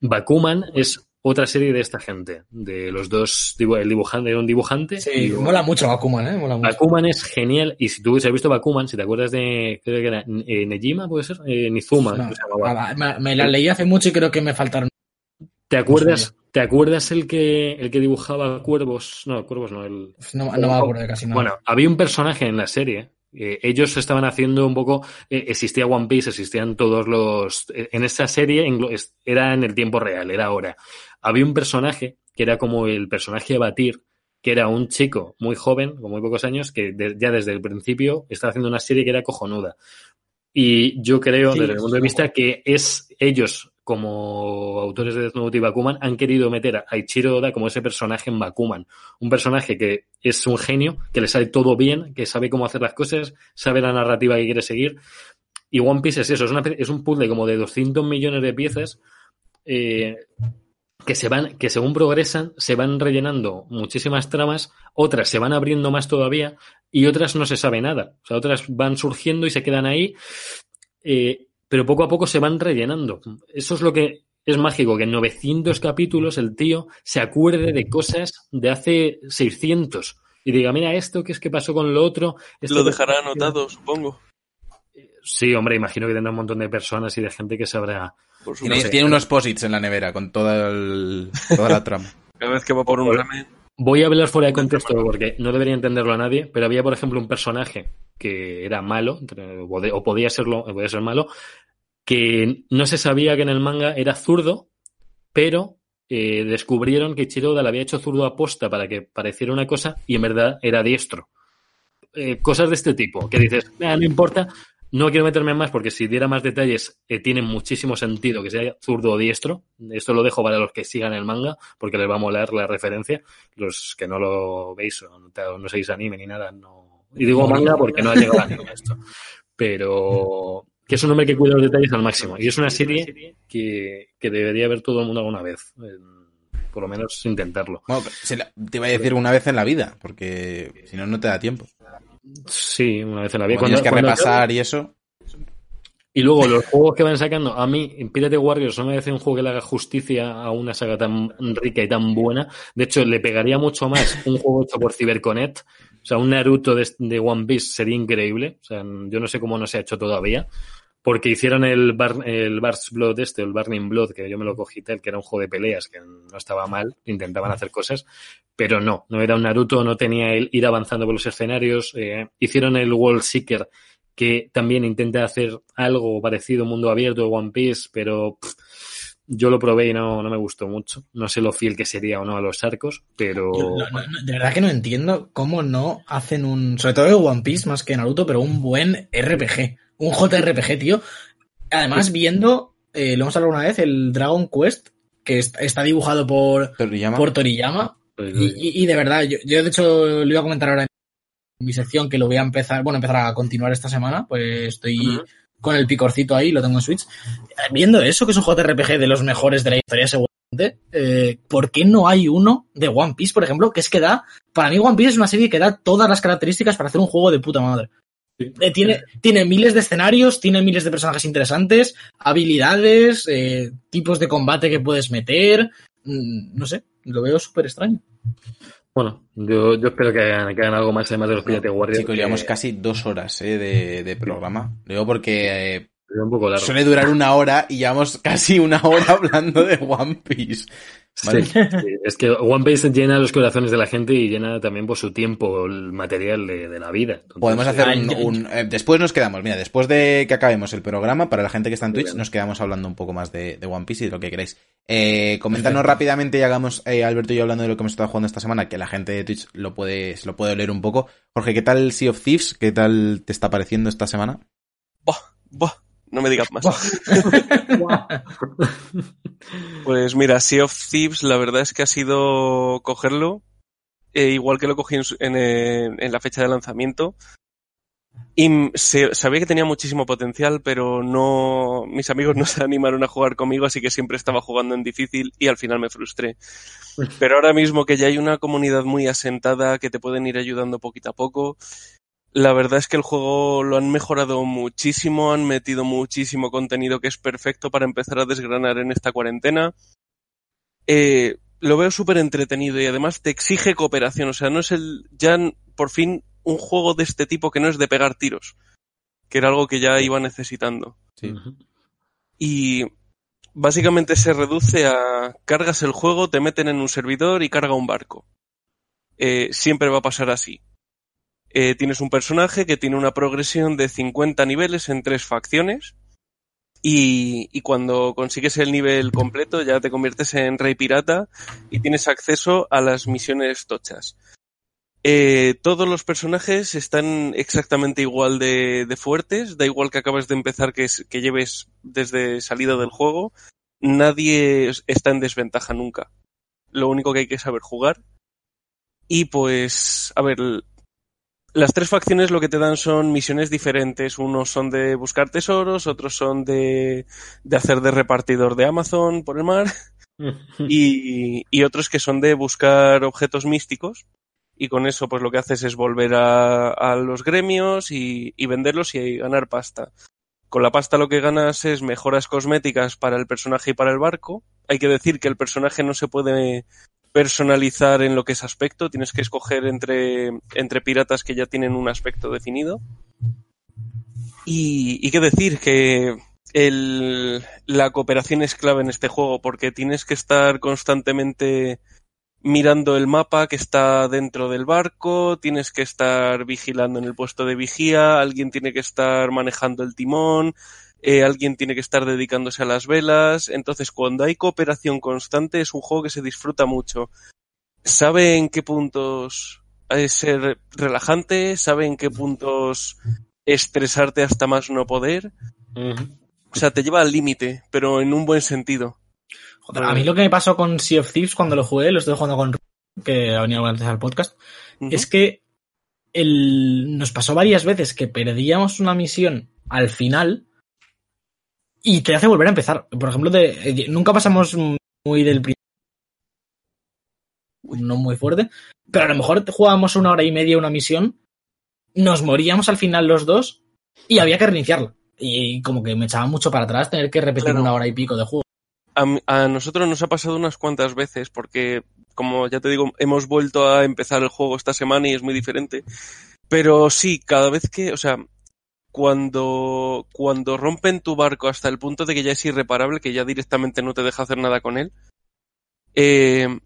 Bakuman es otra serie de esta gente, de los dos, el dibujante, era un dibujante. Sí, mola mucho Bakuman, ¿eh? Mola mucho. Bakuman es genial, y si tú has visto Bakuman, si te acuerdas de, creo que era eh, Nejima, puede ser, Eh, Nizuma, No, se ah, me, me la leí hace mucho y creo que me faltaron. ¿Te acuerdas, ¿te acuerdas el que, el que dibujaba cuervos? No, cuervos no, el, No, no me acuerdo de casi nada. Bueno, había un personaje en la serie. eh, ellos estaban haciendo un poco. eh, existía One Piece, existían todos los. eh, en esa serie es- era en el tiempo real, era ahora. Había un personaje que era como el personaje a batir, que era un chico muy joven, con muy pocos años, que de- ya desde el principio estaba haciendo una serie que era cojonuda. Y yo creo, Sí, desde el punto de vista, que es ellos, como autores de Death Note y Bakuman, han querido meter a Ichiro Oda como ese personaje en Bakuman. Un personaje que es un genio, que le sale todo bien, que sabe cómo hacer las cosas, sabe la narrativa que quiere seguir. Y One Piece es eso, es, una, un puzzle como de 200 millones de piezas eh, que se van, que según progresan, se van rellenando muchísimas tramas, otras se van abriendo más todavía y otras no se sabe nada. O sea, otras van surgiendo y se quedan ahí, eh, pero poco a poco se van rellenando. Eso es lo que es mágico, que en 900 capítulos el tío se acuerde de cosas de hace 600 y diga, mira esto, ¿qué es que pasó con lo otro? Esto Lo que- dejará anotado, supongo. Sí, hombre, imagino que tendrá un montón de personas y de gente que sabrá. Por Tiene, supuesto. tiene unos posits en la nevera con toda, el- toda la trama. Cada vez que va por un ramen, Voy a hablar fuera de contexto porque no debería entenderlo a nadie, pero había, por ejemplo, un personaje que era malo, o podía serlo, podía ser malo, que no se sabía que en el manga era zurdo, pero eh, descubrieron que Chiroda le había hecho zurdo a posta para que pareciera una cosa y en verdad era diestro. Eh, cosas de este tipo, que dices, "Ah, no importa, no quiero meterme más porque si diera más detalles eh, tiene muchísimo sentido que sea zurdo o diestro. Esto lo dejo para los que sigan el manga porque les va a molar la referencia. Los que no lo veis o no, no anime ni nada, no. Y digo manga porque no ha llegado a anime esto. Pero que es un hombre que cuida los detalles al máximo. Y es una serie que, que debería ver todo el mundo alguna vez. Por lo menos intentarlo. Bueno, te iba a decir una vez en la vida, porque si no, no te da tiempo. Sí, una vez en la vida. Tienes que repasar y eso. Y luego los juegos que van sacando, a mí Pirate Warriors no me parece un juego que le haga justicia a una saga tan rica y tan buena. De hecho, le pegaría mucho más un juego hecho por CyberConnect. O sea, un Naruto de, One Piece sería increíble. O sea, yo no sé cómo no se ha hecho todavía. Porque hicieron el, Bar, el Bar's Blood este, el Burning Blood, que yo me lo cogí tal, que era un juego de peleas, que no estaba mal, intentaban hacer cosas, pero no, no era un Naruto, no tenía el ir avanzando por los escenarios. Eh, hicieron el World Seeker, que también intenta hacer algo parecido, mundo abierto de One Piece, pero yo lo probé y no, no me gustó mucho. No sé lo fiel que sería o no a los arcos, pero... Yo, no, no, de verdad que no entiendo cómo no hacen un, sobre todo de One Piece más que Naruto, pero un buen RPG, un JRPG, tío. Además, viendo, eh, lo hemos hablado una vez, el Dragon Quest, que está dibujado por Toriyama. Por Toriyama y, y, de verdad, yo, yo de hecho lo iba a comentar ahora en mi sección que lo voy a empezar, bueno, empezar a continuar esta semana, pues estoy uh -huh. Con el picorcito ahí, lo tengo en Switch. Viendo eso, que es un JRPG de los mejores de la historia seguramente, eh, ¿por qué no hay uno de One Piece, por ejemplo, que es que da, para mí One Piece es una serie que da todas las características para hacer un juego de puta madre. Eh, tiene, tiene miles de escenarios, tiene miles de personajes interesantes, habilidades, eh, tipos de combate que puedes meter. Mm, no sé, lo veo súper extraño. Bueno, yo, yo espero que hagan, que hagan, algo más además de los Pirate Warriors. Chicos, que... llevamos casi dos horas eh, de, de, programa. Digo porque eh, un poco largo. suele durar una hora y llevamos casi una hora hablando de One Piece. ¿Vale? Sí, sí, es que One Piece llena los corazones de la gente y llena también por su tiempo el material de, de la vida. Entonces, Podemos hacer un, un eh, después nos quedamos, mira, después de que acabemos el programa, para la gente que está en Twitch, nos quedamos hablando un poco más de, de, One Piece y de lo que queréis. Eh, coméntanos rápidamente y hagamos eh, Alberto y yo hablando de lo que hemos estado jugando esta semana, que la gente de Twitch lo puede, se lo puede leer un poco. Jorge, ¿qué tal Sea of Thieves? ¿Qué tal te está pareciendo esta semana? Buah, buah, no me digas más. pues mira, Sea of Thieves, la verdad es que ha sido cogerlo, eh, igual que lo cogí en, en, en, la fecha de lanzamiento. Y se, sabía que tenía muchísimo potencial, pero no, mis amigos no se animaron a jugar conmigo, así que siempre estaba jugando en difícil y al final me frustré. Pero ahora mismo que ya hay una comunidad muy asentada que te pueden ir ayudando poquito a poco, la verdad es que el juego lo han mejorado muchísimo, han metido muchísimo contenido que es perfecto para empezar a desgranar en esta cuarentena. Eh, lo veo súper entretenido y además te exige cooperación, o sea, no es el, ya por fin un juego de este tipo que no es de pegar tiros, que era algo que ya iba necesitando. Sí. Y básicamente se reduce a cargas el juego, te meten en un servidor y carga un barco. Eh, siempre va a pasar así eh, tienes un personaje que tiene una progresión de 50 niveles en tres facciones. Y, y, cuando consigues el nivel completo ya te conviertes en rey pirata y tienes acceso a las misiones tochas. Eh, todos los personajes están exactamente igual de, de, fuertes, da igual que acabes de empezar que, que lleves desde salida del juego, nadie está en desventaja nunca. Lo único que hay que saber jugar. Y pues, a ver, las tres facciones lo que te dan son misiones diferentes. Unos son de buscar tesoros, otros son de, de hacer de repartidor de Amazon por el mar y, y, otros que son de buscar objetos místicos. Y con eso, pues lo que haces es volver a, a los gremios y, y venderlos y ganar pasta. Con la pasta lo que ganas es mejoras cosméticas para el personaje y para el barco. Hay que decir que el personaje no se puede personalizar en lo que es aspecto, tienes que escoger entre, entre piratas que ya tienen un aspecto definido. Y, y qué decir, que el, la cooperación es clave en este juego porque tienes que estar constantemente mirando el mapa que está dentro del barco, tienes que estar vigilando en el puesto de vigía, alguien tiene que estar manejando el timón, eh, alguien tiene que estar dedicándose a las velas. Entonces, cuando hay cooperación constante, es un juego que se disfruta mucho. Sabe en qué puntos es ser relajante, sabe en qué puntos estresarte hasta más no poder. Uh -huh. O sea, te lleva al límite, pero en un buen sentido. Joder, a mí lo que me pasó con Sea of Thieves cuando lo jugué, lo estoy jugando con que ha venido antes al podcast, uh -huh. es que el, nos pasó varias veces que perdíamos una misión al final y te hace volver a empezar. Por ejemplo, de, eh, nunca pasamos muy del no muy fuerte, pero a lo mejor jugábamos una hora y media una misión, nos moríamos al final los dos y había que reiniciarla. y como que me echaba mucho para atrás tener que repetir Claro. una hora y pico de juego. A, a nosotros nos ha pasado unas cuantas veces porque, como ya te digo, hemos vuelto a empezar el juego esta semana y es muy diferente. Pero sí, cada vez que, o sea, cuando, cuando rompen tu barco hasta el punto de que ya es irreparable, que ya directamente no te deja hacer nada con él, eh,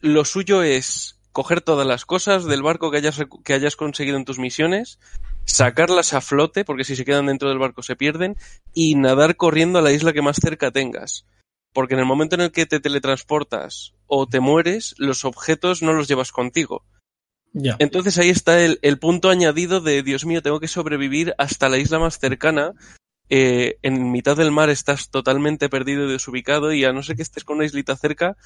lo suyo es coger todas las cosas del barco que hayas, que hayas conseguido en tus misiones, sacarlas a flote, porque si se quedan dentro del barco se pierden, y nadar corriendo a la isla que más cerca tengas. Porque en el momento en el que te teletransportas o te mueres, los objetos no los llevas contigo. Ya. Entonces ahí está el, el punto añadido de, Dios mío, tengo que sobrevivir hasta la isla más cercana. Eh, en mitad del mar estás totalmente perdido y desubicado y a no ser que estés con una islita cerca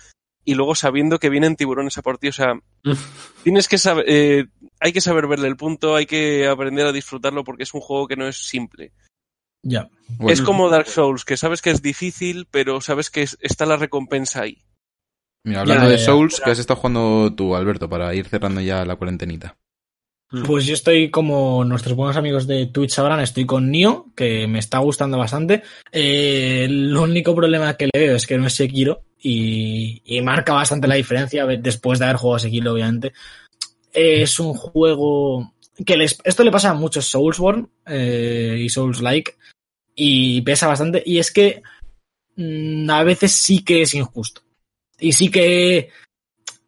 y luego sabiendo que vienen tiburones a por ti. O sea, tienes que saber, eh, hay que saber verle el punto, hay que aprender a disfrutarlo porque es un juego que no es simple. Ya. Bueno, Es como Dark Souls, que sabes que es difícil, pero sabes que es- está la recompensa ahí. Mira, hablando Ya, de ya, ya. Souls, ¿qué has estado jugando tú, Alberto, para ir cerrando ya la cuarentenita? Pues yo estoy como nuestros buenos amigos de Twitch sabrán, estoy con Nio, que me está gustando bastante. Eh, el único problema que le veo es que no es Sekiro y, y marca bastante la diferencia después de haber jugado a Sekiro, obviamente. Eh, es un juego que les, esto le pasa a muchos Soulsborne eh, y Souls-like y pesa bastante y es que mm, a veces sí que es injusto. Y sí que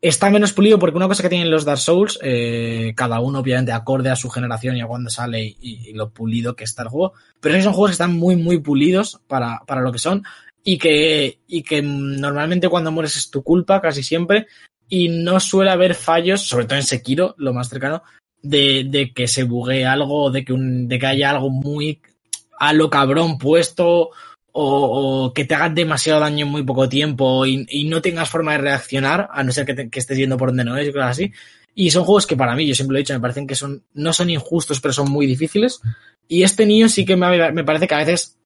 está menos pulido porque una cosa que tienen los Dark Souls, eh, cada uno obviamente acorde a su generación y a cuando sale y, lo pulido que está el juego, pero es que son juegos que están muy, muy pulidos para, para lo que son y que, y que normalmente cuando mueres es tu culpa, casi siempre, y no suele haber fallos, sobre todo en Sekiro, lo más cercano, de, de que se buguee algo, de que, de que haya algo muy a lo cabrón puesto o, o que te hagan demasiado daño en muy poco tiempo y, no tengas forma de reaccionar, a no ser que estés yendo por donde no es y cosas así. Y son juegos que para mí, yo siempre lo he dicho, me parecen que son, no son injustos, pero son muy difíciles. Y este niño sí que me, me parece que a veces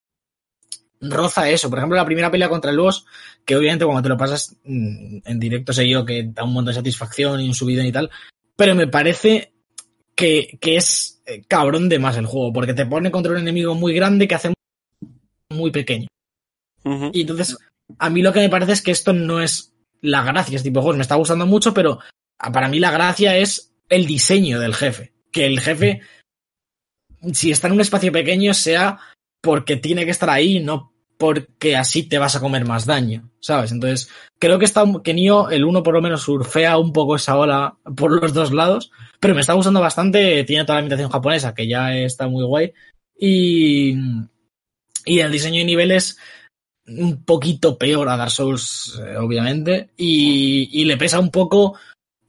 roza eso. Por ejemplo, la primera pelea contra el boss, que obviamente cuando te lo pasas mm, en directo sé yo que da un montón de satisfacción y un subidón y tal, pero me parece que, que es eh, cabrón de más el juego, porque te pone contra un enemigo muy grande que hace muy pequeño. Y entonces, a mí lo que me parece es que esto no es la gracia, este tipo de juegos. Me está gustando mucho, pero para mí la gracia es el diseño del jefe. Que el jefe, si está en un espacio pequeño, sea porque tiene que estar ahí, no porque así te vas a comer más daño, ¿sabes? Entonces, creo que está que Nioh, el uno por lo menos surfea un poco esa ola por los dos lados, pero me está gustando bastante, tiene toda la imitación japonesa, que ya está muy guay, y, y el diseño de niveles un poquito peor a Dark Souls, eh, obviamente, y, y le pesa un poco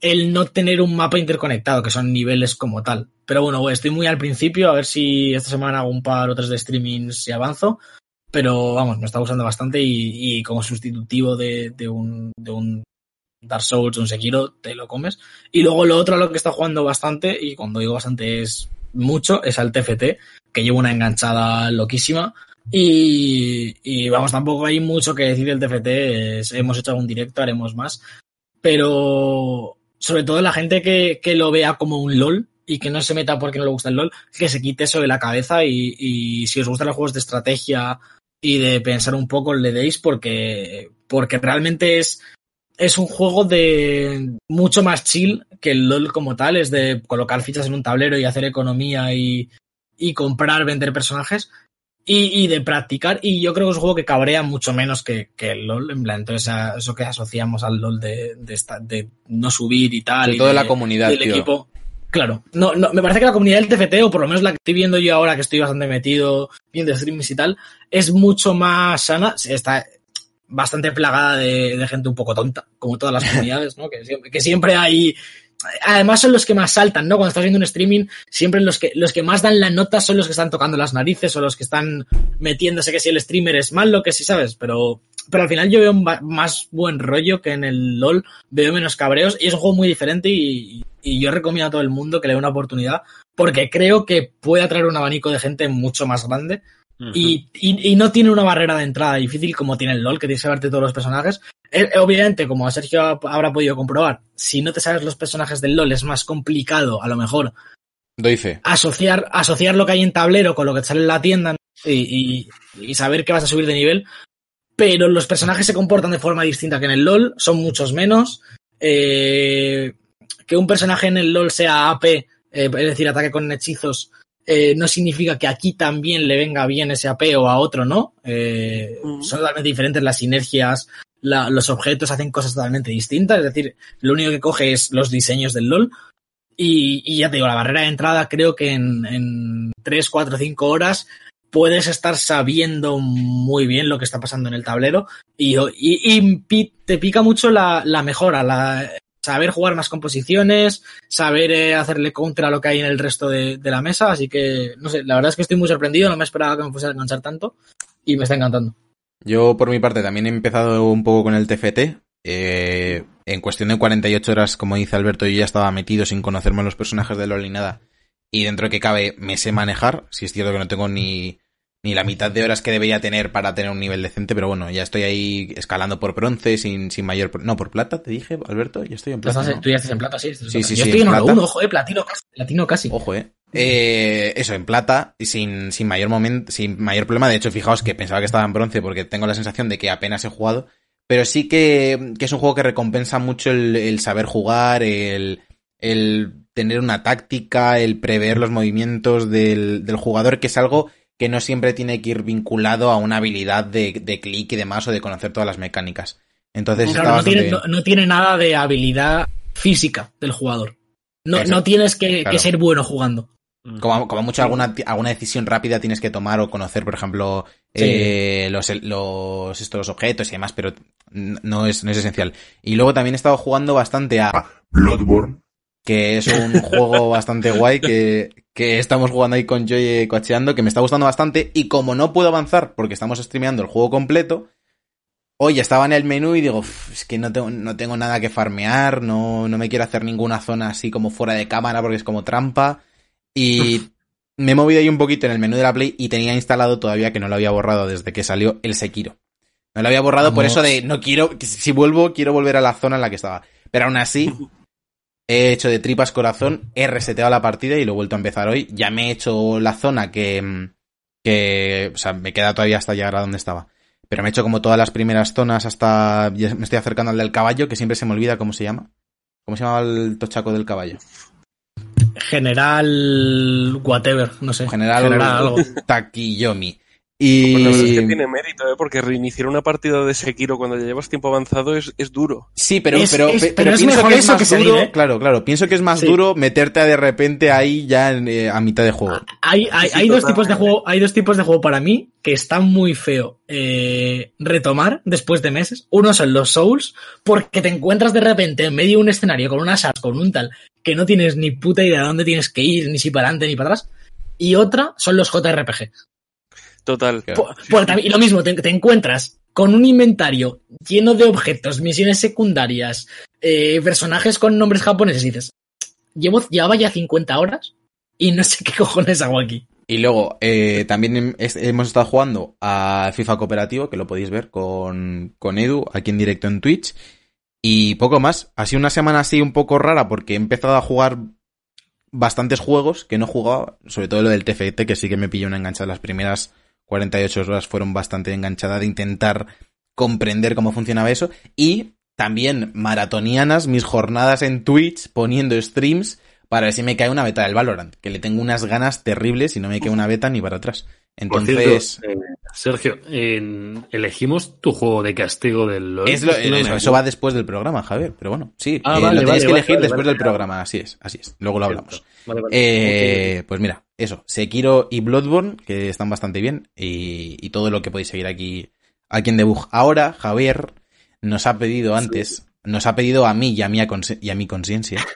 el no tener un mapa interconectado, que son niveles como tal. Pero bueno, estoy muy al principio, a ver si esta semana hago un par o tres de streamings y avanzo. Pero vamos, me está gustando bastante y, y como sustitutivo de, de, un, de un Dark Souls, un Sekiro, te lo comes. Y luego lo otro a lo que está jugando bastante, y cuando digo bastante es mucho, es al TFT, que llevo una enganchada loquísima. Y, y vamos, tampoco hay mucho que decir del TFT. hemos hecho algún directo, haremos más. Pero sobre todo la gente que, que lo vea como un LOL y que no se meta porque no le gusta el LOL, que se quite eso de la cabeza y, y si os gustan los juegos de estrategia y de pensar un poco, le deis porque, porque realmente es, es un juego de mucho más chill que el LOL como tal, es de colocar fichas en un tablero y hacer economía y, y comprar, vender personajes y, y de practicar. Y yo creo que es un juego que cabrea mucho menos que, que el LOL, en plan, entonces eso que asociamos al LOL de, de, esta- de no subir y tal. Y todo de- la comunidad, del tío. equipo. Claro, no, no, me parece que la comunidad del TFT, o por lo menos la que estoy viendo yo ahora que estoy bastante metido viendo streams y tal, es mucho más sana, está bastante plagada de, de gente un poco tonta, como todas las comunidades, ¿no? Que siempre, que siempre hay. Además son los que más saltan, ¿no? Cuando estás viendo un streaming, siempre los que, los que más dan la nota son los que están tocando las narices o los que están metiéndose que si el streamer es malo, que si sabes, pero, pero al final yo veo más buen rollo que en el LOL, veo menos cabreos y es un juego muy diferente y, y yo recomiendo a todo el mundo que le dé una oportunidad porque creo que puede atraer un abanico de gente mucho más grande y, y, y no tiene una barrera de entrada difícil como tiene el LOL, que tienes que saberte todos los personajes. Eh, obviamente, como Sergio ha- habrá podido comprobar, si no te sabes los personajes del LOL es más complicado, a lo mejor, Doy fe. asociar, asociar lo que hay en tablero con lo que sale en la tienda. y, y, saber que vas a subir de nivel, pero los personajes se comportan de forma distinta que en el LOL, son muchos menos. Eh, que un personaje en el LOL sea AP, eh, es decir, ataque con hechizos, eh, no significa que aquí también le venga bien ese AP o a otro, ¿no? Son totalmente diferentes las sinergias, los objetos hacen cosas totalmente distintas, es decir, lo único que coge es los diseños del LOL. Y, ya te digo, la barrera de entrada creo que en, en 3, 4, 5 horas puedes estar sabiendo muy bien lo que está pasando en el tablero y, te pica mucho la, mejora, la, saber jugar más composiciones, saber eh, hacerle contra lo que hay en el resto de, la mesa, así que no sé, la verdad es que estoy muy sorprendido, no me esperaba que me fuese a enganchar tanto y me está encantando. Yo por mi parte también he empezado un poco con el TFT. Eh, en cuestión de 48 horas, como dice Alberto, yo ya estaba metido sin conocerme los personajes de LOL ni nada y dentro de que cabe me sé manejar. Si es cierto que no tengo ni, ni la mitad de horas que debería tener para tener un nivel decente, pero bueno, ya estoy ahí escalando por bronce sin, sin mayor... No, por plata, te dije, Alberto, ya estoy en plata. Tú ya estás en plata, sí. Sí, sí, Yo sí, estoy en, oro 1, ojo, eh, platino casi. Platino casi. Ojo, eh. eh. eso, en plata, y sin, sin mayor momento, sin mayor problema. De hecho, fijaos que pensaba que estaba en bronce porque tengo la sensación de que apenas he jugado. Pero sí que, que es un juego que recompensa mucho el, el saber jugar, el, el tener una táctica, el prever los movimientos del, del, jugador, que es algo que no siempre tiene que ir vinculado a una habilidad de, de clic y demás o de conocer todas las mecánicas. Entonces, no, tiene, no, tiene, nada de habilidad física del jugador. No, no tienes que, que, ser bueno jugando. Como, como mucho alguna, alguna decisión rápida tienes que tomar o conocer, por ejemplo, eh, los, los, estos, los objetos y demás, pero no es, no es esencial. Y luego también he estado jugando bastante a Bloodborne que es un juego bastante guay que, que estamos jugando ahí con Joy cocheando, que me está gustando bastante. Y como no puedo avanzar porque estamos streameando el juego completo, hoy estaba en el menú y digo, es que no tengo, no tengo nada que farmear, no, no me quiero hacer ninguna zona así como fuera de cámara porque es como trampa. Y me he movido ahí un poquito en el menú de la Play y tenía instalado todavía que no lo había borrado desde que salió el Sekiro. No lo había borrado por eso de no quiero, si vuelvo, quiero volver a la zona en la que estaba. Pero aún así, he hecho de tripas corazón, he reseteado la partida y lo he vuelto a empezar hoy. Ya me he hecho la zona que, que o sea, me queda todavía hasta llegar a donde estaba. Pero me he hecho como todas las primeras zonas hasta, me estoy acercando al del caballo, que siempre se me olvida cómo se llama. ¿Cómo se llama el tochaco del caballo? General whatever, no sé. General, General Takiyomi. Y... Bueno, es que tiene mérito, ¿eh? porque reiniciar una partida de Sekiro cuando ya llevas tiempo avanzado es, es duro. Sí, pero, pero, pero, pienso que es más duro. ¿eh? Claro, claro. Pienso que es más duro meterte de repente ahí ya eh, a mitad de juego. Hay, hay, hay dos tipos de juego, hay dos tipos de juego para mí que están muy feo eh, retomar después de meses. Uno son los Souls, porque te encuentras de repente en medio de un escenario con unas as, con un tal, que no tienes ni puta idea de dónde tienes que ir, ni si para adelante ni para atrás. Y otra son los JRPG. Total. y lo mismo, te, encuentras con un inventario lleno de objetos, misiones secundarias, eh, personajes con nombres japoneses y dices, llevo, llevaba ya 50 horas y no sé qué cojones hago aquí. Y luego, eh, también hemos estado jugando a FIFA Cooperativo, que lo podéis ver con, con Edu, aquí en directo en Twitch. Y poco más. Ha sido una semana así un poco rara porque he empezado a jugar bastantes juegos que no jugaba, sobre todo lo del TFT, que sí que me pilló una enganchada las primeras 48 horas fueron bastante enganchadas de intentar comprender cómo funcionaba eso. Y también maratonianas mis jornadas en Twitch poniendo streams para ver si me cae una beta del Valorant, que le tengo unas ganas terribles y no me cae una beta ni para atrás. Entonces, eh, Sergio, elegimos tu juego de castigo del LOL. eso, va después del programa, Javier, pero bueno, sí, ah, eh, lo tenéis que elegir después del programa, así es, así es. Luego lo hablamos. Eh, pues mira, eso, Sekiro y Bloodborne, que están bastante bien, y, todo lo que podéis seguir aquí, aquí en Debug. Ahora, Javier nos ha pedido antes, nos ha pedido a mí y a mi, y a mi conciencia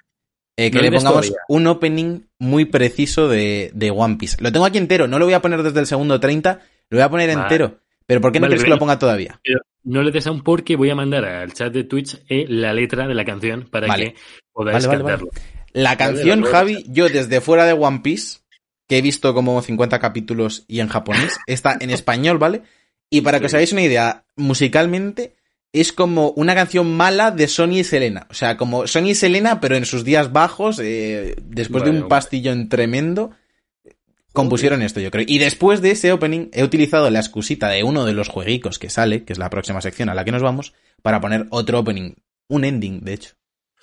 eh, que le pongamos un opening muy preciso de, de, One Piece. Lo tengo aquí entero, no lo voy a poner desde el segundo 30, lo voy a poner entero. Pero ¿por qué no quieres que lo ponga todavía? No le des a un porque voy a mandar al chat de Twitch eh, la letra de la canción para que podáis cantarlo. La canción, Javi, yo desde fuera de One Piece, que he visto como 50 capítulos y en japonés, está en español, ¿vale? Y para que os hagáis una idea, musicalmente es como una canción mala de Sony y Selena. O sea, como Sony y Selena, pero en sus días bajos, eh, después de un pastillón tremendo. compusieron esto, yo creo. Y después de ese opening he utilizado la excusita de uno de los jueguicos que sale, que es la próxima sección a la que nos vamos, para poner otro opening, un ending, de hecho,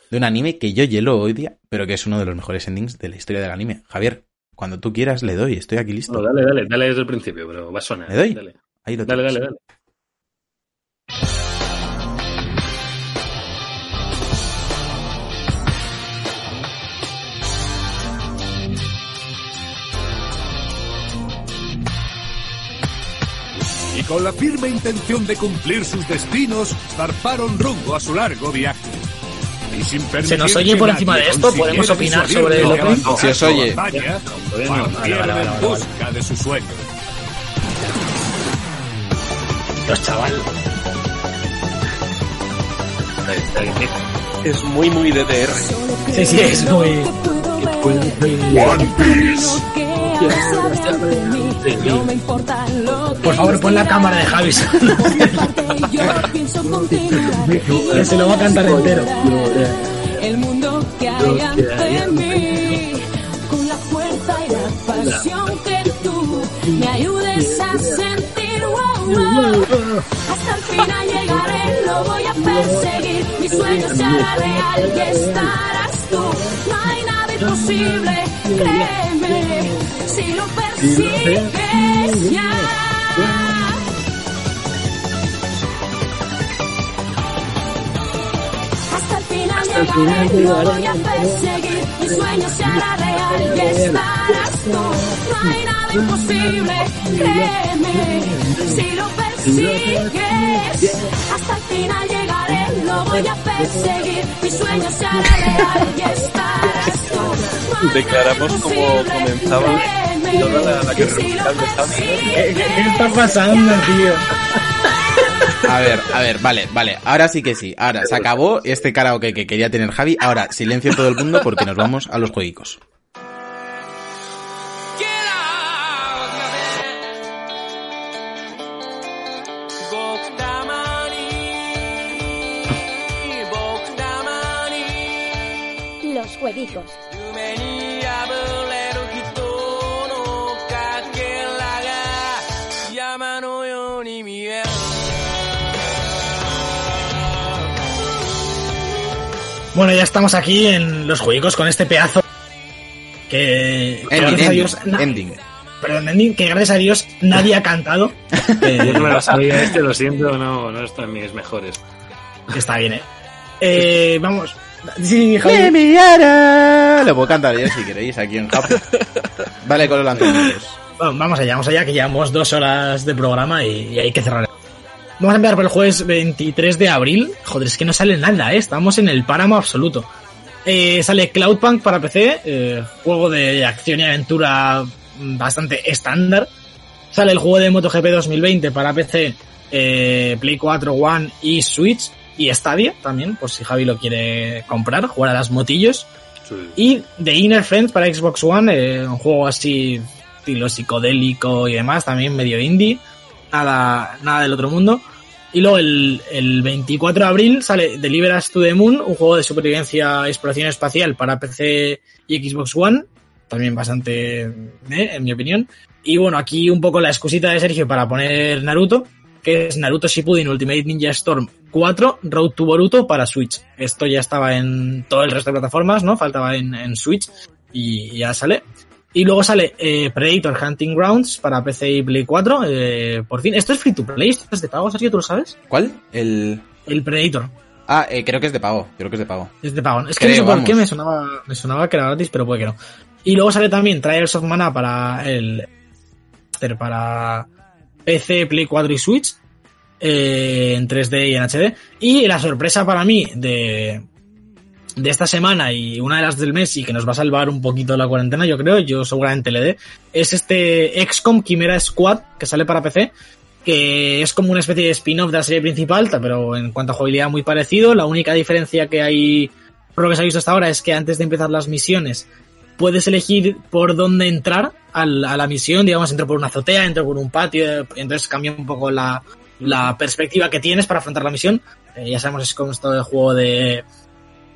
de un anime que yo hielo hoy día, pero que es uno de los mejores endings de la historia del anime. Javier, cuando tú quieras le doy, estoy aquí listo. No, dale, dale, dale desde el principio, pero va a sonar. ¿Le doy? Dale, Ahí lo dale, tienes. dale. dale. Con la firme intención de cumplir sus destinos, zarparon rumbo a su largo viaje. Y sin ¿Se nos oye por encima de esto? ¿Podemos opinar sobre lo que- Se os oye. en busca de su sueño. Dios, chaval. Ahí está, ahí está. Es muy, muy DDR. Sí, sí, es muy... One Piece. Por favor, pon la cámara de Javi. Que se lo va a cantar entero. El mundo que hay ante mí, con la fuerza y la pasión que tú me ayudes a sentir. wow, wow. Hasta el final llegaré, lo voy a perseguir. Mi sueño se hará real y estarás tú. No hay nada imposible, créeme, si lo persigues ya. Hasta el final llegaré, lo voy a perseguir. Mi sueño se hará real y estarás tú. No hay nada imposible, créeme. Si lo persigues, hasta el final llegaré, lo voy a perseguir. Mi sueño se hará real y estarás Declaramos como comenzaba toda la- la lo mundial de Javi. ¿Qué, qué- qué está pasando, tío? A ver, a ver, vale, vale. Ahora sí que sí. Ahora se acabó este karaoke que quería tener Javi. Ahora silencio todo el mundo porque nos vamos a los jueguicos. Bueno, ya estamos aquí en los juegos con este pedazo que, que Ending, gracias a ending, Dios, na- ending. perdón, ending, que gracias a Dios nadie ha cantado. Eh, Yo no me lo sabía este, lo siento, no, no está en mis mejores. está bien, eh. Eh, vamos. Sí, Javi. mi ara. Lo puedo cantar yo si queréis aquí en Japón. Vale, con los. Bueno, vamos allá, vamos allá, que llevamos dos horas de programa y, y hay que cerrar. Vamos a empezar por el jueves 23 de abril. Joder, es que no sale nada, ¿eh? Estamos en el páramo absoluto. Eh, sale Cloudpunk para PC, eh, juego de acción y aventura bastante estándar. Sale el juego de MotoGP 2020 para PC, eh, Play 4, One y Switch. Y Stadia también, por si Javi lo quiere comprar, jugar a las motillos. Y The Inner Friends para Xbox One, eh, un juego así estilo psicodélico y demás, también medio indie, nada, nada del otro mundo. Y luego el, el 24 de abril sale Deliver Us to the Moon, un juego de supervivencia y exploración espacial para PC y Xbox One, también bastante, eh, en mi opinión. Y bueno, aquí un poco la excusita de Sergio para poner Naruto, que es Naruto Shippuden Ultimate Ninja Storm 4 Road to Boruto para Switch. Esto ya estaba en todo el resto de plataformas, ¿no? Faltaba en, en Switch y ya sale. Y luego sale eh, Predator Hunting Grounds para PC y Play 4. eh, por fin, esto es free to play, esto es de pago, Sergio, ¿tú lo sabes? ¿Cuál? El. El Predator. Ah, eh, creo que es de pago. Creo que es de pago. Es de pago. Es que no sé por qué me sonaba, me sonaba que era gratis, pero puede que no. Y luego sale también Trials of Mana para el para PC, Play 4 y Switch. eh, en 3D y en HD. Y la sorpresa para mí de, de esta semana y una de las del mes y que nos va a salvar un poquito la cuarentena, yo creo, yo seguramente le dé, es este XCOM Chimera Squad que sale para PC, que es como una especie de spin-off de la serie principal, pero en cuanto a jugabilidad muy parecido. La única diferencia que hay, por lo que se ha visto hasta ahora, es que antes de empezar las misiones puedes elegir por dónde entrar al- a la misión, digamos, entro por una azotea, entro por un patio, entonces cambia un poco la, la perspectiva que tienes para afrontar la misión. Eh, ya sabemos, es como esto de juego de,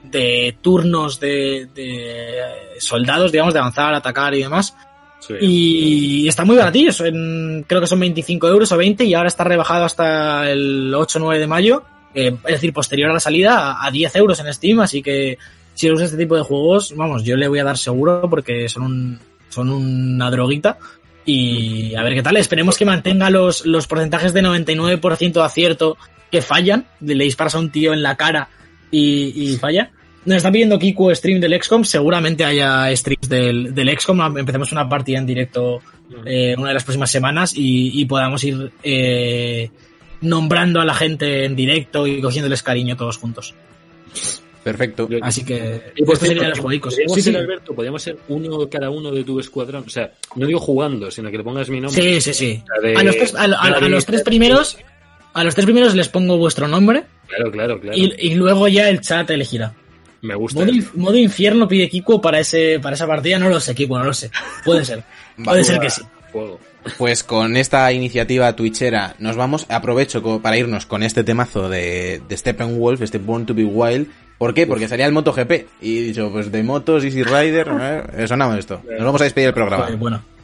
de turnos de, de soldados, digamos, de avanzar, atacar y demás. Sí. Y está muy baratillo, son- creo que son 25 euros o 20 y ahora está rebajado hasta el 8 o 9 de mayo, eh, es decir, posterior a la salida, a, a 10 euros en Steam, así que si usa este tipo de juegos, vamos, yo le voy a dar seguro porque son, un, son una droguita. Y a ver qué tal, esperemos que mantenga los, los porcentajes de 99% de acierto que fallan, le disparas a un tío en la cara y, y falla. Nos está pidiendo Kiku stream del XCOM, seguramente haya streams del, del XCOM, empecemos una partida en directo eh, una de las próximas semanas y, y podamos ir eh, nombrando a la gente en directo y cogiéndoles cariño todos juntos. Perfecto. Así que Y serían cierto, los juegos. Podríamos Sí, ser, sí. Alberto, podríamos ser uno cada uno de tu escuadrón. O sea, no digo jugando, sino que le pongas mi nombre. Sí, sí, sí. De- A los tres, a, a- a David, los tres primeros, a los tres primeros les pongo vuestro nombre Claro, claro, claro. y, y luego ya el chat elegirá. Me gusta. Modo infierno pide Kiko para ese para esa partida, no lo sé, Kiko, no lo sé. Puede ser. Puede ser que sí. Juego. Pues con esta iniciativa twitchera nos vamos. Aprovecho para irnos con este temazo de, de Steppenwolf, este Born to be Wild. ¿Por qué? Porque salía el MotoGP. Y he dicho, pues de motos, Easy Rider, eh, sonamos esto. Nos vamos a despedir del programa. Bueno.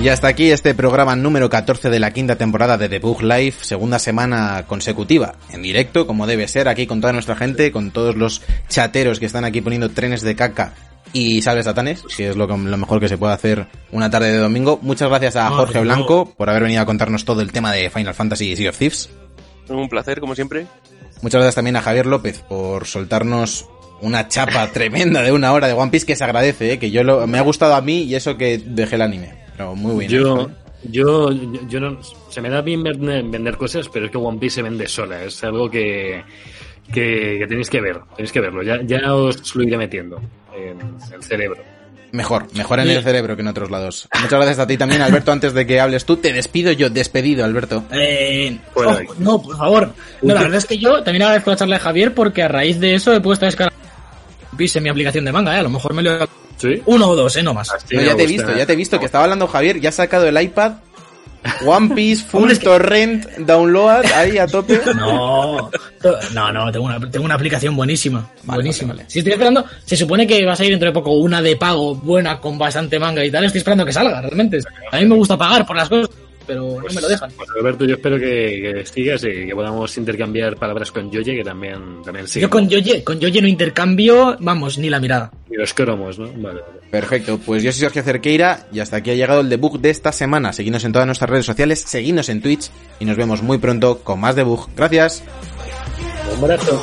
Y hasta aquí este programa número 14 de la quinta temporada de The Bug Life, segunda semana consecutiva, en directo, como debe ser, aquí con toda nuestra gente, con todos los chateros que están aquí poniendo trenes de caca y salves satanes, que es lo, que- lo mejor que se puede hacer una tarde de domingo. Muchas gracias a Ah, Jorge. Blanco por haber venido a contarnos todo el tema de Final Fantasy y Sea of Thieves. Un placer, como siempre. Muchas gracias también a Javier López por soltarnos una chapa tremenda de una hora de One Piece que se agradece, ¿eh? que yo lo- me ha gustado a mí y eso que dejé el anime. Pero muy bien. Yo, yo, yo, yo no, se me da bien vender, vender cosas, pero es que One Piece se vende sola. Es algo que, que, que tenéis que ver. Tenéis que verlo. Ya, ya os lo iré metiendo en el cerebro. Mejor, mejor en el cerebro que en otros lados. Muchas gracias a ti también, Alberto. Antes de que hables tú, te despido yo. Despedido, Alberto. Eh, de aquí. no, por favor. No, la verdad es que yo también agradezco la charla de Javier porque a raíz de eso he puesto a descargar en mi aplicación de manga, ¿eh? A lo mejor me lo ¿Sí? uno o dos, ¿eh? No más. No, me ya te he visto, ya te he visto que estaba hablando Javier, ya ha sacado el iPad, One Piece, Full Torrent, Download, ahí a tope. No, no, no, tengo una, tengo una aplicación buenísima. Vale, buenísima. vale, vale. Si estoy esperando, se supone que va a salir dentro de poco una de pago buena con bastante manga y tal. Estoy esperando que salga, realmente. A mí me gusta pagar por las cosas, pero no me lo dejan. Pues Alberto, yo espero que, que sigas y que podamos intercambiar palabras con Yoye, que también, también sigue. Yo con Yoye, con Yoye no intercambio, vamos, ni la mirada. Y los cromos, ¿no? Vale, vale. Perfecto, pues yo soy Sergio Cerqueira y hasta aquí ha llegado el debug de esta semana. Seguidnos en todas nuestras redes sociales, seguidnos en Twitch y nos vemos muy pronto con más debug. Gracias. Un abrazo.